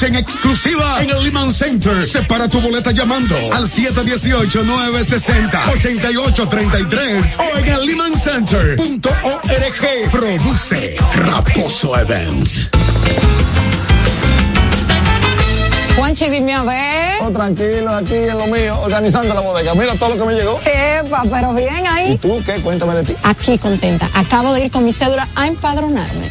en exclusiva en el Lehman Center. Separa tu boleta llamando al 718-960-8833 o en el lehmancenter.org. Produce Raposo Events. Juanchi, dime a ver. Oh, tranquilo, aquí en lo mío, organizando la bodega. Mira todo lo que me llegó. Epa, pero bien ahí. ¿Y tú qué? Cuéntame de ti. Aquí contenta. Acabo de ir con mi cédula a empadronarme.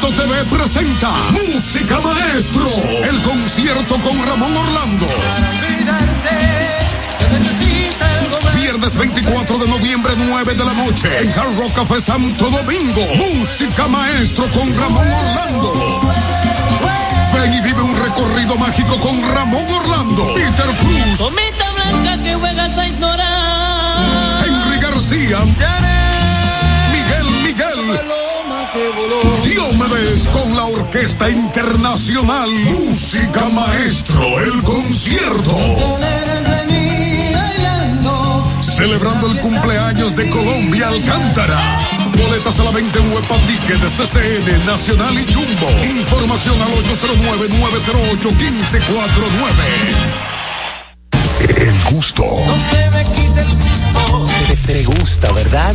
Tanto TV presenta Música Maestro, el concierto con Ramón Orlando. Viernes 24 de noviembre, 9 de la noche, en Hard Rock Café Santo Domingo. Música Maestro con Ramón Orlando. Ven y vive un recorrido mágico con Ramón Orlando, Peter Cruz, Comita blanca que juegas a ignorar. Henry García, Miguel Miguel. Diomedes con la Orquesta Internacional Música Maestro, el concierto. Celebrando el cumpleaños de Colombia Alcántara. Boletas a la venta en Huepa Ticket de CCN, Nacional y Jumbo. Información al 809-908-1549. El gusto. Te, te gusta, ¿verdad?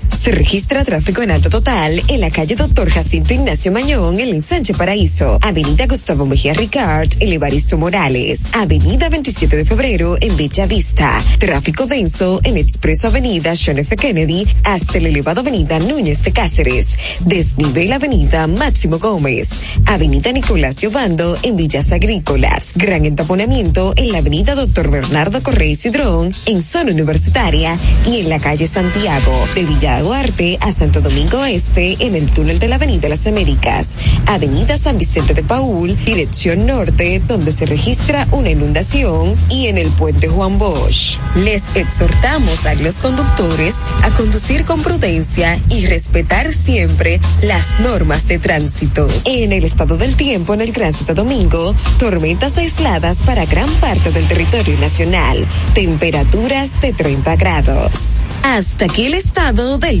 Se registra tráfico en alto total en la calle Doctor Jacinto Ignacio Mañón, en el ensanche Paraíso, Avenida Gustavo Mejía Ricard, en Evaristo Morales, Avenida 27 de Febrero, en Bella Vista. Tráfico denso en Expreso Avenida John F. Kennedy hasta el elevado Avenida Núñez de Cáceres. Desnivel Avenida Máximo Gómez. Avenida Nicolás Giovando en Villas Agrícolas. Gran entaponamiento en la Avenida Doctor Bernardo Correa Cidrón, en zona universitaria y en la calle Santiago de Villa Duarte a Santo Domingo Este en el túnel de la Avenida Las Américas. Avenida San Vicente de Paul, dirección norte, donde se registra una inundación y en el puente Juan Bosch. Les exhortamos a los conductores a conducir con prudencia y respetar siempre las normas de tránsito. En el estado del tiempo en el Gran Santo Domingo, tormentas aisladas para gran parte del territorio nacional. Temperaturas de 30 grados. Hasta aquí el estado del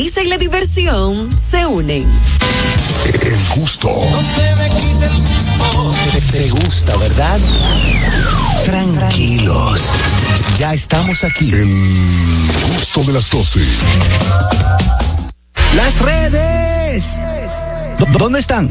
risa y la diversión se unen. El gusto. Te, te gusta, ¿verdad? Tranquilos. Ya estamos aquí. El gusto de las 12. Las redes. ¿Dó- ¿Dónde están?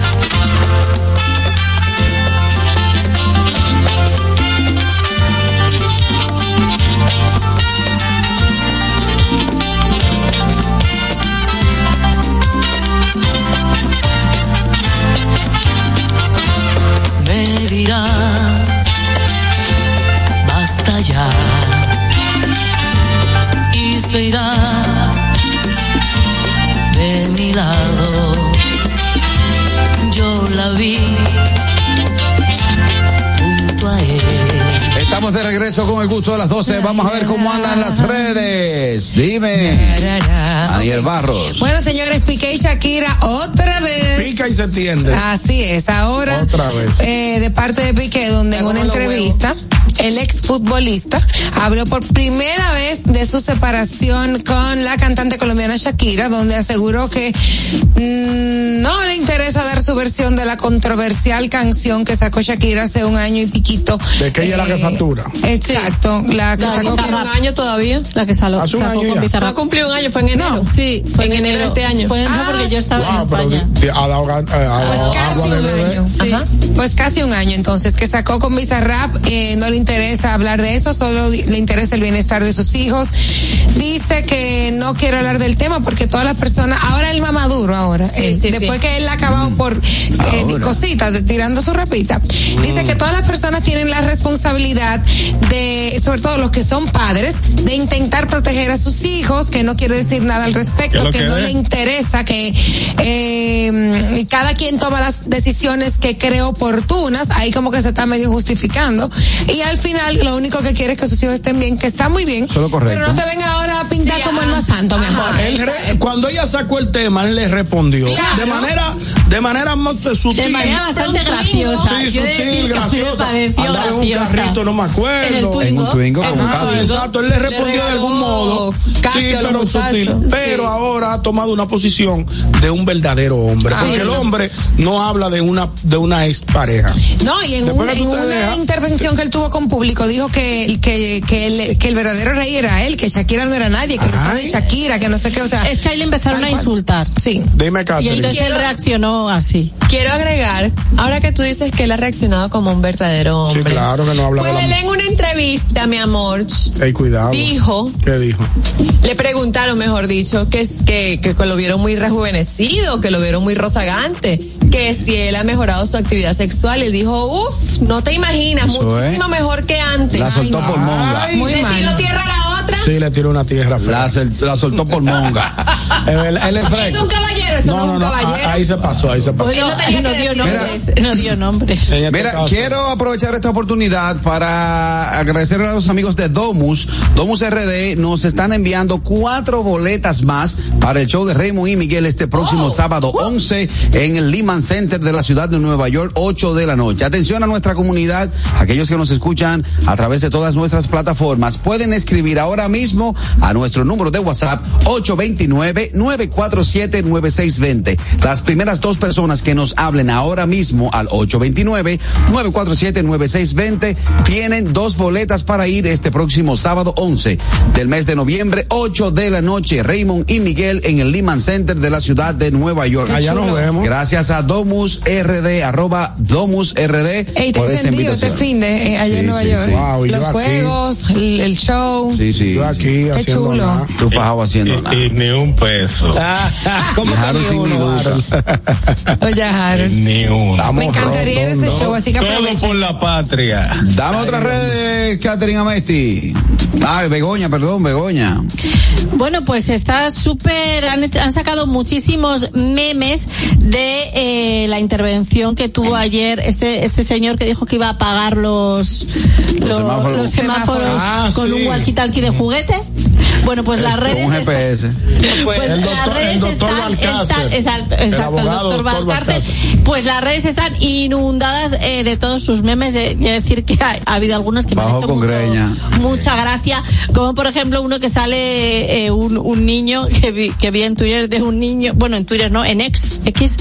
12. Vamos a ver cómo andan las redes. Dime. Daniel Barros. Bueno, señores, Piqué y Shakira otra vez. Pica y se tiende. Así es, ahora. Otra vez. eh, de parte de Piqué, donde en una entrevista, el exfutbolista habló por primera vez de su separación con la cantante colombiana Shakira, donde aseguró que mm, no le interesa dar su versión de la controversial canción que sacó Shakira hace un año y piquito. De que ella es la que Eh, factura. Exacto, la que La sacó un año todavía. La que salió. Hace un sacó año con. No cumplió un año, fue en enero. Sí, fue en enero de este año. Fue en enero porque yo estaba en Wow, pero España. di- ha dado, gan- eh, ha Pues casi un año. Ajá. Pues casi un año entonces, que sacó con Bizarrap, eh, no le interesa hablar de eso, solo le interesa el bienestar de sus hijos. Dice que no quiere hablar del tema porque todas las personas, ahora el mamaduro ahora, Sí, él, sí, después sí. que él ha acabado por eh, cositas, de- tirando su rapita, dice que todas las personas tienen la responsabilidad de, sobre todo los que son padres, de intentar proteger a sus hijos, que no quiere decir nada al ¿Qué es respecto, que que no le interesa que eh, cada quien toma las decisiones que cree oportunas, ahí como que se está medio justificando, y al final lo único que quiere es que sus hijos estén bien, que está muy bien, Eso es lo correcto. pero no te venga ahora a pintar Sí, como el más santo, mi amor. Él re- cuando ella sacó el tema, él le respondió. Claro. De manera, de manera más sutil. De manera bastante graciosa. Sí, Yo sutil, graciosa. pareció Andaba en un carrito, no me acuerdo. En el Twingo. En un Twingo caso. exacto, él le respondió de algún modo. Sí, pero sutil. Pero ahora ha tomado una posición de un verdadero hombre. Ah, porque el hombre no habla de una, de una expareja. No, y en, una, intervención que él tuvo con público dijo que, que, que, el, que el verdadero rey era él, que Shakira no era nadie, que fans de. Shakira, que no sé qué, o sea. Es que ahí le empezaron a insultar. Sí. Dime, Y Catherine. entonces él reaccionó así. Quiero agregar, ahora que tú dices que él ha reaccionado como un verdadero Sí, hombre. claro que no habla Pues él en una entrevista, mi amor, Ey, cuidado. dijo, ¿Qué dijo? le preguntaron, mejor dicho, que, que lo vieron muy rejuvenecido, que lo vieron muy rozagante, que si él ha mejorado su actividad sexual, y dijo, uff, no te imaginas, Eso muchísimo mejor que antes. La soltó por monga. Ay, Muy Le mal. tiró tierra a la otra. Sí, le tiró una tierra. La, la soltó por monga. él, él es un caballero, eso no, es un caballero. Ahí se pasó, ahí se pasó. No no dio nombres. No dio nombres. Este Mira, caso. quiero aprovechar esta oportunidad para agradecer a los amigos de Domus. Domus RD nos están enviando cuatro boletas más para el show de Raymond y Miguel este próximo sábado 11 en el Lehman Center de la ciudad de Nueva York, 8 de la noche. Atención a nuestra comunidad, aquellos que nos escuchan a través de todas nuestras plataformas, pueden escribir ahora ahora mismo a nuestro número de WhatsApp 829-947-9620. Las primeras dos personas que nos hablen ahora mismo al 829-947-9620 tienen dos boletas para ir este próximo sábado 11 del mes de noviembre, 8 de la noche, Raymond y Miguel en el Lehman Center de la ciudad de Nueva York. Allá nos vemos. Gracias a Domus RD, arroba Domus RD Ey, te por esa encendido este invitación. fin de eh, allá en Nueva sí, York. sí. Wow, y Los juegos, el, el show. Sí, sí. Yo aquí Qué haciendo chulo. nada. Tú fajado haciendo nada. Y, ni un peso. ¿Cómo que Dejaron sin uno? Oye, Harold. Ni uno. Estamos Me encantaría ese show, así que Todo aprovechen. por la patria. Dame otra red, Catherine Amesti. Ay, Begoña, perdón, Begoña. Bueno, pues está súper, han, han sacado muchísimos memes de eh, la intervención que tuvo ayer este este señor que dijo que iba a pagar los los, semáforos. los semáforos Ah, con sí. un walkie-talkie de juguete. Bueno, pues las Con redes un están- GPS. pues El las doctor- redes el doctor están, exacto, El exacto, el, abogado doctor. Balcácer. Pues las redes están inundadas eh, de todos sus memes. De, de decir que ha, ha habido algunos que me han hecho mucho- mucha gracia, como por ejemplo uno que sale eh, un, un niño que vi, que vi en Twitter de un niño, bueno en Twitter no, en X, X,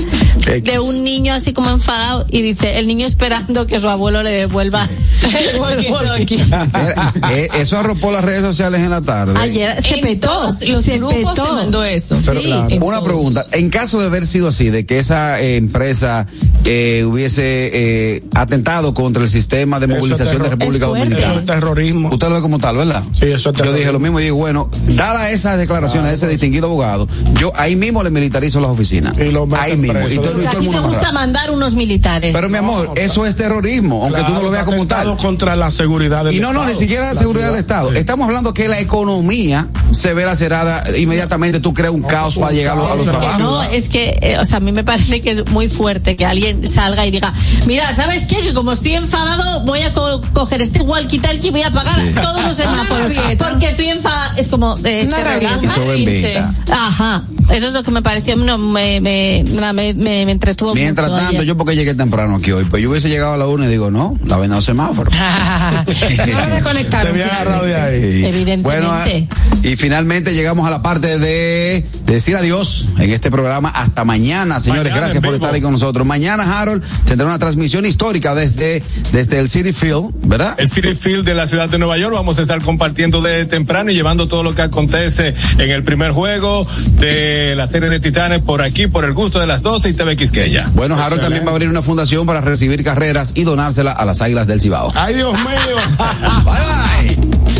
de un niño así como enfadado y dice el niño esperando que su abuelo le devuelva el walkie-talkie. Eh, eso arropó las redes sociales en la tarde. Ayer se En petó, todos los se grupos petó. se mandó eso. Pero, Sí. en una todos. pregunta, en caso de haber sido así, de que esa eh, empresa eh, hubiese eh, atentado contra el sistema de Eso es movilización de República es fuerte. Eso Dominicana, es terrorismo. usted lo ve como tal, ¿verdad? Sí, eso es Yo terrorismo. dije lo mismo y digo, bueno, dada esas declaraciones de ese distinguido abogado, yo ahí mismo le militarizo las oficinas. Y lo Ahí mismo. preso. Y todo, y todo el mundo te gusta mandar unos militares. Pero mi amor, eso es terrorismo, aunque tú no lo veas como tal. Contra la seguridad del Y no, no, ni Estado. siquiera la seguridad del Estado. Estamos hablando que la economía se ve lacerada, inmediatamente tú creas un caos para llegar a los, trabajos. no, es que, eh, o sea, a mí me parece que es muy fuerte que alguien salga y diga, mira, ¿sabes qué? Que como estoy enfadado, voy a co- coger este walkie-talkie y voy a pagar todos los semáforos. porque estoy enfadado. Es como, eh, Una te. Eso. Ajá. Eso es lo que me pareció, no, me, me, me, me, me entretuvo Mientras mucho tanto, ayer. yo porque llegué temprano aquí hoy, pues yo hubiese llegado a la una y digo, no, la venda los semáforos. no lo desconectaron. De ahí. Evidentemente. Bueno, ah, y finalmente llegamos a la parte de decir adiós en este programa. Hasta mañana, señores. Mañana Gracias por estar ahí con nosotros. Mañana, Harold, tendrá una transmisión histórica desde, desde el City Field, ¿verdad? El City Field de la ciudad de Nueva York. Vamos a estar compartiendo de temprano y llevando todo lo que acontece en el primer juego de la serie de Titanes por aquí, por el gusto de las 12 y TV Quisqueya. Bueno, Harold también va a abrir una fundación para recibir carreras y donársela a las Águilas del Cibao. Ay, Dios mío. Bye bye.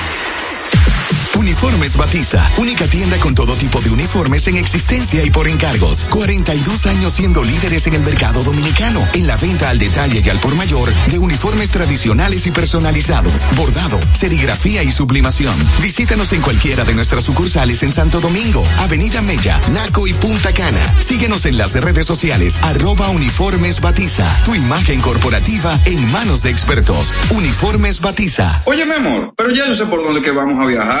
Uniformes Batiza, única tienda con todo tipo de uniformes en existencia y por encargos. 42 años siendo líderes en el mercado dominicano, en la venta al detalle y al por mayor de uniformes tradicionales y personalizados, bordado, serigrafía y sublimación. Visítanos en cualquiera de nuestras sucursales en Santo Domingo, Avenida Mella, Naco y Punta Cana. Síguenos en las redes sociales, arroba Uniformes Batiza. Tu imagen corporativa en manos de expertos. Uniformes Batiza. Oye, mi amor, pero ya yo sé por dónde que vamos a viajar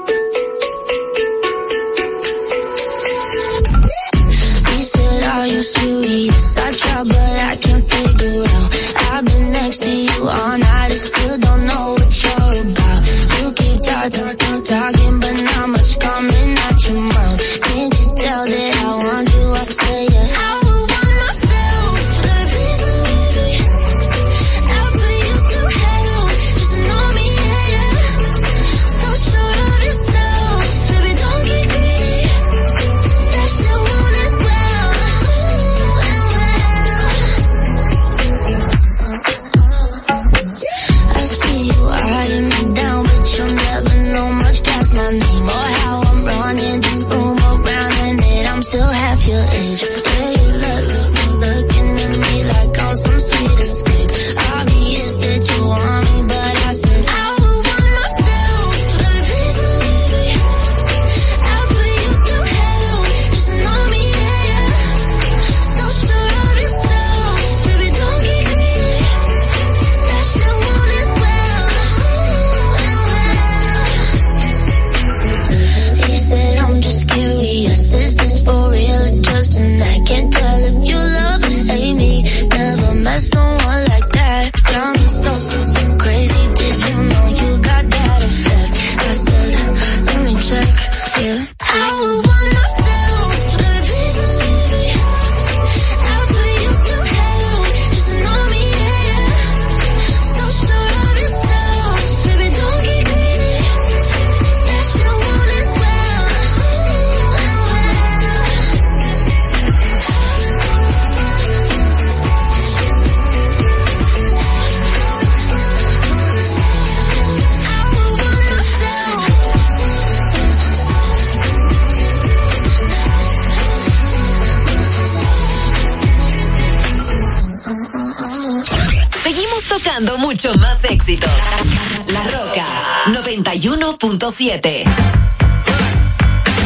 out, but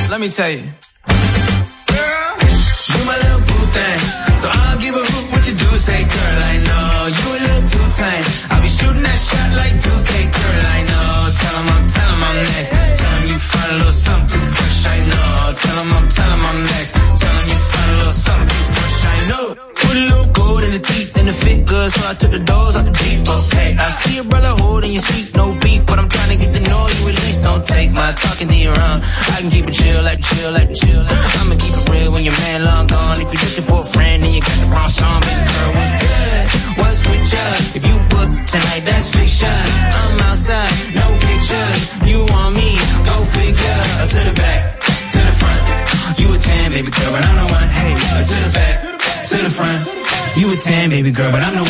Let me tell you. baby girl, but I know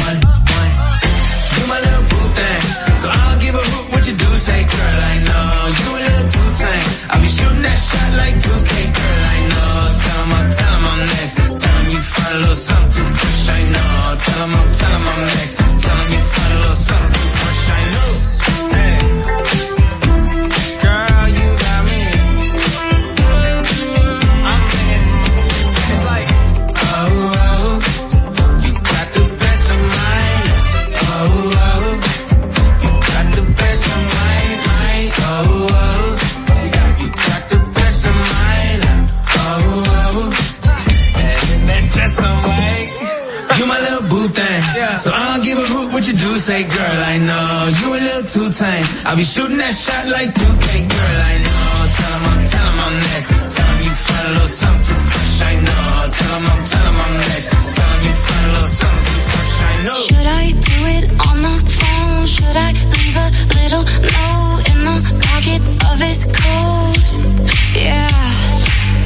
girl, I know you a little too tame. I'll be shooting that shot like 2K, girl, I know. Tell him I'm, tell him I'm next. Tell him you find a little something too fresh, I know. Tell him I'm, tell him I'm next. Tell him you find a little something too fresh, I know. Should I do it on the phone? Should I leave a little note in the pocket of his coat? Yeah.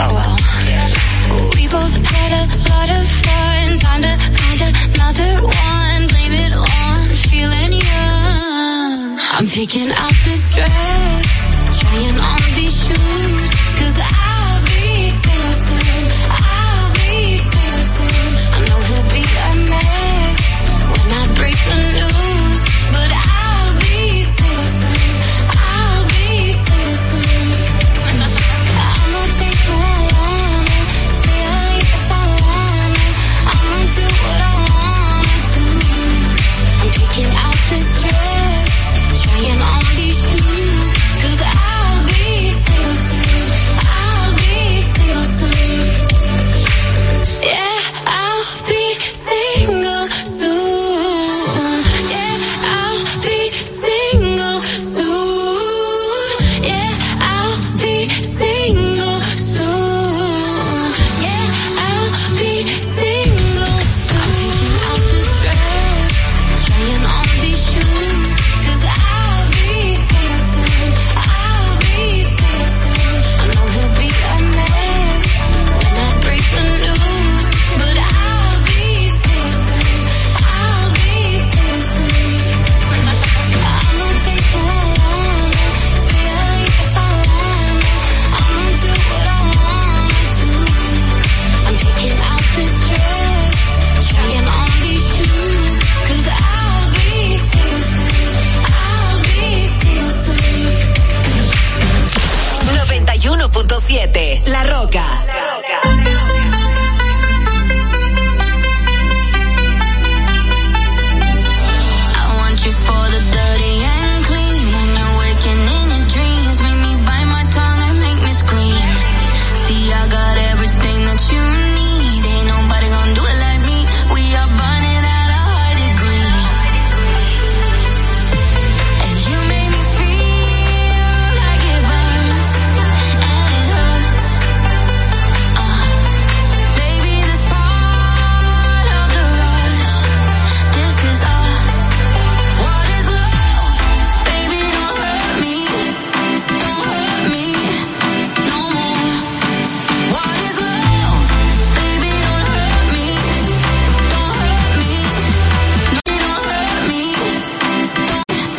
Oh well. We both had a lot of fun. Time to find another one. Blame it on feeling young. I'm picking out this dress, trying on these shoes.